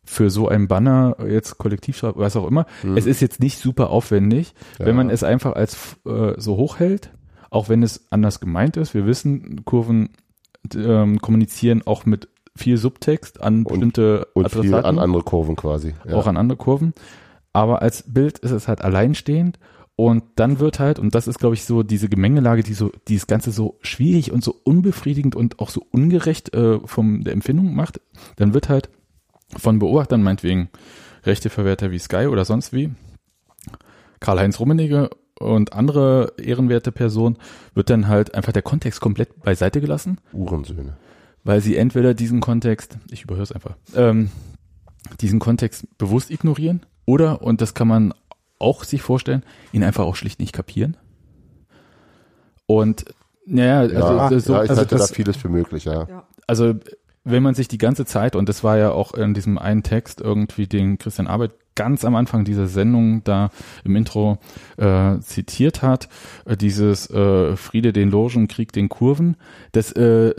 S5: für so ein Banner jetzt kollektiv schreibt, was auch immer.
S8: Mhm.
S5: Es ist jetzt nicht super aufwendig,
S8: Ja.
S5: wenn man es einfach als äh, so hochhält, auch wenn es anders gemeint ist. Wir wissen, Kurven ähm, kommunizieren auch mit viel Subtext an bestimmte
S8: Und
S5: Adressaten
S8: an andere Kurven quasi. Ja.
S5: auch an andere Kurven. Aber als Bild ist es halt alleinstehend und dann wird halt, und das ist, glaube ich, so diese Gemengelage, die so, die das Ganze so schwierig und so unbefriedigend und auch so ungerecht äh, von der Empfindung macht, dann wird halt von Beobachtern, meinetwegen Rechteverwerter wie Sky oder sonst wie, Karl-Heinz Rummenigge und andere ehrenwerte Personen, wird dann halt einfach der Kontext komplett beiseite gelassen
S8: Uhrensöhne.
S5: weil sie entweder diesen Kontext, ich überhöre es einfach, ähm, diesen Kontext bewusst ignorieren oder, und das kann man auch sich vorstellen, ihn einfach auch schlicht nicht kapieren. Und naja, also,
S8: Ja,
S5: so,
S8: ja ich
S5: also,
S8: halte da
S5: das,
S8: vieles für möglich, ja.
S5: also wenn man sich die ganze Zeit, und das war ja auch in diesem einen Text irgendwie, den Christian Arbeit ganz am Anfang dieser Sendung da im Intro äh, zitiert hat, äh, dieses äh, Friede den Logen, Krieg den Kurven, das äh,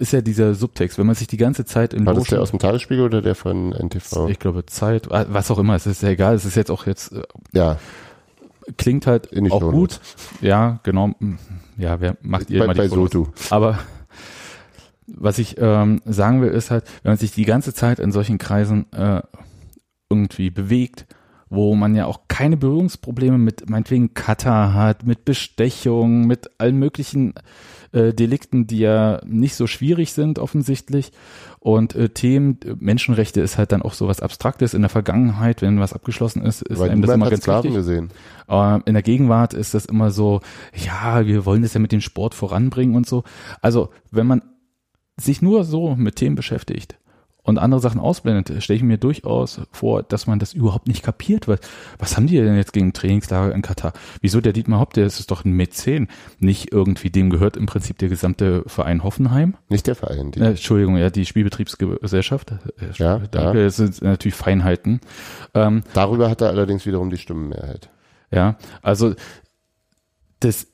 S5: ist ja dieser Subtext. Wenn man sich die ganze Zeit in
S8: War das der
S5: Logen,
S8: aus dem Tagesspiegel oder der von NTV?
S5: ich glaube Zeit, äh, was auch immer, es ist ja egal, es ist jetzt auch jetzt, äh,
S8: Ja,
S5: klingt halt auch
S8: Show
S5: gut. Ja, genau. Ja, wer macht ihr
S8: bei,
S5: mal die
S8: bei
S5: Fotos?
S8: Sotu.
S5: Aber was ich ähm, sagen will, ist halt, wenn man sich die ganze Zeit in solchen Kreisen äh, irgendwie bewegt, wo man ja auch keine Berührungsprobleme mit meinetwegen Katar hat, mit Bestechung, mit allen möglichen äh, Delikten, die ja nicht so schwierig sind offensichtlich. Und äh, Themen, Menschenrechte ist halt dann auch so was Abstraktes. In der Vergangenheit, wenn was abgeschlossen ist, ist
S8: Weil
S5: einem das immer ganz
S8: Sklaven
S5: wichtig.
S8: gesehen.
S5: Äh, in der Gegenwart ist das immer so, ja, wir wollen das ja mit dem Sport voranbringen und so. Also, wenn man sich nur so mit Themen beschäftigt und andere Sachen ausblendet, stelle ich mir durchaus vor, dass man das überhaupt nicht kapiert. Was, was haben die denn jetzt gegen Trainingslager in Katar? Wieso der Dietmar Hopp, der ist doch ein Mäzen. Nicht irgendwie, dem gehört im Prinzip der gesamte Verein Hoffenheim.
S8: Nicht der Verein. Die,
S5: Äh, Entschuldigung, ja, die Spielbetriebsgesellschaft. Äh,
S8: Ja,
S5: danke,
S8: ja.
S5: es sind natürlich Feinheiten. Ähm,
S8: Darüber hat er allerdings wiederum die Stimmenmehrheit.
S5: Ja, also das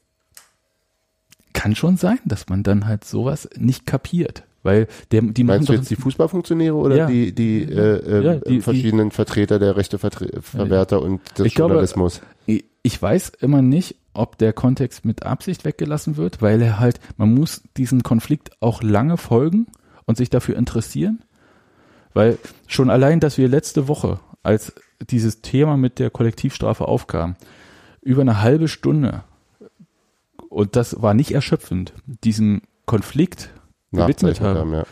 S5: kann schon sein, dass man dann halt sowas nicht kapiert, weil der, die machen
S8: Meinst du jetzt die Fußballfunktionäre oder
S5: Ja.
S8: die, die, äh, äh,
S5: Ja, die-
S8: verschiedenen Vertreter der Rechteverwerter und des
S5: Ich glaube,
S8: Journalismus?
S5: Ich- Ich weiß immer nicht, ob der Kontext mit Absicht weggelassen wird, weil er halt, man muss diesen Konflikt auch lange folgen und sich dafür interessieren, weil schon allein, dass wir letzte Woche, als dieses Thema mit der Kollektivstrafe aufkam, über eine halbe Stunde und das war nicht erschöpfend, diesem Konflikt gewidmet haben,
S8: haben, ja,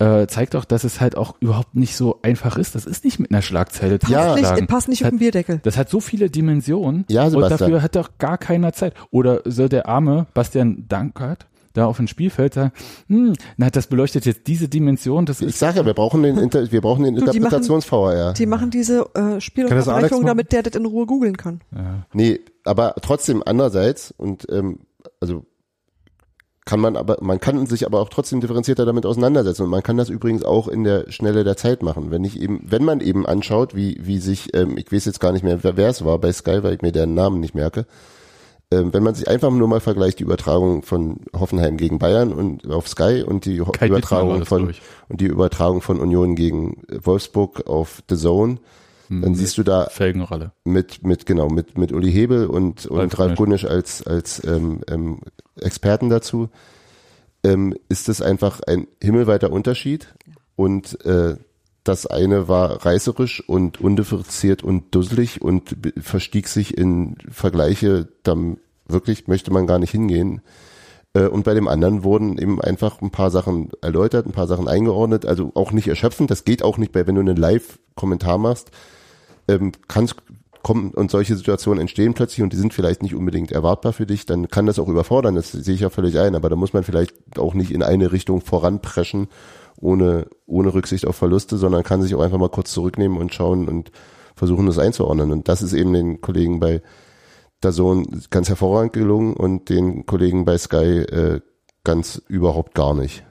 S8: ja.
S5: äh, zeigt doch, dass es halt auch überhaupt nicht so einfach ist. Das ist nicht mit einer Schlagzeile zu
S8: Ja.
S6: Passt
S5: schlagen.
S6: nicht, passt nicht auf den Bierdeckel.
S5: Das hat so viele Dimensionen
S8: Ja,
S5: und
S8: Sebastian.
S5: dafür hat doch gar keiner Zeit. Oder soll der arme Bastian Dankert da auf dem Spielfeld sagen, hm, na, das beleuchtet jetzt diese Dimension, das
S8: Ich sage ja, wir brauchen den, Inter wir brauchen den
S6: die machen-
S8: Interpretations-VR.
S6: Die machen diese äh, Spielunterbrechung, damit der das in Ruhe googeln kann.
S8: Nee, aber trotzdem andererseits und ähm, also kann man aber man kann sich aber auch trotzdem differenzierter damit auseinandersetzen. Und man kann das übrigens auch in der Schnelle der Zeit machen, wenn ich eben wenn man eben anschaut, wie wie sich ähm, ich weiß jetzt gar nicht mehr wer wer es war bei Sky, weil ich mir deren Namen nicht merke. Ähm, wenn man sich einfach nur mal vergleicht die Übertragung von Hoffenheim gegen Bayern und auf Sky und die Ho Übertragung
S5: das,
S8: von und die Übertragung von Union gegen Wolfsburg auf The Zone,
S5: Hm.
S8: dann siehst du da
S5: Felgenrolle.
S8: mit mit genau mit mit Uli Hebel und und
S5: Ralf
S8: Ralf Gunisch als als ähm, ähm, Experten dazu ähm, ist es einfach ein himmelweiter Unterschied und äh, das eine war reißerisch und undifferenziert und dusselig und verstieg sich in Vergleiche, dann wirklich möchte man gar nicht hingehen. Äh, Und bei dem anderen wurden eben einfach ein paar Sachen erläutert, ein paar Sachen eingeordnet, also auch nicht erschöpfend. Das geht auch nicht bei, wenn du einen Live-Kommentar machst, ähm, kannst kommen und solche Situationen entstehen plötzlich und die sind vielleicht nicht unbedingt erwartbar für dich, dann kann das auch überfordern, das sehe ich ja völlig ein, aber da muss man vielleicht auch nicht in eine Richtung voranpreschen, ohne, ohne Rücksicht auf Verluste, sondern kann sich auch einfach mal kurz zurücknehmen und schauen und versuchen, das einzuordnen. Und das ist eben den Kollegen bei Dazone ganz hervorragend gelungen und den Kollegen bei Sky äh, ganz überhaupt gar nicht.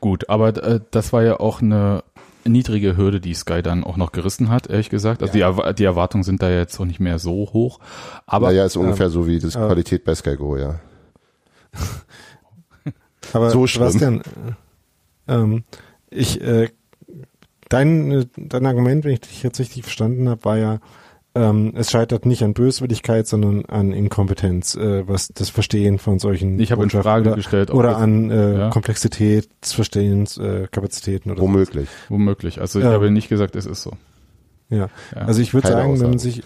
S5: Gut, aber äh, das war ja auch eine niedrige Hürde, die Sky dann auch noch gerissen hat, ehrlich gesagt. Also die, Erwa- die Erwartungen sind da jetzt auch nicht mehr so hoch. Aber
S8: naja, ist ungefähr so wie das Qualität bei Sky Go, ja.
S7: Aber
S8: So schlimm.
S7: Sebastian, äh, ähm, ich, äh, dein, äh, dein Argument, wenn ich dich jetzt richtig verstanden habe, war ja, ähm, es scheitert nicht an Böswilligkeit, sondern an Inkompetenz, äh, was das Verstehen von solchen
S5: Ich habe in
S7: Botschaften
S5: Frage
S7: oder,
S5: gestellt, ob
S7: oder an äh,
S5: ja.
S7: Komplexität des Verstehens, äh, Kapazitäten oder
S8: Womöglich.
S5: Womöglich. Also ich
S7: Ja.
S5: habe nicht gesagt, es ist so.
S7: Ja.
S5: Ja.
S7: Also ich würde sagen, wenn man
S8: Aussage.
S7: sich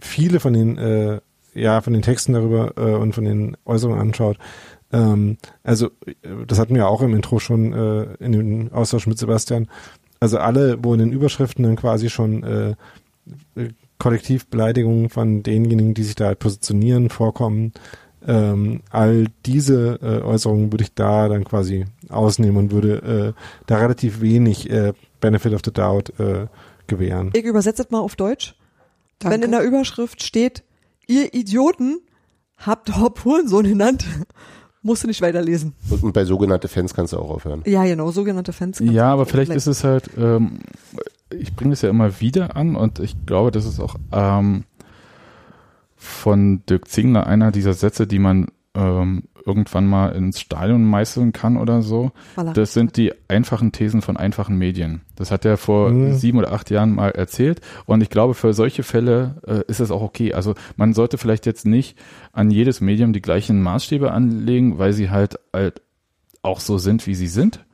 S7: viele von den äh, ja von den Texten darüber äh, und von den Äußerungen anschaut, ähm, also das hatten wir auch im Intro schon äh, in dem Austausch mit Sebastian. Also alle, wo in den Überschriften dann quasi schon äh, Kollektivbeleidigungen von denjenigen, die sich da halt positionieren, vorkommen. Ähm, all diese äh, Äußerungen würde ich da dann quasi ausnehmen und würde äh, da relativ wenig äh, Benefit of the Doubt äh, gewähren.
S6: Ich übersetze es mal auf Deutsch.
S9: Danke.
S6: Wenn in der Überschrift steht, ihr Idioten habt Hopp Hurensohn genannt, musst du nicht weiterlesen.
S8: Und, und bei sogenannte Fans kannst du auch aufhören.
S6: Ja, genau, sogenannte Fans.
S5: Ja, aber vielleicht ist es halt, ähm, ich bringe es ja immer wieder an und ich glaube, das ist auch ähm, von Dirk Zingler einer dieser Sätze, die man ähm, irgendwann mal ins Stadion meißeln kann oder so.
S6: Voilà.
S5: Das sind die einfachen Thesen von einfachen Medien. Das hat er vor
S7: Mhm.
S5: sieben oder acht Jahren mal erzählt. Und ich glaube, für solche Fälle äh, ist es auch okay. Also man sollte vielleicht jetzt nicht an jedes Medium die gleichen Maßstäbe anlegen, weil sie halt, halt auch so sind, wie sie sind.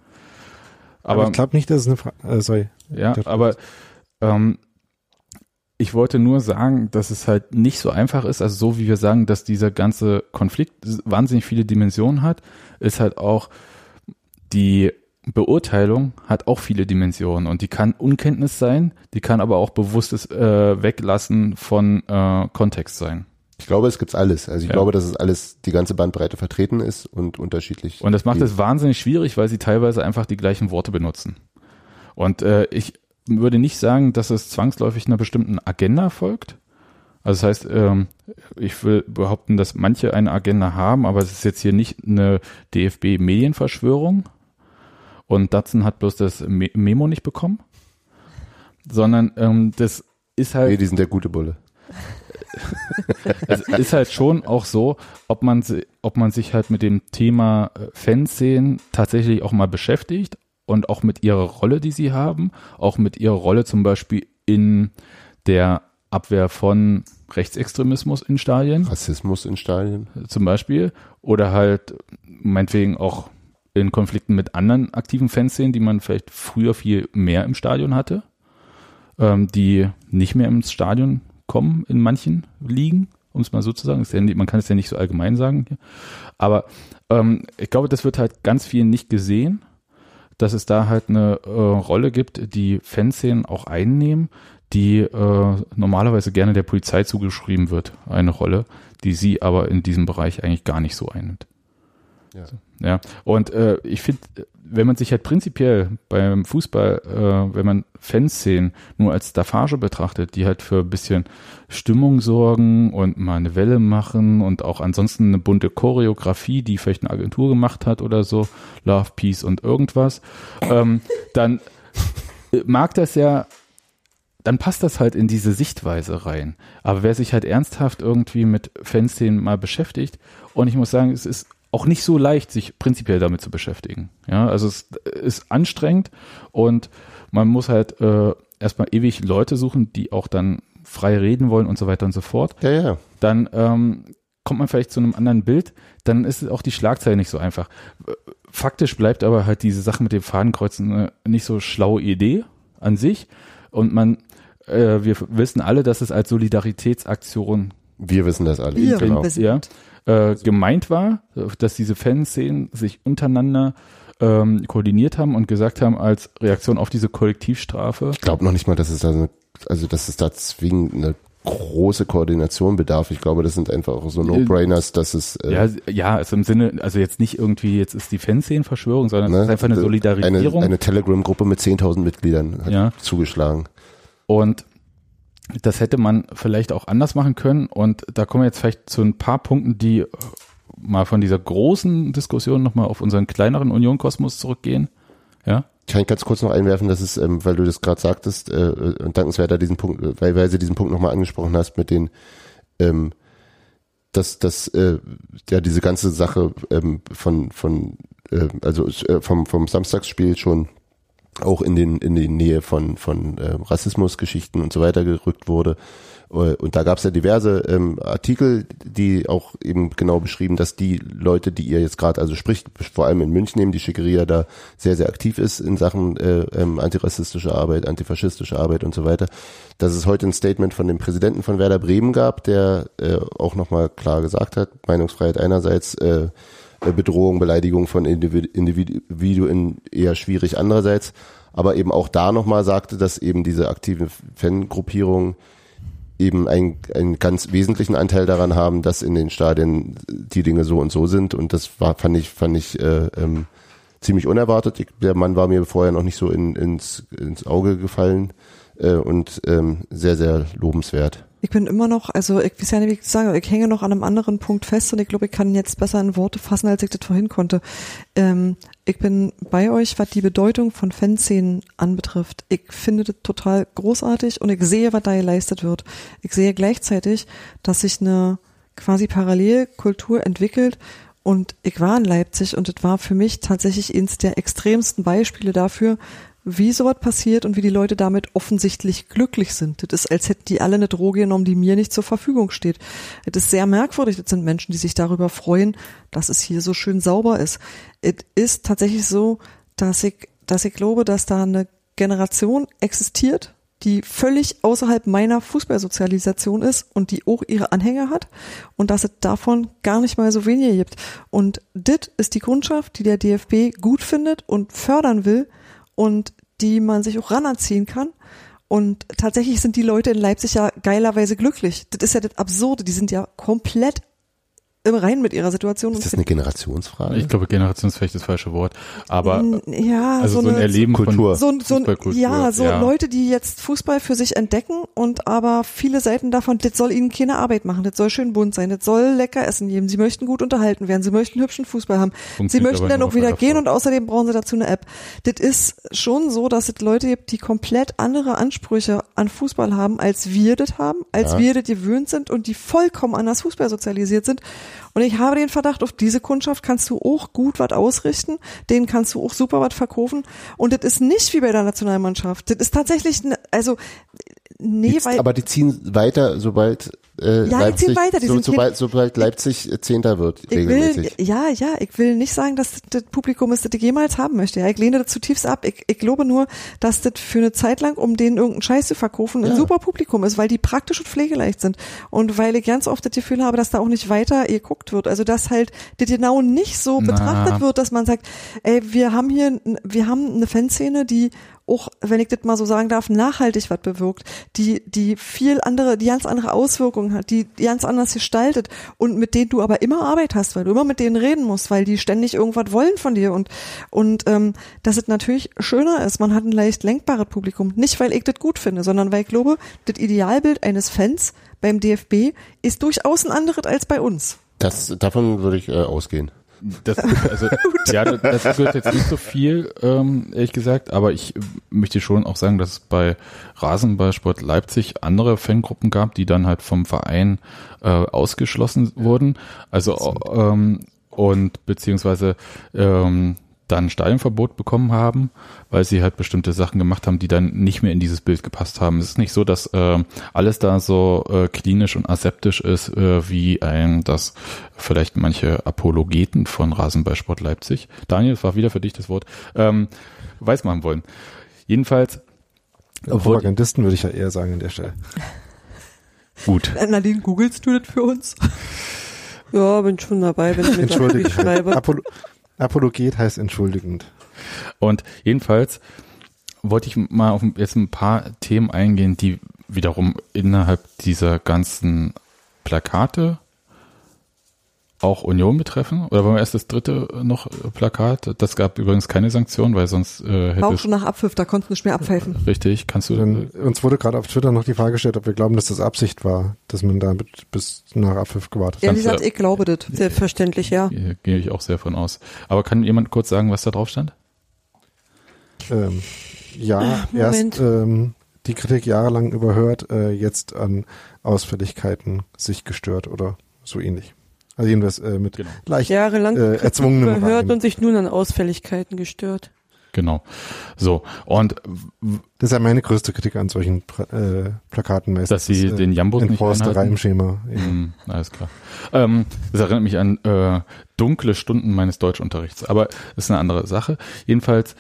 S7: Aber, ich glaube nicht, dass es eine Frage, äh, sorry.
S5: Ja, aber ähm, ich wollte nur sagen, dass es halt nicht so einfach ist, also so wie wir sagen, dass dieser ganze Konflikt wahnsinnig viele Dimensionen hat, ist halt auch die Beurteilung hat auch viele Dimensionen und die kann Unkenntnis sein, die kann aber auch bewusstes äh, Weglassen von äh, Kontext sein.
S8: Ich glaube, es gibt's alles. Also ich
S5: Ja.
S8: glaube, dass es alles, die ganze Bandbreite vertreten ist und unterschiedlich.
S5: Und das macht es wahnsinnig schwierig, weil sie teilweise einfach die gleichen Worte benutzen. Und äh, ich würde nicht sagen, dass es zwangsläufig einer bestimmten Agenda folgt. Also das heißt, ähm, ich will behaupten, dass manche eine Agenda haben, aber es ist jetzt hier nicht eine DFB-Medienverschwörung. Und Datsun hat bloß das Me Memo nicht bekommen, sondern ähm, das ist halt
S8: Nee, die sind der gute Bulle.
S5: es ist halt schon auch so, ob man, ob man sich halt mit dem Thema äh, Fanszenen tatsächlich auch mal beschäftigt und auch mit ihrer Rolle, die sie haben, auch mit ihrer Rolle zum Beispiel in der Abwehr von Rechtsextremismus in Stadien
S8: Rassismus in Stadien.
S5: zum Beispiel oder halt meinetwegen auch in Konflikten mit anderen aktiven Fanszenen, die man vielleicht früher viel mehr im Stadion hatte, ähm, die nicht mehr ins Stadion kommen in manchen Ligen, um es mal so zu sagen. Ja, nicht- man kann es ja nicht so allgemein sagen. Aber ähm, ich glaube, das wird halt ganz viel nicht gesehen, dass es da halt eine äh, Rolle gibt, die Fanszenen auch einnehmen, die äh, normalerweise gerne der Polizei zugeschrieben wird, eine Rolle, die sie aber in diesem Bereich eigentlich gar nicht so einnimmt.
S8: Ja.
S5: Ja, und äh, ich finde, wenn man sich halt prinzipiell beim Fußball, äh, wenn man Fanszenen nur als Staffage betrachtet, die halt für ein bisschen Stimmung sorgen und mal eine Welle machen und auch ansonsten eine bunte Choreografie, die vielleicht eine Agentur gemacht hat oder so, Love, Peace und irgendwas, ähm, dann mag das ja dann passt das halt in diese Sichtweise rein. Aber wer sich halt ernsthaft irgendwie mit Fanszenen mal beschäftigt, und ich muss sagen, es ist auch nicht so leicht, sich prinzipiell damit zu beschäftigen. Ja, also es ist anstrengend und man muss halt äh, erstmal ewig Leute suchen, die auch dann frei reden wollen und so weiter und so fort.
S8: Ja, ja.
S5: Dann ähm, kommt man vielleicht zu einem anderen Bild, dann ist auch die Schlagzeile nicht so einfach. Faktisch bleibt aber halt diese Sache mit dem Fadenkreuzen eine nicht so schlaue Idee an sich. Und man, äh, wir wissen alle, dass es als Solidaritätsaktion
S8: Wir wissen das alle.
S6: Wir
S8: genau.
S6: wissen-
S5: ja, äh, gemeint war, dass diese Fanszenen sich untereinander ähm, koordiniert haben und gesagt haben, als Reaktion auf diese Kollektivstrafe,
S8: Ich glaube noch nicht mal, dass es da so, also dass es da zwingend eine große Koordination bedarf. Ich glaube, das sind einfach auch so No-Brainers, dass es äh,
S5: ja, ja, also im Sinne, also jetzt nicht irgendwie, jetzt ist die Fanszenen-Verschwörung, sondern
S8: ne,
S5: es ist einfach eine Solidarisierung.
S8: Eine, eine Telegram-Gruppe mit 10.000 Mitgliedern hat
S5: Ja.
S8: zugeschlagen.
S5: Und das hätte man vielleicht auch anders machen können. Und da kommen wir jetzt vielleicht zu ein paar Punkten, die äh, mal von dieser großen Diskussion nochmal auf unseren kleineren Union-Kosmos zurückgehen. Ja.
S8: Kann ich ganz kurz noch einwerfen, dass es, ähm, weil du das gerade sagtest, äh, und dankenswerter diesen Punkt, äh, weil, weil sie diesen Punkt nochmal angesprochen hast mit den, ähm, dass, dass äh, ja diese ganze Sache ähm, von, von äh, also äh, vom, vom Samstagsspiel schon auch in den in die Nähe von von äh, Rassismusgeschichten und so weiter gerückt wurde. Äh, und da gab es ja diverse ähm, Artikel, die auch eben genau beschrieben, dass die Leute, die ihr jetzt gerade also spricht, vor allem in München eben die Schickeria da sehr, sehr aktiv ist in Sachen äh, ähm, antirassistische Arbeit, antifaschistische Arbeit und so weiter, dass es heute ein Statement von dem Präsidenten von Werder Bremen gab, der äh, auch nochmal klar gesagt hat, Meinungsfreiheit einerseits, äh, Bedrohung, Beleidigung von Individuen eher schwierig andererseits, aber eben auch da nochmal sagte, dass eben diese aktive Fangruppierung eben einen, einen ganz wesentlichen Anteil daran haben, dass in den Stadien die Dinge so und so sind. Und das war, fand ich, fand ich äh, ähm, ziemlich unerwartet. Ich, der Mann war mir vorher noch nicht so in, ins, ins Auge gefallen äh, und ähm, sehr, sehr lobenswert.
S6: Ich bin immer noch, also ich weiß ja nicht, wie ich sage, ich hänge noch an einem anderen Punkt fest und ich glaube, ich kann jetzt besser in Worte fassen, als ich das vorhin konnte. Ähm, ich bin bei euch, was die Bedeutung von Fanszenen anbetrifft. Ich finde das total großartig und ich sehe, was da geleistet wird. Ich sehe gleichzeitig, dass sich eine quasi Parallelkultur entwickelt und ich war in Leipzig und das war für mich tatsächlich eins der extremsten Beispiele dafür, wie sowas passiert und wie die Leute damit offensichtlich glücklich sind. Das ist, als hätten die alle eine Droge genommen, die mir nicht zur Verfügung steht. Das ist sehr merkwürdig. Das sind Menschen, die sich darüber freuen, dass es hier so schön sauber ist. Es ist tatsächlich so, dass ich, dass ich glaube, dass da eine Generation existiert, die völlig außerhalb meiner Fußballsozialisation ist und die auch ihre Anhänger hat und dass es davon gar nicht mal so wenige gibt. Und dit ist die Grundschaft, die der DFB gut findet und fördern will und die man sich auch ranerziehen kann. Und tatsächlich sind die Leute in Leipzig ja geilerweise glücklich. Das ist ja das Absurde. Die sind ja komplett im Rein mit ihrer Situation.
S8: Ist das eine Generationsfrage?
S5: Ich glaube, generationsfähig ist das falsche Wort. Aber
S6: ja,
S5: also so, so ein Erleben
S8: Kultur.
S6: Von so, so ja, so ja. Leute, die jetzt Fußball für sich entdecken und aber viele Seiten davon, das soll ihnen keine Arbeit machen, das soll schön bunt sein, das soll lecker Essen geben, sie möchten gut unterhalten werden, sie möchten hübschen Fußball haben, sie möchten dann auch wieder gehen und außerdem brauchen sie dazu eine App. Das ist schon so, dass es Leute gibt, die komplett andere Ansprüche an Fußball haben, als wir das haben, als ja. wir das gewöhnt sind und die vollkommen anders Fußball sozialisiert sind und ich habe den Verdacht, auf diese Kundschaft kannst du auch gut was ausrichten, denen kannst du auch super was verkaufen. Und das ist nicht wie bei der Nationalmannschaft. Das ist tatsächlich, also Nee,
S8: Jetzt,
S6: weil,
S8: aber die ziehen weiter, sobald äh, ja, Leipzig, weiter. Die so, sobald, sobald Leipzig äh, Zehnter wird,
S6: ich regelmäßig. Will, ja, ja, ich will nicht sagen, dass das Publikum es das jemals haben möchte. Ja, ich lehne das zutiefst ab. Ich, ich glaube nur, dass das für eine Zeit lang, um denen irgendeinen Scheiß zu verkaufen, ein super Publikum ist, weil die praktisch und pflegeleicht sind. Und weil ich ganz oft das Gefühl habe, dass da auch nicht weiter geguckt wird. Also dass halt das genau nicht so Na. betrachtet wird, dass man sagt, ey, wir haben hier, wir haben eine Fanszene, die auch, wenn ich das mal so sagen darf, nachhaltig was bewirkt, die, die viel andere, die ganz andere Auswirkungen hat, die, ganz anders gestaltet und mit denen du aber immer Arbeit hast, weil du immer mit denen reden musst, weil die ständig irgendwas wollen von dir und, und ähm, dass es natürlich schöner ist, man hat ein leicht lenkbares Publikum. Nicht, weil ich das gut finde, sondern weil ich glaube, das Idealbild eines Fans beim DFB ist durchaus ein anderes als bei uns.
S8: Das, davon würde ich äh, ausgehen.
S5: Das, also, ja, das gehört jetzt nicht so viel, ähm, ehrlich gesagt, aber ich möchte schon auch sagen, dass es bei Rasenballsport Leipzig andere Fangruppen gab, die dann halt vom Verein äh, ausgeschlossen wurden. Also ähm, und beziehungsweise ähm, dann Stadionverbot bekommen haben, weil sie halt bestimmte Sachen gemacht haben, die dann nicht mehr in dieses Bild gepasst haben. Es ist nicht so, dass äh, alles da so äh, klinisch und aseptisch ist, äh, wie ein das vielleicht manche Apologeten von Rasenballsport Leipzig. Daniel, es war wieder für dich das Wort, ähm, weiß machen wollen. Jedenfalls.
S7: Propagandisten würde ich ja eher sagen an der Stelle.
S6: Gut. Nadine, googelst du das für uns?
S9: Ja, bin schon dabei, wenn ich mir das schreibe.
S7: Apolo Apologet heißt entschuldigend.
S5: Und jedenfalls wollte ich mal auf jetzt ein paar Themen eingehen, die wiederum innerhalb dieser ganzen Plakate auch Union betreffen? Oder wollen wir erst das dritte noch Plakat? Das gab übrigens keine Sanktion, weil sonst äh, hätte
S6: Auch schon nach Abpfiff, da konnten wir nicht mehr abpfeifen.
S5: Richtig, kannst du.
S7: Dann, uns wurde gerade auf Twitter noch die Frage gestellt, ob wir glauben, dass das Absicht war, dass man da bis nach Abpfiff gewartet hat.
S6: Ja, wie gesagt, ich glaube das. Selbstverständlich, ja.
S5: Gehe ich auch sehr von aus. Aber kann jemand kurz sagen, was da drauf stand?
S7: Ähm, ja, Ach, erst ähm, die Kritik jahrelang überhört, äh, jetzt an Ausfälligkeiten sich gestört oder so ähnlich. Also jedenfalls äh, mit
S5: Genau.
S7: leicht
S9: Jahrelang
S7: äh, erzwungenem
S9: überhört
S7: Rahmen.
S9: und sich nun an Ausfälligkeiten gestört.
S5: Genau. So. Und
S7: Das ist ja meine größte Kritik an solchen äh, Plakaten meistens.
S5: Dass sie
S7: das,
S5: den Jambus nicht
S7: Enforsterei
S5: einhalten?
S7: im Schema. Ja.
S5: Hm, alles klar. Ähm, das erinnert mich an äh, dunkle Stunden meines Deutschunterrichts, aber ist eine andere Sache. Jedenfalls,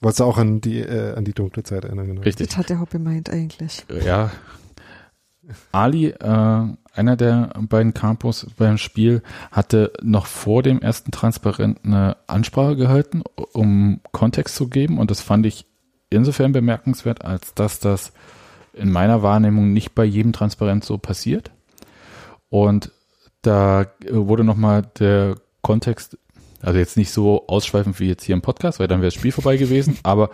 S7: Wolltest du auch an die, äh, an die dunkle Zeit erinnern, genau.
S5: richtig,
S6: Das hat der Hopp gemeint eigentlich.
S5: ja. Ali, äh, einer der beiden Campos beim Spiel, hatte noch vor dem ersten Transparent eine Ansprache gehalten, um Kontext zu geben. Und das fand ich insofern bemerkenswert, als dass das in meiner Wahrnehmung nicht bei jedem Transparent so passiert. Und da wurde nochmal der Kontext, also jetzt nicht so ausschweifend wie jetzt hier im Podcast, weil dann wäre das Spiel vorbei gewesen, aber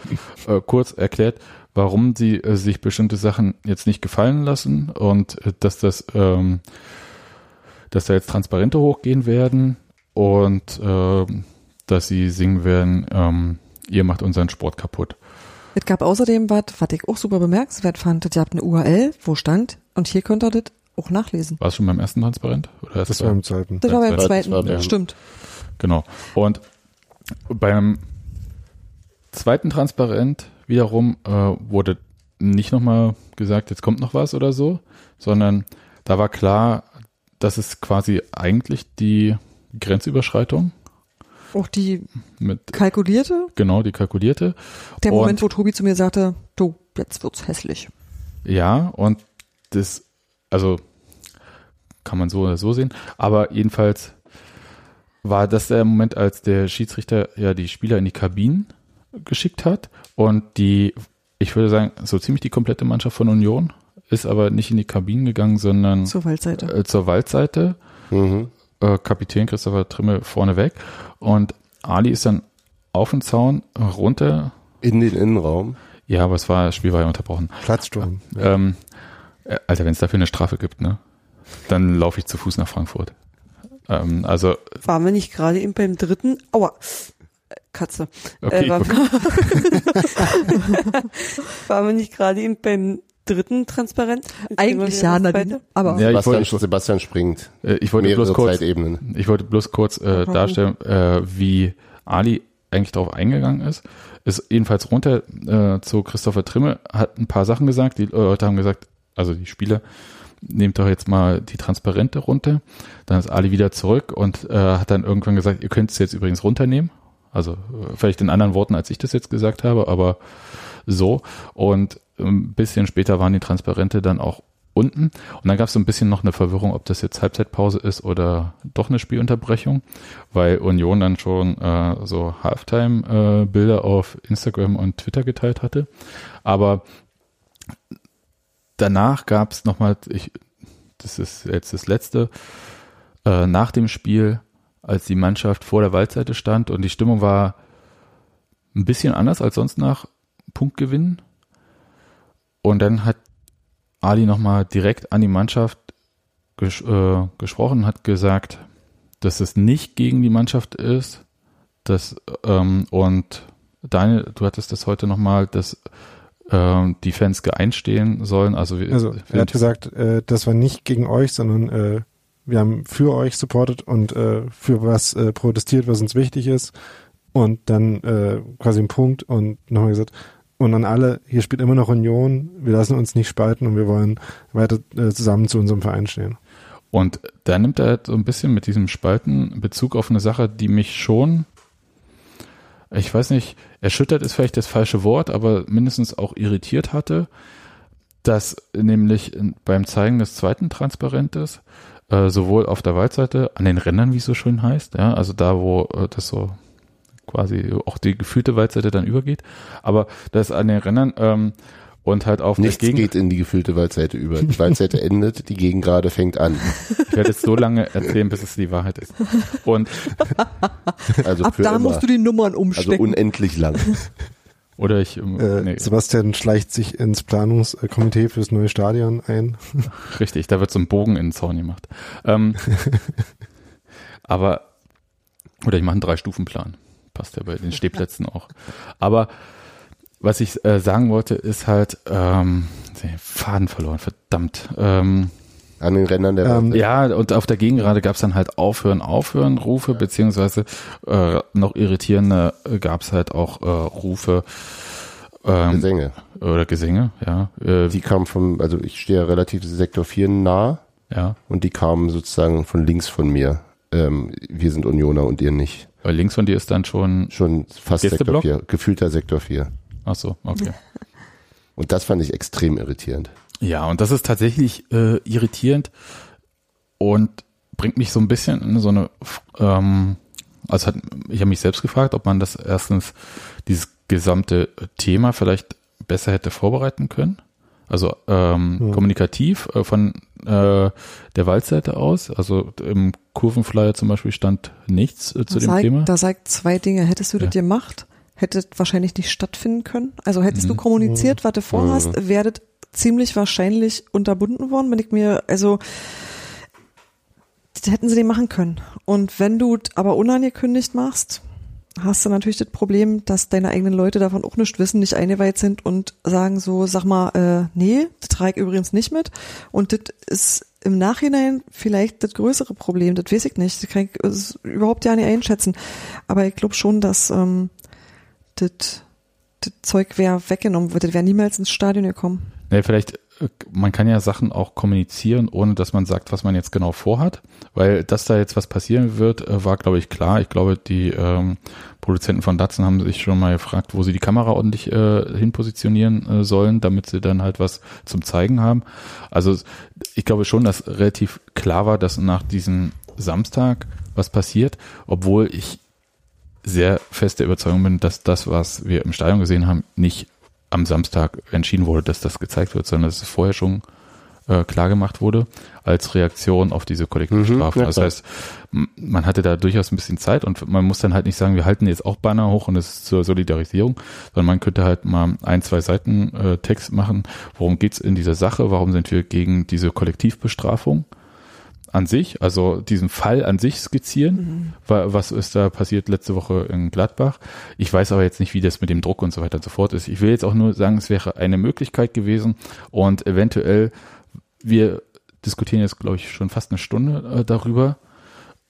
S5: äh, kurz erklärt, warum sie äh, sich bestimmte Sachen jetzt nicht gefallen lassen und äh, dass das, ähm, dass da jetzt Transparente hochgehen werden und ähm, dass sie singen werden, ähm, ihr macht unseren Sport kaputt.
S6: Es gab außerdem was, was ich auch super bemerkenswert fand. Ihr habt eine URL, wo stand, und hier könnt ihr das auch nachlesen.
S5: War es schon beim ersten Transparent? Oder erst
S7: Das war im zweiten.
S6: Das war beim
S8: Das
S6: zweiten,
S8: war beim-
S6: stimmt.
S5: Genau. Und beim zweiten Transparent wiederum äh, wurde nicht nochmal gesagt, jetzt kommt noch was oder so, sondern da war klar, das ist quasi eigentlich die Grenzüberschreitung
S6: Auch die
S5: mit,
S6: kalkulierte,
S5: genau, die kalkulierte.
S6: der
S5: Und-
S6: Moment, wo Tobi zu mir sagte, du, jetzt wird's hässlich.
S5: Ja, und das, also kann man so oder so sehen, aber jedenfalls war das der Moment, als der Schiedsrichter ja die Spieler in die Kabinen geschickt hat und die, ich würde sagen, so ziemlich die komplette Mannschaft von Union ist aber nicht in die Kabinen gegangen, sondern
S6: Zur Waldseite.
S5: äh, zur Waldseite.
S8: Mhm.
S5: Äh, Kapitän Christopher Trimmel vorne weg und Ali ist dann auf den Zaun runter.
S8: In den Innenraum.
S5: Ja, aber es war, das Spiel war ja unterbrochen.
S7: Platzsturm.
S5: Ähm, äh, Alter, wenn es dafür eine Strafe gibt, ne? Dann laufe ich zu Fuß nach Frankfurt. Ähm, also,
S9: Waren wir nicht gerade eben beim dritten? Aua. Äh, Katze.
S5: okay,
S9: äh, waren,
S5: gut.
S9: waren wir nicht gerade eben beim dritten Transparent?
S6: Eigentlich ja, Nadine. Aber
S5: Ja, ich
S8: Sebastian,
S5: wollte,
S8: Sebastian springt.
S5: äh, ich wollte bloß kurz,
S8: Zeitebenen.
S5: ich wollte bloß kurz äh, darstellen, äh, wie Ali eigentlich darauf eingegangen ist. Ist jedenfalls runter äh, zu Christopher Trimmel, hat ein paar Sachen gesagt. Die Leute haben gesagt, also die Spieler, nehmt doch jetzt mal die Transparente runter. Dann ist Ali wieder zurück und äh, hat dann irgendwann gesagt, ihr könnt es jetzt übrigens runternehmen. Also äh, vielleicht in anderen Worten, als ich das jetzt gesagt habe, aber so. Und ein bisschen später waren die Transparente dann auch unten. Und dann gab es so ein bisschen noch eine Verwirrung, ob das jetzt Halbzeitpause ist oder doch eine Spielunterbrechung, weil Union dann schon äh, so Halftime-Bilder auf Instagram und Twitter geteilt hatte. Aber danach gab es nochmal, ich, das ist jetzt das letzte, äh, nach dem Spiel, als die Mannschaft vor der Waldseite stand und die Stimmung war ein bisschen anders als sonst nach Punktgewinn. Und dann hat Ali nochmal direkt an die Mannschaft ges äh, gesprochen, hat gesagt, dass es nicht gegen die Mannschaft ist. Dass, ähm, und Daniel, du hattest das heute nochmal, dass ähm, die Fans geeinstehen sollen. Also, wir,
S7: Also er hat gesagt, äh, das war nicht gegen euch, sondern äh, wir haben für euch supportet und äh, für was äh, protestiert, was uns wichtig ist. Und dann äh, quasi ein Punkt und nochmal gesagt, und an alle, hier spielt immer noch Union, wir lassen uns nicht spalten und wir wollen weiter äh, zusammen zu unserem Verein stehen.
S5: Und da nimmt er so ein bisschen mit diesem Spalten Bezug auf eine Sache, die mich schon, ich weiß nicht, erschüttert ist vielleicht das falsche Wort, aber mindestens auch irritiert hatte, dass nämlich in, beim Zeigen des zweiten Transparentes äh, sowohl auf der Waldseite, an den Rändern, wie es so schön heißt, ja, also da, wo äh, das so quasi auch die gefühlte Waldseite dann übergeht, aber das an den Rändern ähm, und halt auf
S8: Nichts
S5: der Gegend.
S8: geht in die gefüllte Waldseite über. Die Waldseite endet, die Gegend gerade fängt an.
S5: Ich werde es so lange erzählen, bis es die Wahrheit ist. Und
S8: Also
S6: ab
S8: für
S6: da
S8: immer.
S6: musst du die Nummern
S8: also
S6: umstecken.
S8: unendlich lang.
S5: Oder ich ähm,
S7: Äh,
S5: nee,
S7: Sebastian schleicht sich ins Planungskomitee fürs neue Stadion ein.
S5: richtig, da wird so ein Bogen in den Zaun gemacht. Ähm, aber oder ich mache einen Drei-Stufen-Plan. Passt ja bei den Stehplätzen auch. Aber was ich äh, sagen wollte, ist halt, ähm, den Faden verloren, verdammt. Ähm,
S8: An den Rändern der
S7: Ähm,
S5: Ja, und auf der Gegengerade gab es dann halt Aufhören, Aufhören, Rufe, beziehungsweise äh, noch irritierender gab es halt auch äh, Rufe ähm,
S8: Gesänge.
S5: oder Gesänge, ja. Äh,
S8: Die kamen vom, also ich stehe ja relativ Sektor 4 nah
S5: ja.
S8: und die kamen sozusagen von links von mir. Ähm, wir sind Unioner und ihr nicht.
S5: Weil links von dir ist dann schon.
S8: Schon fast? Sektor 4, gefühlter Sektor 4.
S5: Ach so, okay.
S8: Und das fand ich extrem irritierend.
S5: Ja, und das ist tatsächlich äh, irritierend und bringt mich so ein bisschen in so eine, ähm, also hat, ich habe mich selbst gefragt, ob man das erstens, dieses gesamte Thema vielleicht besser hätte vorbereiten können. Also ähm, kommunikativ äh, von äh, der Waldseite aus. Also im Kurvenflyer zum Beispiel stand nichts äh, zu
S6: da
S5: dem
S6: sag,
S5: Thema.
S6: Da sagt zwei Dinge. Hättest du
S5: Ja.
S6: das gemacht, hättet wahrscheinlich nicht stattfinden können. Also hättest
S5: Mhm.
S6: du kommuniziert, was du vorhast, werdet ziemlich wahrscheinlich unterbunden worden, wenn ich mir, also hätten sie den machen können. Und wenn du aber unangekündigt machst, hast du natürlich das Problem, dass deine eigenen Leute davon auch nicht wissen, nicht eingeweiht sind und sagen so, sag mal, äh, nee, das trage ich übrigens nicht mit. Und das ist im Nachhinein vielleicht das größere Problem, das weiß ich nicht. Das kann ich überhaupt ja nicht einschätzen. Aber ich glaube schon, dass ähm, das das Zeug wäre weggenommen wird. Das wäre niemals ins Stadion gekommen.
S5: Nee, vielleicht, äh, man kann ja Sachen auch kommunizieren, ohne dass man sagt, was man jetzt genau vorhat. Weil, dass da jetzt was passieren wird, äh, war, glaube ich, klar. Ich glaube, die ähm, Produzenten von Datsun haben sich schon mal gefragt, wo sie die Kamera ordentlich äh, hinpositionieren äh, sollen, damit sie dann halt was zum Zeigen haben. Also ich glaube schon, dass relativ klar war, dass nach diesem Samstag was passiert, obwohl ich sehr fest der Überzeugung bin, dass das, was wir im Stadion gesehen haben, nicht am Samstag entschieden wurde, dass das gezeigt wird, sondern dass es vorher schon äh, klar gemacht wurde als Reaktion auf diese Kollektivstrafen.
S8: Mhm, ja,
S5: das
S8: klar.
S5: heißt, man hatte da durchaus ein bisschen Zeit und man muss dann halt nicht sagen, wir halten jetzt auch Banner hoch und es ist zur Solidarisierung, sondern man könnte halt mal ein, zwei Seiten äh, Text machen, worum geht's in dieser Sache, warum sind wir gegen diese Kollektivbestrafung an sich, also diesen Fall an sich skizzieren, wa- was ist da passiert letzte Woche in Gladbach. Ich weiß aber jetzt nicht, wie das mit dem Druck und so weiter und so fort ist. Ich will jetzt auch nur sagen, es wäre eine Möglichkeit gewesen und eventuell, wir diskutieren jetzt, glaube ich, schon fast eine Stunde äh, darüber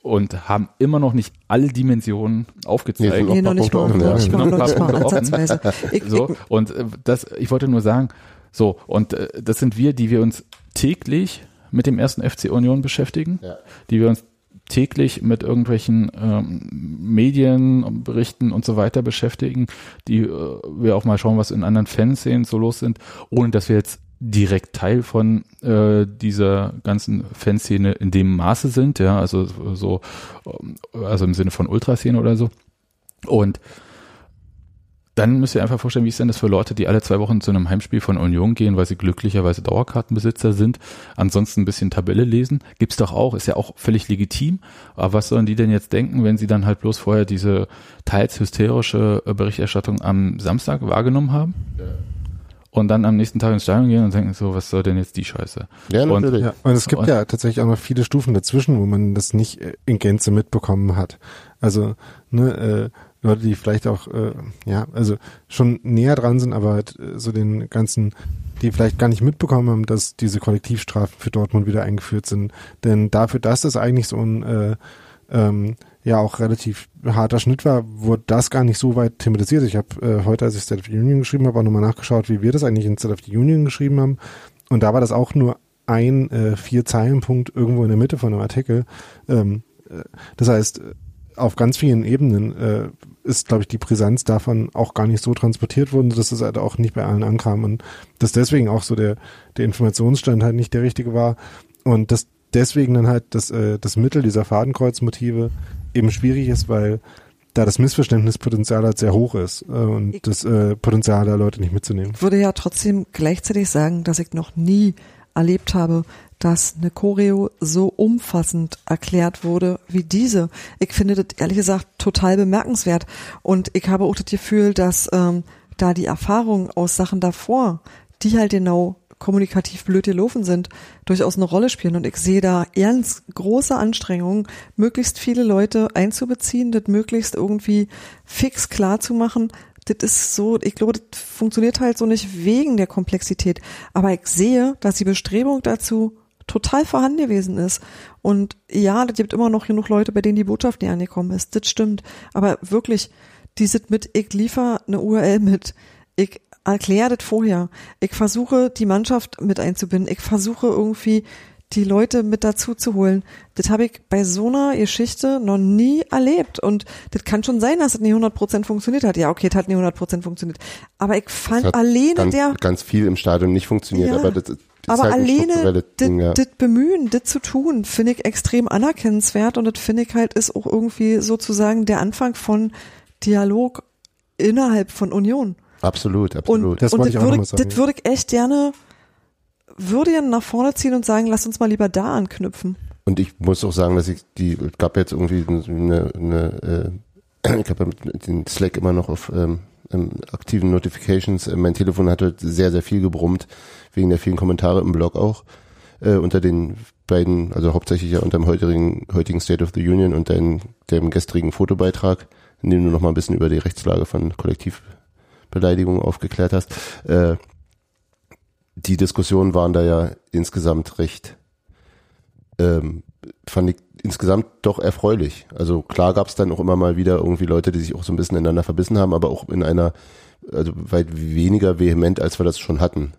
S5: und haben immer noch nicht alle Dimensionen aufgezeigt.
S8: Nee,
S6: Nee,
S8: noch
S6: noch nicht mal,
S8: offen,
S6: nicht
S8: ja.
S6: mal, noch nicht mal ansatzweise. Ich,
S5: So, und äh, das, ich wollte nur sagen, so, und äh, das sind wir, die wir uns täglich mit dem ersten FC Union beschäftigen,
S8: Ja.
S5: die wir uns täglich mit irgendwelchen ähm, Medien, Berichten und so weiter beschäftigen, die äh, wir auch mal schauen, was in anderen Fanszenen so los sind, ohne dass wir jetzt direkt Teil von äh, dieser ganzen Fanszene in dem Maße sind, ja, also so, ähm, also im Sinne von Ultraszene oder so. Und dann müsst ihr einfach vorstellen, wie ist denn das für Leute, die alle zwei Wochen zu einem Heimspiel von Union gehen, weil sie glücklicherweise Dauerkartenbesitzer sind, ansonsten ein bisschen Tabelle lesen. Gibt's doch auch, ist ja auch völlig legitim. Aber was sollen die denn jetzt denken, wenn sie dann halt bloß vorher diese teils hysterische äh, Berichterstattung am Samstag wahrgenommen haben? Und dann am nächsten Tag ins Stadion gehen und denken so, was soll denn jetzt die Scheiße?
S8: Ja,
S5: Und-
S8: natürlich.
S7: Ja, und es gibt
S5: Und-
S7: ja tatsächlich auch noch viele Stufen dazwischen, wo man das nicht äh, in Gänze mitbekommen hat. Also ne, äh, Leute, die vielleicht auch äh, ja, also schon näher dran sind, aber halt, äh, so den ganzen, die vielleicht gar nicht mitbekommen haben, dass diese Kollektivstrafen für Dortmund wieder eingeführt sind. Denn dafür, dass das eigentlich so ein äh, ähm, ja auch relativ harter Schnitt war, wurde das gar nicht so weit thematisiert. Ich habe äh, heute, als ich State of the Union geschrieben habe, auch nochmal nachgeschaut, wie wir das eigentlich in State of the Union geschrieben haben. Und da war das auch nur ein äh, vier Zeilenpunkt irgendwo in der Mitte von einem Artikel. Ähm, äh, das heißt, auf ganz vielen Ebenen äh, ist, glaube ich, die Brisanz davon auch gar nicht so transportiert worden, dass es halt auch nicht bei allen ankam und dass deswegen auch so der, der Informationsstand halt nicht der richtige war und dass deswegen dann halt das, äh, das Mittel dieser Fadenkreuzmotive eben schwierig ist, weil da das Missverständnispotenzial halt sehr hoch ist äh, und das äh, Potenzial der Leute nicht mitzunehmen.
S6: würde ja trotzdem gleichzeitig sagen, dass ich noch nie erlebt habe, dass eine Choreo so umfassend erklärt wurde wie diese. Ich finde das ehrlich gesagt total bemerkenswert. Und ich habe auch das Gefühl, dass ähm, da die Erfahrungen aus Sachen davor, die halt genau kommunikativ blöd gelaufen sind, durchaus eine Rolle spielen. Und ich sehe da ernst große Anstrengungen, möglichst viele Leute einzubeziehen, das möglichst irgendwie fix klar zu machen. Das ist so, ich glaube, das funktioniert halt so nicht wegen der Komplexität. Aber ich sehe, dass die Bestrebung dazu total vorhanden gewesen ist. Und ja, es gibt immer noch genug Leute, bei denen die Botschaft nicht angekommen ist. Das stimmt. Aber wirklich, dieses mit, ich liefer eine URL mit, ich erkläre das vorher. Ich versuche, die Mannschaft mit einzubinden. Ich versuche irgendwie, die Leute mit dazu zu holen. Das habe ich bei so einer Geschichte noch nie erlebt. Und das kann schon sein, dass es nicht 100% funktioniert hat. Ja, okay, es hat nicht 100% funktioniert. Aber ich fand
S8: hat
S6: alleine
S8: ganz,
S6: der,
S8: ganz viel im Stadion nicht funktioniert,
S6: Ja,
S8: aber das ist
S6: aber
S8: halt ein
S6: alleine
S8: Ding, ja.
S6: das Bemühen, das zu tun, finde ich extrem anerkennenswert und das finde ich halt ist auch irgendwie sozusagen der Anfang von Dialog innerhalb von Union.
S8: Absolut,
S6: Und,
S8: absolut.
S7: Das
S6: und das
S7: ich auch
S6: würde,
S7: sagen,
S6: das
S7: ja.
S6: würde ich echt gerne, würde gerne nach vorne ziehen und sagen, lass uns mal lieber da anknüpfen.
S8: Und ich muss auch sagen, dass ich die es gab jetzt irgendwie eine, eine äh, ich habe ja den Slack immer noch auf ähm, ähm, aktiven Notifications. Äh, mein Telefon hat heute sehr, sehr viel gebrummt, wegen der vielen Kommentare im Blog auch. Äh, unter den beiden, also hauptsächlich ja unter dem heutigen, heutigen State of the Union und dein, dem gestrigen Fotobeitrag, in dem du noch mal ein bisschen über die Rechtslage von Kollektivbeleidigungen aufgeklärt hast. Äh, die Diskussionen waren da ja insgesamt recht ähm, fand ich insgesamt doch erfreulich. Also klar gab es dann auch immer mal wieder irgendwie Leute, die sich auch so ein bisschen ineinander verbissen haben, aber auch in einer, also weit weniger vehement, als wir das schon hatten.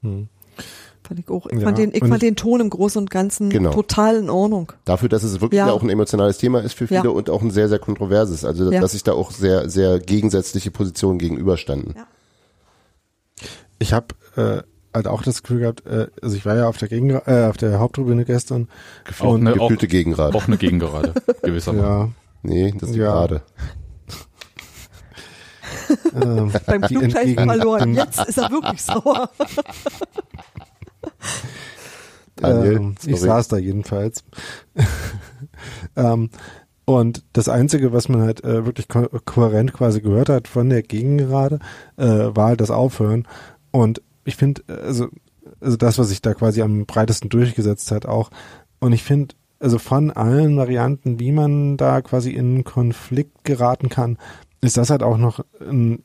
S6: Fand ich auch. Ich,
S7: Ja,
S6: fand, den, ich fand
S7: ich-
S6: den Ton im Großen und Ganzen
S8: Genau.
S6: total in Ordnung.
S8: Dafür, dass es wirklich
S6: Ja.
S8: auch ein emotionales Thema ist für viele
S6: Ja.
S8: und auch ein sehr, sehr kontroverses. Also
S6: Ja.
S8: dass sich da auch sehr, sehr gegensätzliche Positionen gegenüberstanden.
S6: Ja.
S7: Ich habe äh, halt auch das Gefühl gehabt, äh, also ich war ja auf der Gegen äh, auf der Haupttribüne gestern.
S5: Auch eine, auch,
S8: Gefühlte Gegenrad.
S5: auch eine Gegengerade, gewissermaßen.
S7: Ja,
S8: Nee, das ist
S7: Ja.
S8: gerade.
S7: ähm,
S6: Beim
S7: entgegen-
S6: verloren. Jetzt ist er wirklich sauer.
S8: Daniel,
S7: ähm, ich saß da jedenfalls. ähm, und das Einzige, was man halt äh, wirklich ko kohärent quasi gehört hat von der Gegengerade, äh, war halt das Aufhören. Und ich finde, also, also das, was sich da quasi am breitesten durchgesetzt hat auch. Und ich finde, also von allen Varianten, wie man da quasi in Konflikt geraten kann, ist das halt auch noch ein,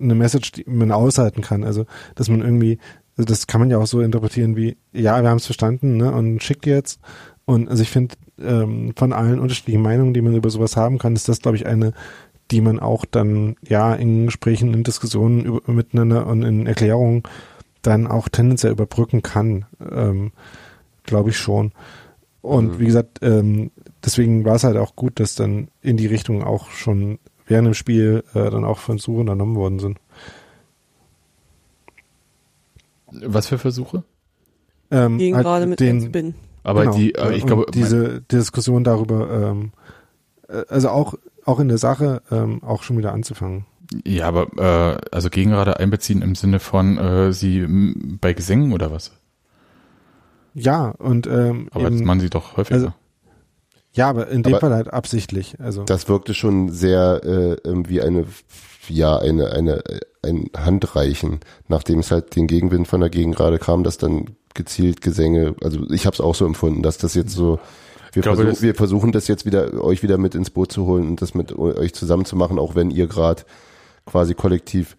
S7: eine Message, die man aushalten kann. Also, dass man irgendwie, also das kann man ja auch so interpretieren wie, ja, wir haben es verstanden, ne, und schickt jetzt. Und also ich finde, ähm, von allen unterschiedlichen Meinungen, die man über sowas haben kann, ist das, glaube ich, eine, die man auch dann, ja, in Gesprächen, in Diskussionen über, miteinander und in Erklärungen dann auch tendenziell überbrücken kann. Ähm, glaube ich schon. Und
S8: Mhm.
S7: wie gesagt, ähm, deswegen war es halt auch gut, dass dann in die Richtung auch schon während dem Spiel äh, dann auch Versuche unternommen worden sind.
S5: Was für Versuche?
S7: Ähm,
S9: Gegen
S7: halt
S9: gerade mit
S7: den,
S9: einzubinden.
S5: Aber
S7: genau,
S5: die, äh, ich glaube,
S7: diese Diskussion darüber, ähm, äh, also auch auch in der Sache ähm, auch schon wieder anzufangen.
S5: ja, aber äh, also Gegengerade einbeziehen im Sinne von äh, sie bei Gesängen oder was?
S7: Ja, und ähm,
S5: Aber das
S7: eben,
S5: machen sie doch häufiger.
S7: also- ja, aber in dem
S8: Aber-
S7: Fall halt absichtlich. Also
S8: Das wirkte schon sehr äh, wie eine, ja, eine, eine, ein Handreichen, nachdem es halt den Gegenwind von der Gegend gerade kam, dass dann gezielt Gesänge, also ich habe es auch so empfunden, dass das jetzt so, wir,
S5: glaube,
S8: versuch,
S5: das-
S8: wir versuchen das jetzt wieder, euch wieder mit ins Boot zu holen und das mit euch zusammen zu machen, auch wenn ihr gerade quasi kollektiv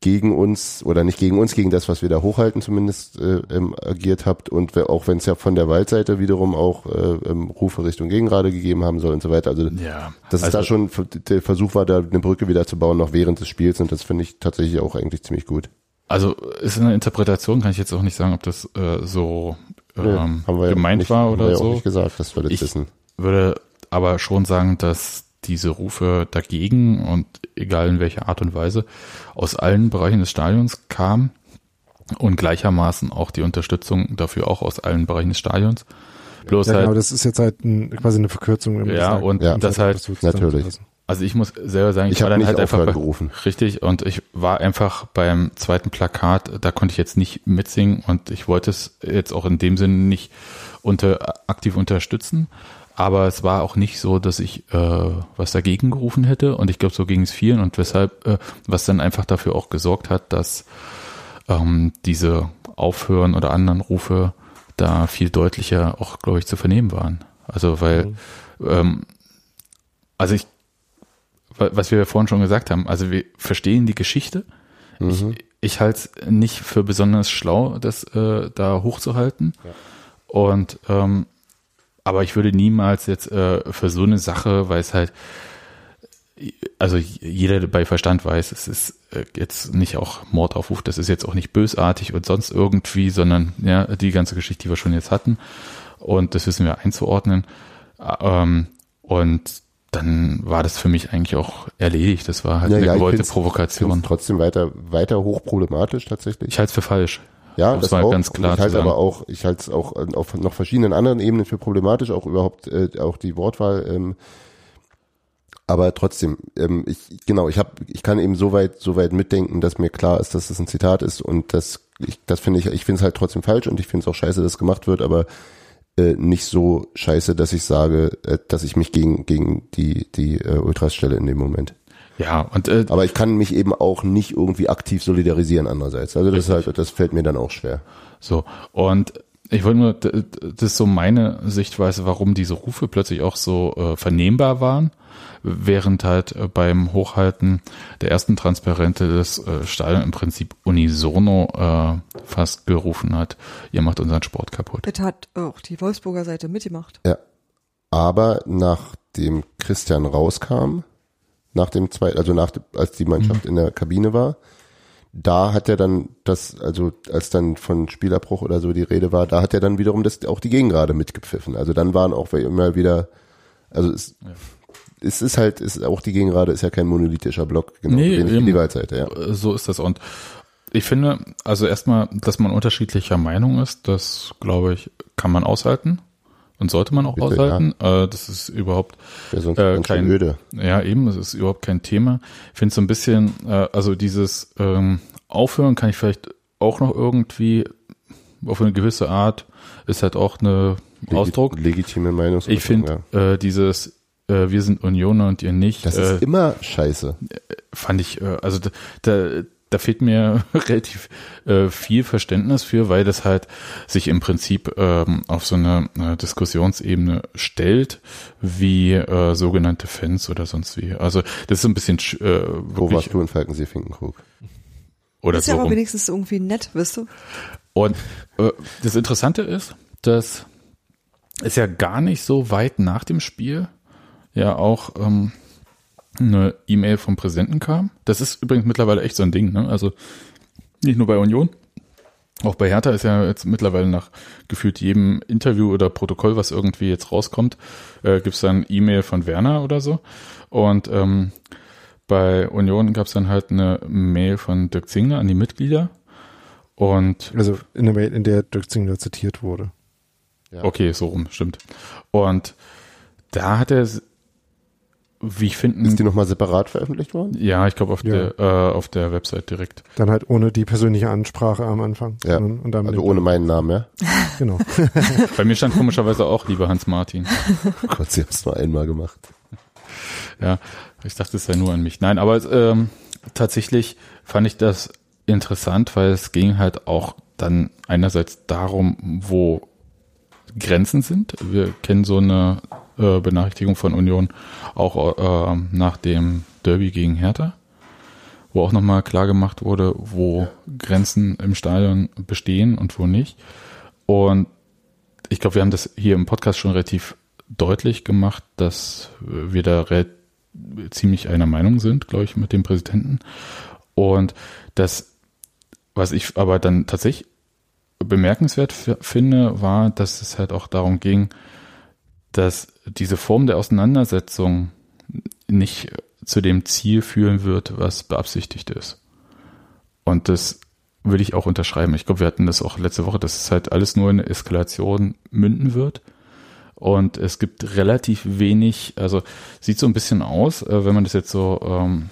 S8: gegen uns oder nicht gegen uns, gegen das, was wir da hochhalten zumindest äh, ähm, agiert habt und auch wenn es ja von der Waldseite wiederum auch äh, ähm, Rufe Richtung Gegengrade gegeben haben soll und so weiter. Also
S5: ja,
S8: dass
S5: also,
S8: es da schon der Versuch war, da eine Brücke wieder zu bauen, noch während des Spiels und das finde ich tatsächlich auch eigentlich ziemlich gut.
S5: Also ist eine Interpretation, kann ich jetzt auch nicht sagen, ob das äh, so ähm,
S8: haben wir ja
S5: gemeint
S8: nicht,
S5: war
S8: haben wir
S5: oder
S8: ja auch
S5: so.
S8: nicht gesagt, dass wir das
S5: Ich-
S8: wissen.
S5: Würde aber schon sagen, dass diese Rufe dagegen und egal in welcher Art und Weise aus allen Bereichen des Stadions kamen und gleichermaßen auch die Unterstützung dafür auch aus allen Bereichen des Stadions. Bloß
S7: ja, genau,
S5: halt,
S7: das ist jetzt halt ein, quasi eine Verkürzung.
S5: ja, und
S8: Ja.
S5: das halt,
S7: so
S8: Natürlich.
S5: Also ich muss selber sagen,
S8: Ich
S5: war
S8: habe
S5: dann halt einfach bei,
S8: gerufen.
S5: Richtig, und ich war einfach beim zweiten Plakat, da konnte ich jetzt nicht mitsingen und ich wollte es jetzt auch in dem Sinne nicht unter, aktiv unterstützen. Aber es war auch nicht so, dass ich äh, was dagegen gerufen hätte und ich glaube, so ging es vielen und weshalb, äh, was dann einfach dafür auch gesorgt hat, dass ähm, diese Aufhören oder anderen Rufe da viel deutlicher auch, glaube ich, zu vernehmen waren. Also weil, ähm, also ich, was wir vorhin schon gesagt haben, also wir verstehen die Geschichte. Ich, ich halte es nicht für besonders schlau, das äh, da hochzuhalten.
S8: Ja.
S5: Und ähm, aber ich würde niemals jetzt äh, für so eine Sache, weil es halt, also jeder der bei Verstand weiß, es ist äh, jetzt nicht auch Mordaufruf, das ist jetzt auch nicht bösartig und sonst irgendwie, sondern ja, die ganze Geschichte, die wir schon jetzt hatten. Und das wissen wir einzuordnen. Ähm, und dann war das für mich eigentlich auch erledigt. Das war halt
S8: Ja,
S5: eine
S8: ja,
S5: gewollte Provokation.
S8: trotzdem weiter, weiter hochproblematisch tatsächlich.
S5: Ich halte es für falsch.
S8: Ja,
S5: Um es
S8: das
S5: mal
S8: auch.
S5: ganz klar
S8: ich halte
S5: sagen.
S8: aber auch, ich halte es auch auf noch verschiedenen anderen Ebenen für problematisch, auch überhaupt äh, auch die Wortwahl. Ähm, aber trotzdem, ähm, ich genau, ich habe, ich kann eben so weit, so weit mitdenken, dass mir klar ist, dass das ein Zitat ist und das, ich, das finde ich, ich finde es halt trotzdem falsch und ich finde es auch scheiße, dass gemacht wird, aber äh, nicht so scheiße, dass ich sage, äh, dass ich mich gegen gegen die die äh, Ultras stelle in dem Moment.
S5: Ja, und äh,
S8: Aber ich kann mich eben auch nicht irgendwie aktiv solidarisieren andererseits. Also das halt, das fällt mir dann auch schwer.
S5: So, und ich wollte nur, das ist so meine Sichtweise, warum diese Rufe plötzlich auch so äh, vernehmbar waren, während halt äh, beim Hochhalten der ersten Transparente das äh, Stadion im Prinzip unisono äh, fast gerufen hat, ihr macht unseren Sport kaputt.
S6: Das hat auch die Wolfsburger Seite mitgemacht.
S8: Ja. Aber nachdem Christian rauskam, nach dem zweiten, also nach, dem- als die Mannschaft in der Kabine war, da hat er dann das, also als dann von Spielerbruch oder so die Rede war, da hat er dann wiederum das auch die Gegengrade mitgepfiffen. Also dann waren auch immer wieder, also es, es ist halt, ist auch die Gegengrade ist ja kein monolithischer Block, genau
S5: Nee,
S8: wenig
S5: eben.
S8: die Waldseite, ja.
S5: Äh, So ist das. Und ich finde, also erstmal, dass man unterschiedlicher Meinung ist, das glaube ich, kann man aushalten und sollte man auch
S8: Bitte,
S5: aushalten. Äh, das ist überhaupt
S8: Wäre sonst
S5: Äh, kein-
S8: öde.
S5: Ja, eben, das ist überhaupt kein Thema. Ich finde so ein bisschen, äh, also dieses ähm, Aufhören kann ich vielleicht auch noch irgendwie auf eine gewisse Art, ist halt auch eine Ausdruck.
S8: Legitime Meinung.
S5: Ich finde äh, dieses äh, wir sind Unioner und ihr nicht,
S8: Das
S5: äh,
S8: ist immer scheiße.
S5: fand ich, äh, also da, da, da fehlt mir relativ äh, viel Verständnis für, weil das halt sich im Prinzip ähm, auf so eine äh, Diskussionsebene stellt, wie äh, sogenannte Fans oder sonst wie. Also das ist ein bisschen sch- äh,
S8: Wo warst du in Falkensee Finkenkrug?
S5: oder
S6: ist
S5: so
S6: ja aber
S5: rum.
S6: wenigstens irgendwie nett, wisst du?
S5: Und äh, das Interessante ist, dass es ja gar nicht so weit nach dem Spiel ja auch ähm, eine E-Mail vom Präsidenten kam. Das ist übrigens mittlerweile echt so ein Ding, ne? Also nicht nur bei Union. Auch bei Hertha ist ja jetzt mittlerweile nach gefühlt jedem Interview oder Protokoll, was irgendwie jetzt rauskommt, äh, gibt es dann E-Mail von Werner oder so. Und ähm, bei Union gab es dann halt eine Mail von Dirk Zingler an die Mitglieder. Und
S7: Also in der Mail, in der Dirk Zingler zitiert wurde.
S8: Ja.
S5: Okay, so rum, stimmt. Und da hat er, wie ich finde,
S8: Ist die nochmal separat veröffentlicht worden?
S5: ja, ich glaube auf
S7: Ja.
S5: der äh, auf der Website direkt.
S7: Dann halt ohne die persönliche Ansprache am Anfang.
S8: Ja.
S7: sondern- Und dann
S8: Also ohne meinen Namen, ja?
S7: Genau.
S5: Bei mir stand komischerweise auch lieber Hans Martin.
S8: Gott, sie haben es nur einmal gemacht.
S5: Ja, ich dachte, es sei nur an mich. Nein, aber ähm, tatsächlich fand ich das interessant, weil es ging halt auch dann einerseits darum, wo Grenzen sind. Wir kennen so eine äh, Benachrichtigung von Union auch äh, nach dem Derby gegen Hertha, wo auch nochmal klar gemacht wurde, wo Grenzen im Stadion bestehen und wo nicht. Und ich glaube, wir haben das hier im Podcast schon relativ deutlich gemacht, dass wir da ziemlich einer Meinung sind, glaube ich, mit dem Präsidenten. Und das, was ich aber dann tatsächlich bemerkenswert finde, war, dass es halt auch darum ging, dass diese Form der Auseinandersetzung nicht zu dem Ziel führen wird, was beabsichtigt ist. Und das will ich auch unterschreiben. Ich glaube, wir hatten das auch letzte Woche, dass es halt alles nur in eine Eskalation münden wird. Und es gibt relativ wenig, also sieht so ein bisschen aus, äh, wenn man das jetzt so ähm,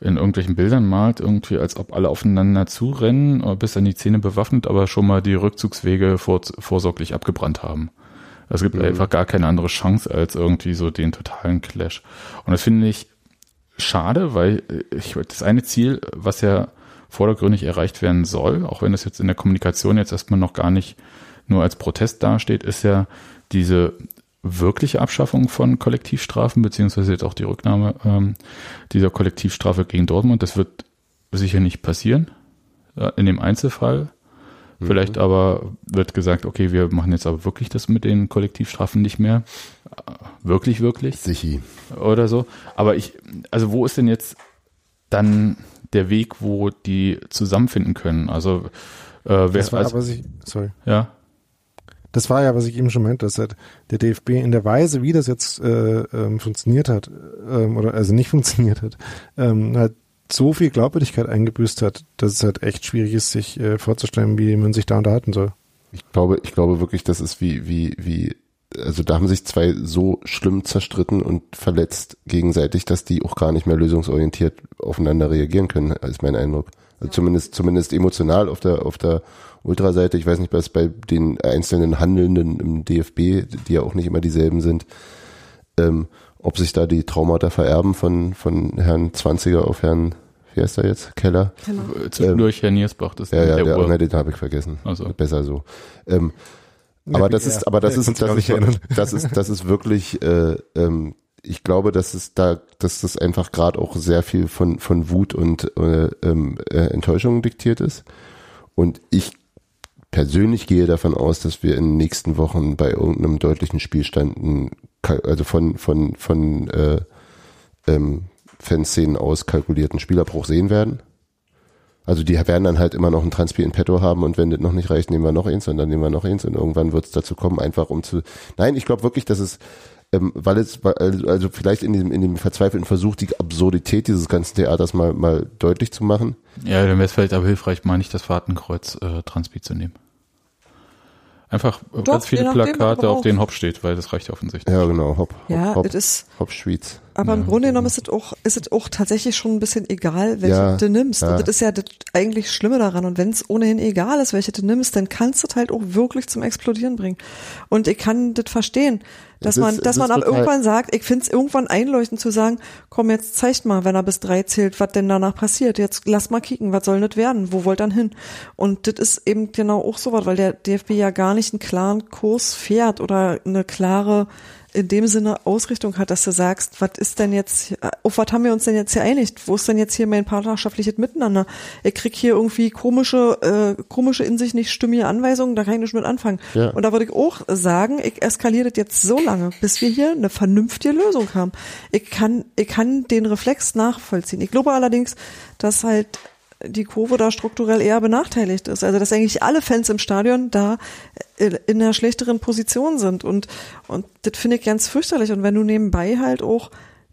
S5: in irgendwelchen Bildern malt, irgendwie als ob alle aufeinander zurennen, äh, bis an die Zähne bewaffnet, aber schon mal die Rückzugswege vor, vorsorglich abgebrannt haben. Es gibt einfach gar keine andere Chance als irgendwie so den totalen Clash. Und das finde ich schade, weil äh, ich, das eine Ziel, was ja vordergründig erreicht werden soll, auch wenn das jetzt in der Kommunikation jetzt erstmal noch gar nicht nur als Protest dasteht, ist ja diese wirkliche Abschaffung von Kollektivstrafen, beziehungsweise jetzt auch die Rücknahme ähm, dieser Kollektivstrafe gegen Dortmund. Das wird sicher nicht passieren, äh, in dem Einzelfall.
S8: Mhm.
S5: Vielleicht aber wird gesagt, okay, wir machen jetzt aber wirklich das mit den Kollektivstrafen nicht mehr. Wirklich, wirklich
S8: Sichi.
S5: oder so. Aber ich, also wo ist denn jetzt dann der Weg, wo die zusammenfinden können? Also, äh, wer,
S7: Das war
S5: also
S7: aber sich, sorry.
S5: ja,
S7: Das war ja, was ich eben schon meinte, dass halt der DFB in der Weise, wie das jetzt äh, ähm, funktioniert hat, ähm, oder also nicht funktioniert hat, ähm, halt so viel Glaubwürdigkeit eingebüßt hat, dass es halt echt schwierig ist, sich äh, vorzustellen, wie man sich da unterhalten soll.
S8: Ich glaube, ich glaube wirklich, das ist wie, wie, wie, also da haben sich zwei so schlimm zerstritten und verletzt gegenseitig, dass die auch gar nicht mehr lösungsorientiert aufeinander reagieren können, ist mein Eindruck. Also zumindest, zumindest emotional auf der, auf der Ultraseite. Ich weiß nicht, was bei den einzelnen Handelnden im DFB, die ja auch nicht immer dieselben sind, ähm, ob sich da die Traumata vererben von, von Herrn 20er auf Herrn, wie heißt er jetzt? Keller?
S6: Genau.
S5: äh, zwischendurch Herr Niersbach, das ist
S8: Ja, ja,
S5: der
S8: der,
S5: Ur.
S8: nein, den habe ich vergessen.
S5: Also.
S8: Besser so. Ähm, aber das ist, aber das
S7: Ja,
S8: ist, das ist, das ist, das ist wirklich, äh, ähm, ich glaube, dass es da, dass das einfach gerade auch sehr viel von von Wut und äh, ähm, äh, Enttäuschung diktiert ist. Und ich persönlich gehe davon aus, dass wir in den nächsten Wochen bei irgendeinem deutlichen Spielstand, also von von von äh, ähm, Fanszenen aus kalkulierten Spielerbruch sehen werden. Also die werden dann halt immer noch ein Transpi in petto haben und wenn das noch nicht reicht, nehmen wir noch eins und dann nehmen wir noch eins und irgendwann wird es dazu kommen, einfach um zu. Nein, ich glaube wirklich, dass es, ähm, weil es, also also vielleicht in diesem, in dem verzweifelten Versuch, die Absurdität dieses ganzen Theaters mal, mal deutlich zu machen.
S5: Ja, dann wäre es vielleicht aber hilfreich, mal nicht das Fahrtenkreuz äh, Transpi zu nehmen. Einfach äh,
S6: Doch,
S5: ganz viele Plakate, auf denen Hop steht, weil das reicht ja offensichtlich.
S8: Ja, genau, hopp, hopp,
S6: Ja,
S8: hopp,
S6: ist,
S8: hopp, Schwyz.
S6: Aber im Grunde genommen ist es auch, ist es auch tatsächlich schon ein bisschen egal, welche
S8: Ja,
S6: du nimmst.
S8: ja.
S6: Und das ist ja das eigentlich Schlimme daran. Und wenn es ohnehin egal ist, welche du nimmst, dann kannst du es halt auch wirklich zum Explodieren bringen. Und ich kann das verstehen, dass
S8: Es
S6: man, dass
S8: es
S6: man aber irgendwann sagt, ich finde es irgendwann einleuchtend zu sagen, komm, jetzt zeigt mal, wenn er bis drei zählt, was denn danach passiert. Jetzt lass mal kicken, was soll das werden? Wo wollt ihr hin? Und das ist eben genau auch so was, weil der DFB ja gar nicht einen klaren Kurs fährt oder eine klare in dem Sinne Ausrichtung hat, dass du sagst, was ist denn jetzt, auf was haben wir uns denn jetzt hier einigt? Wo ist denn jetzt hier mein partnerschaftliches Miteinander? Ich krieg hier irgendwie komische, äh, komische in sich nicht stimmige Anweisungen, da kann ich nicht mit anfangen.
S8: Ja.
S6: Und da würde ich auch sagen, ich eskaliere das jetzt so lange, bis wir hier eine vernünftige Lösung haben. Ich kann, ich kann den Reflex nachvollziehen. Ich glaube allerdings, dass halt die Kurve da strukturell eher benachteiligt ist. Also dass eigentlich alle Fans im Stadion da äh, in einer schlechteren Position sind. Und, und das finde ich ganz fürchterlich. Und wenn du nebenbei halt auch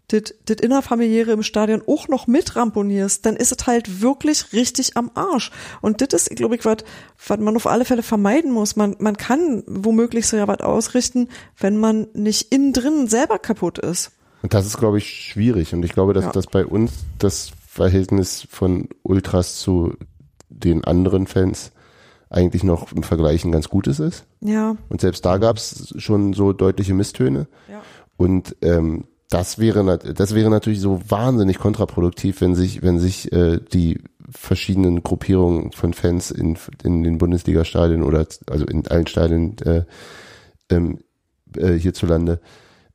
S6: das das Innerfamiliäre im Stadion auch noch mit ramponierst, dann ist es halt wirklich richtig am Arsch. Und das ist, glaube ich, was was man auf alle Fälle vermeiden muss. Man, man kann womöglich so ja was ausrichten, wenn man nicht innen drin selber kaputt ist.
S8: Und das ist, glaube ich, schwierig. Und ich glaube, dass
S6: Ja.
S8: das bei uns das Verhältnis von Ultras zu den anderen Fans eigentlich noch im Vergleichen ganz gutes ist.
S6: Ja,
S8: Und selbst da gab es schon so deutliche Misstöne.
S6: Ja.
S8: Und ähm, das wäre das wäre natürlich so wahnsinnig kontraproduktiv, wenn sich wenn sich äh, die verschiedenen Gruppierungen von Fans in in den Bundesliga-Stadien oder also in allen Stadien äh, ähm, äh, hierzulande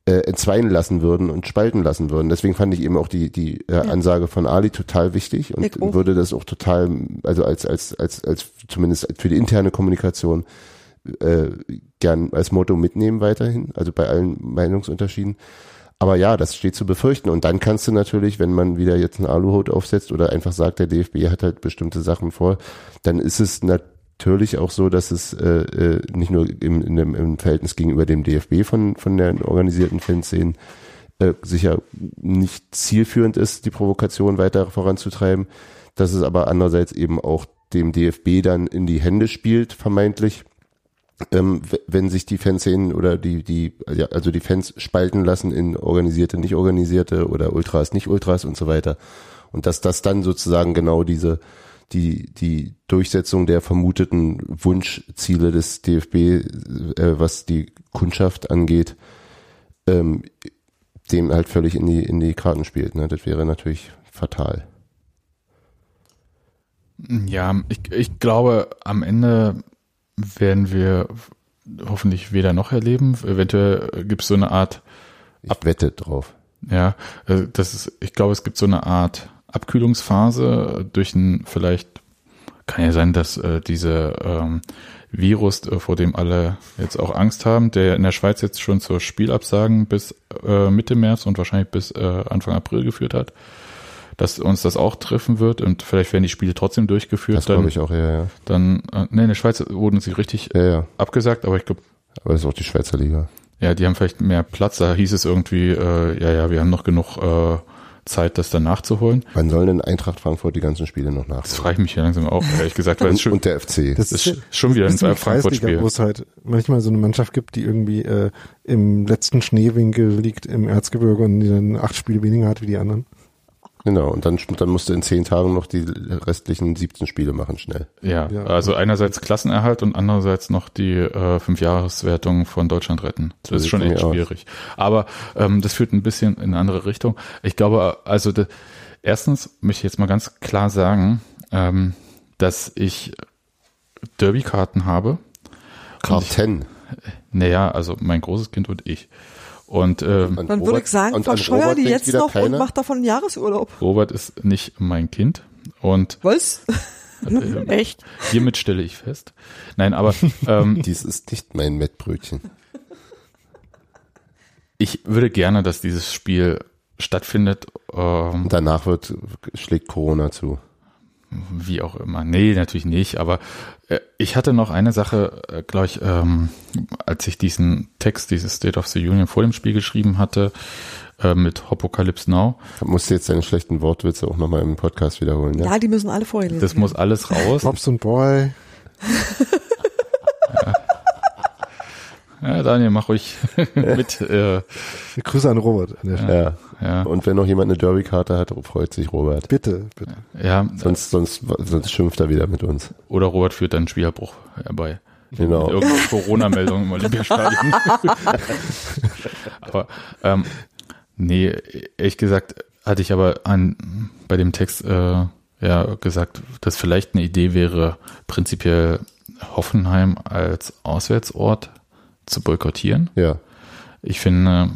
S8: äh, entzweien lassen würden und spalten lassen würden. Deswegen fand ich eben auch die die äh, Ansage von Ali total wichtig und
S6: Ich
S8: würde das auch total also als als als als zumindest für die interne Kommunikation äh, gern als Motto mitnehmen weiterhin, also bei allen Meinungsunterschieden. Aber ja, das steht zu befürchten. Und dann kannst du natürlich, wenn man wieder jetzt einen Aluhut aufsetzt oder einfach sagt, der DFB hat halt bestimmte Sachen vor, dann ist es natürlich auch so, dass es äh, äh, nicht nur im, in dem, im Verhältnis gegenüber dem DFB von, von den organisierten Fanszenen äh, sicher nicht zielführend ist, die Provokation weiter voranzutreiben, dass es aber andererseits eben auch dem DFB dann in die Hände spielt, vermeintlich, ähm, wenn sich die Fanszenen oder die, die, ja, also die Fans spalten lassen in organisierte, nicht organisierte oder Ultras, nicht Ultras und so weiter. Und dass das dann sozusagen genau diese, die, die Durchsetzung der vermuteten Wunschziele des DFB, äh, was die Kundschaft angeht, ähm, dem halt völlig in die, in die Karten spielt. Ne? Das wäre natürlich fatal.
S5: Ja, ich, ich glaube, am Ende werden wir hoffentlich weder noch erleben. Eventuell gibt es so eine Art,
S8: Ich wette drauf.
S5: ja, äh, das ist, ich glaube, es gibt so eine Art Abkühlungsphase durch ein vielleicht kann ja sein, dass äh, diese ähm, Virus, äh, vor dem alle jetzt auch Angst haben, der in der Schweiz jetzt schon zur Spielabsagen bis äh, Mitte März und wahrscheinlich bis äh, Anfang April geführt hat, dass uns das auch treffen wird und vielleicht werden die Spiele trotzdem durchgeführt.
S8: Das
S5: dann,
S8: glaube ich auch, ja, ja.
S5: Dann, äh, nee, in der Schweiz wurden sie richtig
S8: Ja, ja.
S5: abgesagt, aber ich glaube,
S8: Aber das ist auch die Schweizer Liga.
S5: ja, die haben vielleicht mehr Platz. Da hieß es irgendwie, äh, ja, ja, wir haben noch genug äh, Zeit, das dann nachzuholen.
S8: Wann sollen denn Eintracht Frankfurt die ganzen Spiele noch
S5: Das
S8: nachholen?
S5: frage ich mich ja langsam auch, ehrlich gesagt, weil es
S8: Und,
S5: schon,
S8: und der FC.
S7: Das
S5: das ist schon wieder ein Frankfurt-Spiel.
S7: Wo es halt manchmal so eine Mannschaft gibt, die irgendwie äh, im letzten Schneewinkel liegt im Erzgebirge und die dann acht Spiele weniger hat wie die anderen.
S8: Genau, und dann, dann musst du in zehn Tagen noch die restlichen 17 Spiele machen, schnell.
S5: Ja,
S7: Ja.
S5: also einerseits Klassenerhalt und andererseits noch die äh, Fünfjahreswertung von Deutschland retten. Das
S8: So
S5: ist schon echt
S8: mir aus.
S5: schwierig. Aber ähm, das führt ein bisschen in eine andere Richtung. Ich glaube, also de, erstens möchte ich jetzt mal ganz klar sagen, ähm, dass ich Derby-Karten habe.
S8: Karten.
S5: Naja, also mein großes Kind und ich. Und ähm,
S8: An
S6: Dann würde ich sagen,
S8: und
S6: verscheuer die jetzt noch und
S8: keiner?
S6: mach davon einen Jahresurlaub.
S5: Robert ist nicht mein Kind. Und
S6: Was?
S5: äh,
S9: Echt?
S5: hiermit stelle ich fest. Nein, aber ähm,
S8: Dies ist nicht mein Mettbrötchen.
S5: ich würde gerne, dass dieses Spiel stattfindet. Ähm,
S8: Und danach wird, schlägt Corona zu.
S5: Wie auch immer. Nee, natürlich nicht. Aber äh, ich hatte noch eine Sache, äh, glaube ich, ähm, als ich diesen Text, dieses State of the Union vor dem Spiel geschrieben hatte, äh, mit Hopocalypse Now.
S8: Da musst du jetzt deine schlechten Wortwitze auch nochmal im Podcast wiederholen,
S6: Ja,
S8: ja?
S6: die müssen alle vorgelesen
S5: Das muss alles raus.
S7: Pops und Boy.
S5: Ja, Daniel, mach ruhig mit. Äh,
S7: Grüße an Robert. An der Stelle.
S8: Ja.
S5: Ja,
S8: Und wenn noch jemand eine Derby-Karte hat, freut sich Robert.
S7: Bitte, bitte.
S5: ja.
S8: Sonst, sonst, sonst schimpft er wieder mit uns.
S5: Oder Robert führt dann einen Spielabbruch herbei.
S8: Genau.
S5: Irgendeine Corona-Meldung im Olympiastadion. aber ähm, nee, ehrlich gesagt hatte ich aber an bei dem Text äh, ja gesagt, dass vielleicht eine Idee wäre, prinzipiell Hoffenheim als Auswärtsort zu boykottieren.
S8: Ja.
S5: Ich finde,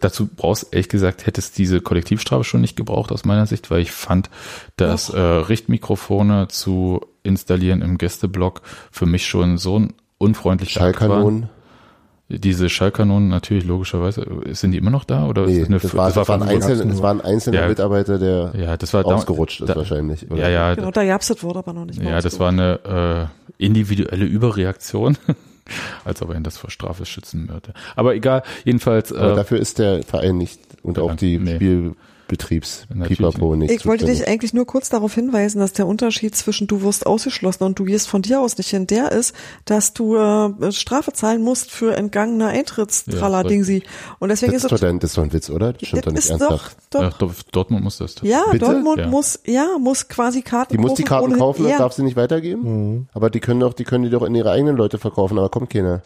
S5: dazu brauchst ehrlich gesagt, hätte es diese Kollektivstrafe schon nicht gebraucht aus meiner Sicht, weil ich fand, dass äh, Richtmikrofone zu installieren im Gästeblock für mich schon so ein unfreundlicher.
S8: Schallkanonen.
S5: Diese Schallkanonen natürlich logischerweise, sind die immer noch da oder
S8: Nee,
S5: ist eine,
S8: das, war, das, war ein einzelner, das war ein einzelner
S5: Ja.
S8: Mitarbeiter, der
S5: ja, das war da-
S8: ausgerutscht ist
S5: da,
S8: wahrscheinlich. oder?
S5: Ja, ja,
S6: Genau, da gab's das Wort aber noch nicht.
S5: ja, das war eine äh, individuelle Überreaktion, als ob er ihn das vor Strafe schützen würde. Aber egal, jedenfalls.
S8: Aber
S5: Äh,
S8: dafür ist der Verein nicht und auch die
S5: Nee.
S8: Spielbetriebs
S5: Natürlich
S8: Pipapo nicht.
S6: Ich wollte dich eigentlich nur kurz darauf hinweisen, dass der Unterschied zwischen du wirst ausgeschlossen und du gehst von dir aus nicht hin, der ist, dass du äh, Strafe zahlen musst für entgangene Eintrittstralala-Dingsi. Und deswegen
S8: das
S6: ist
S8: ist,
S6: es
S8: doch, das ist doch ein Witz, oder? Das stimmt doch nicht
S6: ist doch,
S8: ernsthaft.
S6: doch.
S5: Ach, Dor- Dortmund muss das.
S6: Ja,
S8: Bitte?
S6: Dortmund
S5: Ja.
S6: muss, ja, muss quasi Karten
S8: Die muss die Karten kaufen,
S6: ja.
S8: das darf sie nicht weitergeben. Aber die können doch, die können die doch in ihre eigenen Leute verkaufen, aber kommt keiner.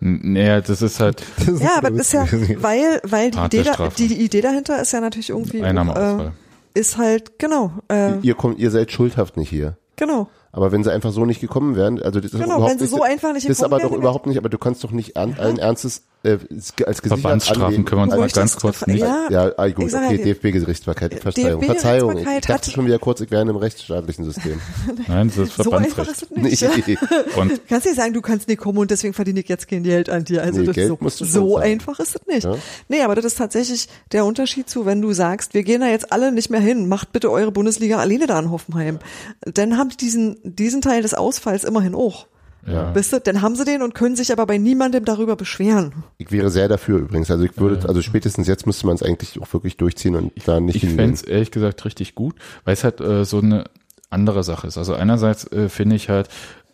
S5: Naja, das ist halt
S7: Das
S6: Ja, aber ist ja, weil, weil die Idee, da, die, die Idee dahinter ist ja natürlich irgendwie,
S5: Einnahmeausfall.
S6: äh, ist halt, genau, äh,
S8: Ihr kommt, ihr seid schuldhaft nicht hier.
S6: genau.
S8: Aber wenn sie einfach so nicht gekommen wären, also das ist
S6: Genau,
S8: überhaupt
S6: wenn sie
S8: nicht,
S6: so einfach nicht
S8: das ist
S6: gekommen
S8: aber doch
S6: wären,
S8: überhaupt nicht, aber du kannst doch nicht an, allen Ernstes äh, als gesichert
S5: Verbandsstrafen können wir uns mal ganz kurz nicht.
S6: Ja,
S8: Ja, ah, gut, okay,
S6: ja,
S8: DFB-Gerichtsbarkeit, Verzeihung,
S6: DFB
S8: Verzeihung. Ich dachte schon wieder kurz, ich wäre in einem rechtsstaatlichen System.
S5: Nein, das ist
S6: So einfach
S5: Verbandsrecht.
S6: ist es nicht.
S8: Nee.
S5: Und
S6: Kannst nicht sagen, du kannst nicht kommen und deswegen verdiene ich jetzt kein Geld an dir. Also
S8: Nee,
S6: das
S8: Geld
S6: so,
S8: schon
S6: so
S8: zahlen.
S6: einfach ist es nicht.
S8: Ja.
S6: Nee, aber das ist tatsächlich der Unterschied zu, wenn du sagst, wir gehen da jetzt alle nicht mehr hin, macht bitte eure Bundesliga alleine da in Hoffenheim. Dann haben die diesen, diesen Teil des Ausfalls immerhin auch.
S5: Ja,
S6: Wisst ihr, dann haben sie den und können sich aber bei niemandem darüber beschweren.
S8: Ich wäre sehr dafür übrigens. Also ich würde, also spätestens jetzt müsste man es eigentlich auch wirklich durchziehen und da nicht
S5: ich fände es ehrlich gesagt richtig gut, weil es halt äh, so eine andere Sache ist. Also einerseits äh, finde ich halt,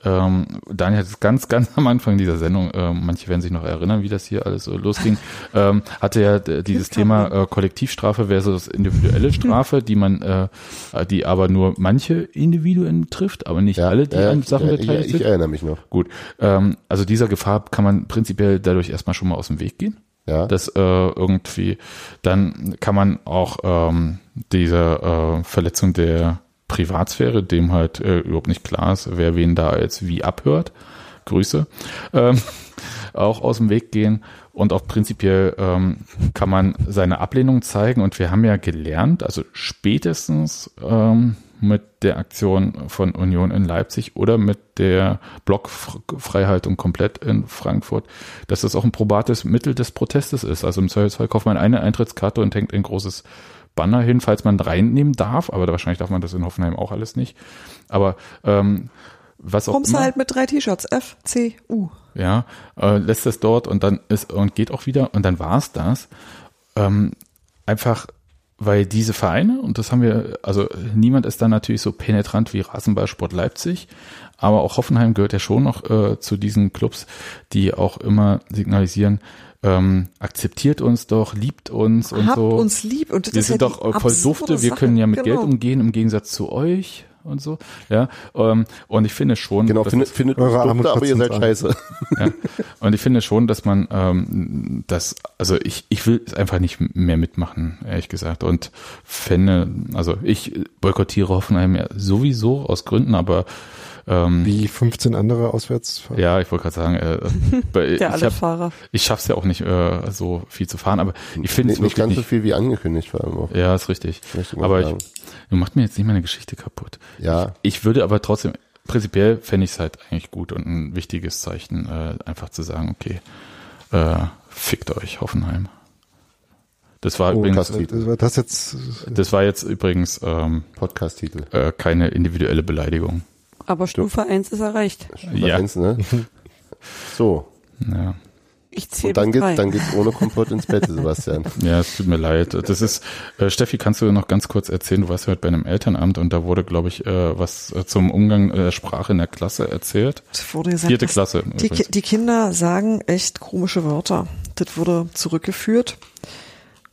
S5: ähm, Daniel hat es ganz, ganz am Anfang dieser Sendung, äh, manche werden sich noch erinnern, wie das hier alles so losging, ähm, hatte ja d- dieses Thema äh, Kollektivstrafe versus individuelle Strafe, die man, äh, die aber nur manche Individuen trifft, aber nicht alle, die
S8: ja,
S5: an Sachen
S8: ja,
S5: beteiligt
S8: ich,
S5: sind.
S8: ich erinnere mich noch.
S5: Gut, ähm, also dieser Gefahr kann man prinzipiell dadurch erstmal schon mal aus dem Weg gehen.
S8: Ja.
S5: Das äh, irgendwie, dann kann man auch ähm, diese äh, Verletzung der Privatsphäre, dem halt äh, überhaupt nicht klar ist, wer wen da jetzt wie abhört. Grüße. Ähm, auch aus dem Weg gehen und auch prinzipiell ähm, kann man seine Ablehnung zeigen und wir haben ja gelernt, also spätestens ähm, mit der Aktion von Union in Leipzig oder mit der Blockfreihaltung komplett in Frankfurt, dass das auch ein probates Mittel des Protestes ist. Also im Zweifelsfall kauft man eine Eintrittskarte und hängt ein großes Banner hin, falls man reinnehmen darf, aber wahrscheinlich darf man das in Hoffenheim auch alles nicht. Aber ähm, was auch
S6: Kommst
S5: immer,
S6: halt mit drei T-Shirts, F, C, U.
S5: ja, äh, lässt es dort und dann ist und geht auch wieder und dann war's das. Ähm, einfach weil diese Vereine, und das haben wir, also niemand ist da natürlich so penetrant wie Rasenballsport Leipzig, aber auch Hoffenheim gehört ja schon noch äh, zu diesen Clubs, die auch immer signalisieren, ähm, akzeptiert uns doch, liebt uns und
S6: Habt
S5: so.
S6: uns lieb. Und das
S5: wir
S6: ist
S5: sind
S6: ja
S5: doch voll dufte, wir können ja mit
S6: genau.
S5: Geld umgehen im Gegensatz zu euch und so. Ja, ähm, und ich finde schon,
S8: Genau,
S5: dass
S8: findet, findet
S7: Eure
S8: dufte, aber ihr seid scheiße.
S5: ja. Und ich finde schon, dass man ähm, das, also ich, ich will es einfach nicht mehr mitmachen, ehrlich gesagt. Und fände, also ich boykottiere Hoffenheim ja sowieso aus Gründen, aber ähm,
S7: Wie 15 andere Auswärtsfahrer.
S5: ja, ich wollte gerade sagen, äh, ich,
S9: alle
S5: hab,
S9: Fahrer.
S5: ich schaff's ja auch nicht äh, so viel zu fahren, aber ich finde es
S8: Nicht, nicht ganz so
S5: nicht.
S8: viel wie angekündigt vor allem auch.
S5: Ja, ist richtig.
S8: Ich
S5: Aber ich, du machst mir jetzt nicht meine Geschichte kaputt.
S8: Ja.
S5: Ich würde aber trotzdem, prinzipiell fände ich es halt eigentlich gut und ein wichtiges Zeichen, äh, einfach zu sagen, okay, äh, fickt euch, Hoffenheim. Das war
S7: Oh,
S5: übrigens,
S8: Podcast-
S7: Das war das jetzt,
S5: das war jetzt übrigens ähm,
S8: Podcast-Titel.
S5: äh, keine individuelle Beleidigung.
S9: Aber Stufe 1 ist erreicht.
S8: Nummer
S5: Ja.
S8: eins, ne? So.
S5: Ja.
S9: Ich zähle
S8: Und dann geht's, dann geht's ohne Komfort ins Bett, Sebastian.
S5: Ja, es tut mir leid. Das ist, äh, Steffi, kannst du noch ganz kurz erzählen, du warst ja heute bei einem Elternamt und da wurde, glaube ich, äh, was äh, zum Umgang der Sprache in der Klasse erzählt.
S6: Es wurde gesagt,
S5: Vierte Klasse.
S6: Die, die Kinder sagen echt komische Wörter. Das wurde zurückgeführt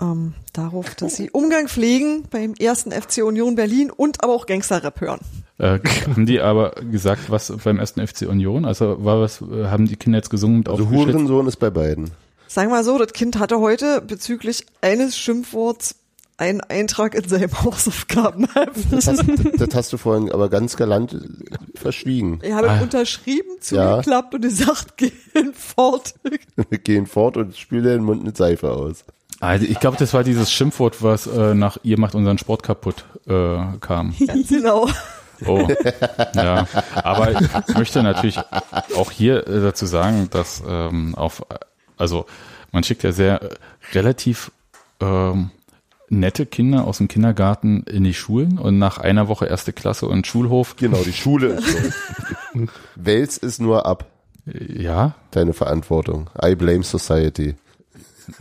S6: ähm, darauf, dass sie Umgang pflegen beim ersten FC Union Berlin und aber auch Gangster-Rap hören.
S5: Äh, haben die aber gesagt, was beim ersten FC Union? Also war was, äh, haben die Kinder jetzt gesungen mit
S8: Also? Hurensohn ist bei beiden.
S6: Sagen wir mal so, das Kind hatte heute bezüglich eines Schimpfworts einen Eintrag in seinem Hausaufgabenheft.
S8: Das hast, das hast du vorhin aber ganz galant verschwiegen.
S6: Ich habe
S5: Ah.
S6: unterschrieben,
S8: Ja.
S6: zugeklappt und gesagt, gehen fort.
S8: Wir gehen fort und spülen den Mund mit Seife aus.
S5: Also ich glaube, das war dieses Schimpfwort, was äh, nach ihr macht unseren Sport kaputt äh, kam.
S6: Ganz genau.
S5: Oh, ja. Aber ich möchte natürlich auch hier äh, dazu sagen, dass ähm, auf, also man schickt ja sehr äh, relativ ähm, nette Kinder aus dem Kindergarten in die Schulen und nach einer Woche erste Klasse und Schulhof,
S8: Genau, die Schule ist so. Wälz ist nur ab.
S5: ja,
S8: Deine Verantwortung. I blame society.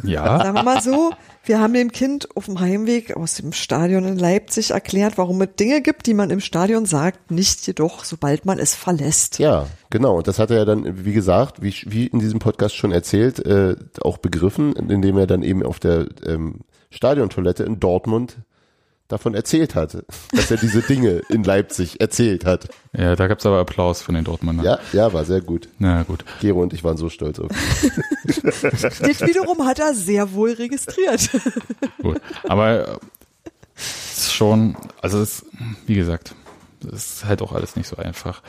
S5: ja,
S6: Sagen wir mal so, wir haben dem Kind auf dem Heimweg aus dem Stadion in Leipzig erklärt, warum es Dinge gibt, die man im Stadion sagt, nicht jedoch, sobald man es verlässt.
S8: Ja, genau. Und das hat er ja dann, wie gesagt, wie, wie in diesem Podcast schon erzählt, äh, auch begriffen, indem er dann eben auf der ähm, Stadiontoilette in Dortmund davon erzählt hatte, dass er diese Dinge in Leipzig erzählt hat.
S5: ja, da gab's aber Applaus von den Dortmundern.
S8: Ja, ja, war sehr gut.
S5: Na gut.
S8: Gero und ich waren so stolz auf ihn.
S6: Das wiederum hat er sehr wohl registriert.
S5: Gut. Aber äh, es ist schon, also es, wie gesagt, es ist halt auch alles nicht so einfach.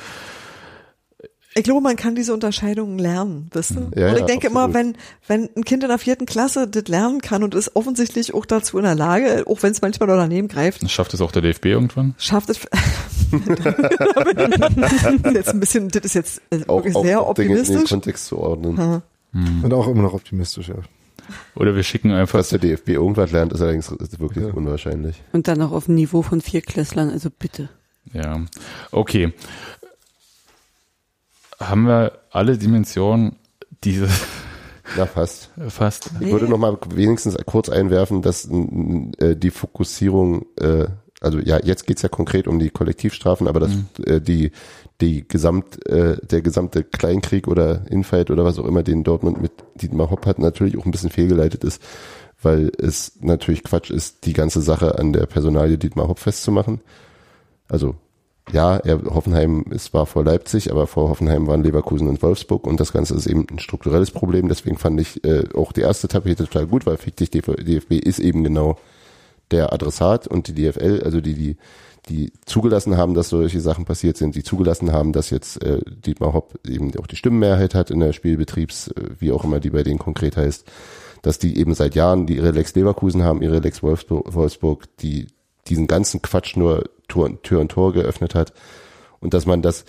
S6: Ich glaube, man kann diese Unterscheidungen lernen, wisst ihr?
S8: Ja,
S6: und ich
S8: ja,
S6: denke immer,
S8: absolut.
S6: wenn, wenn ein Kind in der vierten Klasse das lernen kann und ist offensichtlich auch dazu in der Lage, auch wenn es manchmal noch daneben greift,
S5: Schafft es auch der DFB irgendwann?
S6: schafft es. jetzt ein bisschen, das ist jetzt äh,
S8: Auch,
S6: wirklich
S8: auch
S6: sehr
S8: Dinge in den
S6: optimistisch.
S8: Kontext zu ordnen.
S6: Ha.
S7: und auch immer noch optimistisch, ja.
S5: Oder wir schicken einfach
S8: Dass der DFB irgendwas lernt, ist allerdings wirklich
S7: Ja.
S8: unwahrscheinlich.
S9: Und dann noch auf dem Niveau von Vierklässlern, also bitte.
S5: Ja, okay. Haben wir alle Dimensionen diese
S8: Na, fast.
S5: fast?
S8: Ich würde noch mal wenigstens kurz einwerfen, dass äh, die Fokussierung, äh, also ja, jetzt geht's ja konkret um die Kollektivstrafen, aber dass äh, die die gesamt äh, der gesamte Kleinkrieg oder Infight oder was auch immer, den Dortmund mit Dietmar Hopp hat, natürlich auch ein bisschen fehlgeleitet ist, weil es natürlich Quatsch ist, die ganze Sache an der Personalie Dietmar Hopp festzumachen. Also ja, er, Hoffenheim ist war vor Leipzig, aber vor Hoffenheim waren Leverkusen und Wolfsburg und das Ganze ist eben ein strukturelles Problem. Deswegen fand ich äh, auch die erste Tapete total gut, weil Fick dich DFB ist eben genau der Adressat und die DFL, also die die die zugelassen haben, dass solche Sachen passiert sind, die zugelassen haben, dass jetzt äh, Dietmar Hopp eben auch die Stimmenmehrheit hat in der Spielbetriebs, äh, wie auch immer die bei denen konkret heißt, dass die eben seit Jahren die ihre Lex Leverkusen haben, ihre Lex Wolfsburg, Wolfsburg die diesen ganzen Quatsch nur Tür, Tür und Tor geöffnet hat und dass man das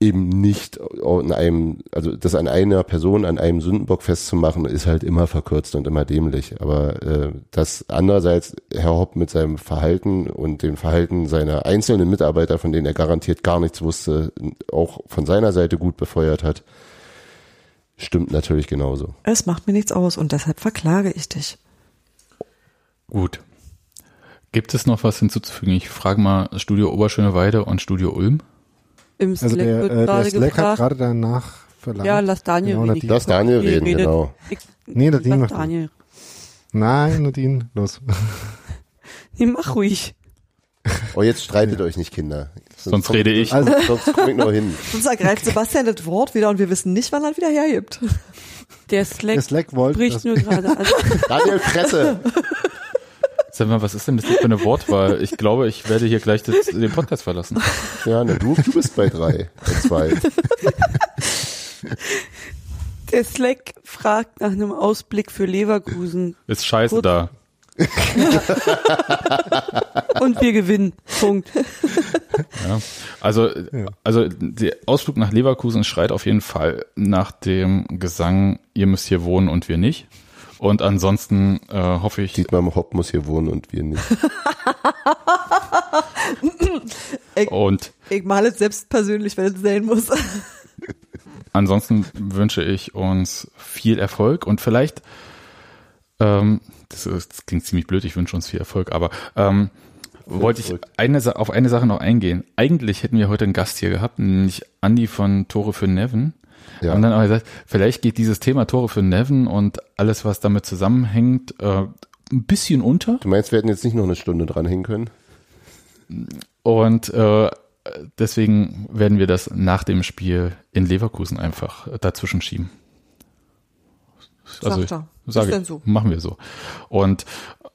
S8: eben nicht an einem, also das an einer Person, an einem Sündenbock festzumachen, ist halt immer verkürzt und immer dämlich. Aber äh, das andererseits Herr Hopp mit seinem Verhalten und dem Verhalten seiner einzelnen Mitarbeiter, von denen er garantiert gar nichts wusste, auch von seiner Seite gut befeuert hat, stimmt natürlich genauso.
S6: Es macht mir nichts aus und deshalb verklage ich dich.
S5: Gut. Gibt es noch was hinzuzufügen? Ich frage mal Studio Oberschöneweide und Studio Ulm.
S9: Im Slack
S7: Also der,
S9: wird
S7: äh, der Slack hat gerade danach verlangt.
S9: Ja, lass Daniel
S7: Genau,
S9: reden.
S8: Lass Daniel reden,
S9: redet.
S8: genau.
S9: Ich,
S7: Nee, Nadine
S9: lass
S7: macht
S9: Daniel.
S7: Nein, Nadine, los.
S9: Nee, mach ruhig.
S8: Oh, jetzt streitet euch nicht, Kinder.
S5: Sonst rede ich.
S7: Also,
S8: Sonst komm ich noch hin.
S6: Sonst ergreift Sebastian das Wort wieder und wir wissen nicht, wann er wieder hergibt.
S9: Der Slack,
S7: der Slack
S9: bricht nur gerade an.
S8: Daniel, Fresse!
S5: Sag mal, was ist denn das für eine Wortwahl? Ich glaube, ich werde hier gleich das, den Podcast verlassen.
S8: Ja, ne, du, du bist bei drei, bei zwei.
S9: Der Slack fragt nach einem Ausblick für Leverkusen.
S5: Ist scheiße
S9: Gut.
S5: da.
S9: Und wir gewinnen. Punkt.
S5: Ja. Also, also der Ausflug nach Leverkusen schreit auf jeden Fall nach dem Gesang, ihr müsst hier wohnen und wir nicht. Und ansonsten äh, hoffe ich,
S8: Dietmar Hopp muss hier wohnen und wir nicht.
S5: und
S6: Ich male es selbst persönlich, wenn es sein muss.
S5: ansonsten wünsche ich uns viel Erfolg und vielleicht, ähm, das, ist, das klingt ziemlich blöd, ich wünsche uns viel Erfolg, aber ähm, wollte ich eine, auf eine Sache noch eingehen. Eigentlich hätten wir heute einen Gast hier gehabt, nämlich Andi von Tore für Neven.
S8: Ja.
S5: Und dann aber gesagt, vielleicht geht dieses Thema Tore für Neven und alles, was damit zusammenhängt, äh, ein bisschen unter.
S8: Du meinst, wir hätten jetzt nicht noch eine Stunde dranhängen können?
S5: Und äh, deswegen werden wir das nach dem Spiel in Leverkusen einfach dazwischen schieben.
S6: Sagt er.
S5: sage
S6: Ist
S5: ich,
S6: denn so?
S5: machen wir so. Und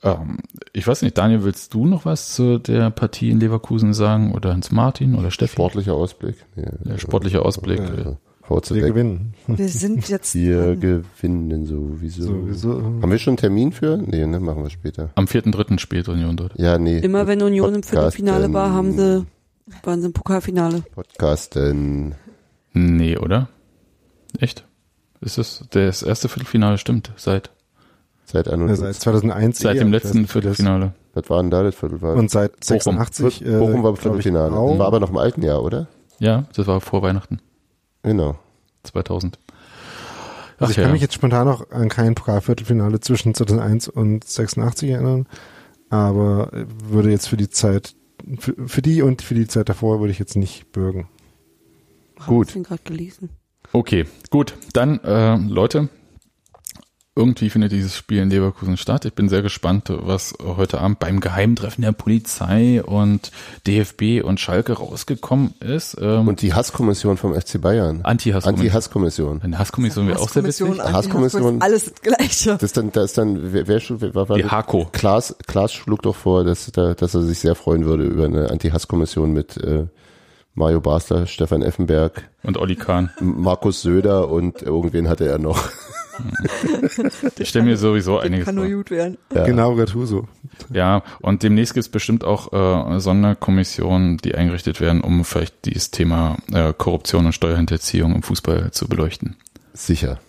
S5: ähm, ich weiß nicht, Daniel, willst du noch was zu der Partie in Leverkusen sagen oder Hans Martin oder Steffi?
S8: Sportlicher Ausblick. Ja,
S5: Der sportliche Ausblick.
S8: ja. Haut sie
S7: wir
S8: weg.
S7: gewinnen.
S6: Wir sind jetzt.
S8: Wir gewinnen sowieso.
S7: Sowieso.
S8: Haben wir schon einen Termin für? Nee, ne, machen wir später.
S5: Am 4.3. spielt Union dort.
S8: Ja, nee.
S9: Immer wenn Union im Viertelfinale war, haben sie, waren sie im Pokalfinale.
S8: Podcasten.
S5: Nee, oder? Echt? Ist es das erste Viertelfinale stimmt seit
S8: Seit
S7: Ja,
S8: 51.
S7: seit 2001.
S5: seit
S7: eh,
S5: dem letzten
S7: das-
S5: Viertelfinale.
S8: Was war denn da das Viertelfinale?
S7: Und seit 86. äh,
S8: Bochum war
S7: glaub ich,
S8: Viertelfinale. War aber noch im alten Jahr, oder?
S5: Ja, das war vor Weihnachten
S8: Genau.
S5: 2000. Ach
S7: Also ich
S5: ja.
S7: kann mich jetzt spontan noch an kein Pokalviertelfinale zwischen 2001 und 86 erinnern, aber würde jetzt für die Zeit, für, für die und für die Zeit davor würde ich jetzt nicht bürgen.
S8: Gut.
S9: Ich gerade gelesen.
S5: Okay, gut. Dann, äh, Leute, irgendwie findet dieses Spiel in Leverkusen statt. Ich bin sehr gespannt, was heute Abend beim Geheimtreffen der Polizei und DFB und Schalke rausgekommen ist. Ähm,
S8: Und die Hasskommission vom FC Bayern.
S5: Anti-Hasskommission.
S8: Anti-Hasskommission.
S5: Eine Hasskommission wäre auch sehr witzig.
S6: Hasskommission, alles das Gleiche.
S8: Das ist dann, da ist dann, wer, wer, wer war,
S5: Die
S8: das?
S5: Hako.
S8: Klaas, Klaas schlug doch vor, dass, da, dass er sich sehr freuen würde über eine Anti-Hass-Kommission mit äh, Mario Basler, Stefan Effenberg,
S5: Und Olli Kahn.
S8: Markus Söder und irgendwen hatte er noch.
S5: Ich stelle mir sowieso einiges
S6: Kann
S5: vor.
S6: nur gut werden.
S8: Ja.
S7: Genau, Gattuso.
S5: Ja, und demnächst gibt es bestimmt auch äh, Sonderkommissionen, die eingerichtet werden, um vielleicht dieses Thema äh, Korruption und Steuerhinterziehung im Fußball zu beleuchten.
S8: Sicher.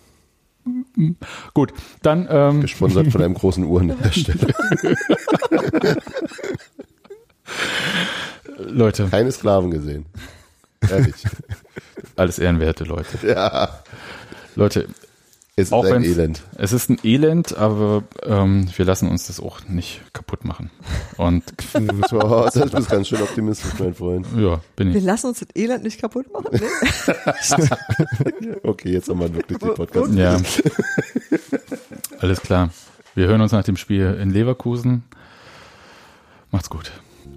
S5: Gut, dann ähm,
S8: Gesponsert von einem großen Uhrenhersteller.
S5: Leute,
S8: Keine Sklaven gesehen. Ehrlich.
S5: alles ehrenwerte Leute.
S8: Ja.
S5: Leute,
S8: Es ist
S5: Auch
S8: ein Elend.
S5: es ist ein Elend, aber ähm, wir lassen uns das auch nicht kaputt machen. Und
S8: Oh, das ist ganz schön optimistisch, mein Freund.
S5: ja, bin
S6: Wir
S5: ich.
S6: lassen uns das Elend nicht kaputt machen. Ne?
S8: Okay, jetzt haben wir wirklich den Podcast.
S5: Ja. Alles klar. Wir hören uns nach dem Spiel in Leverkusen. Macht's gut.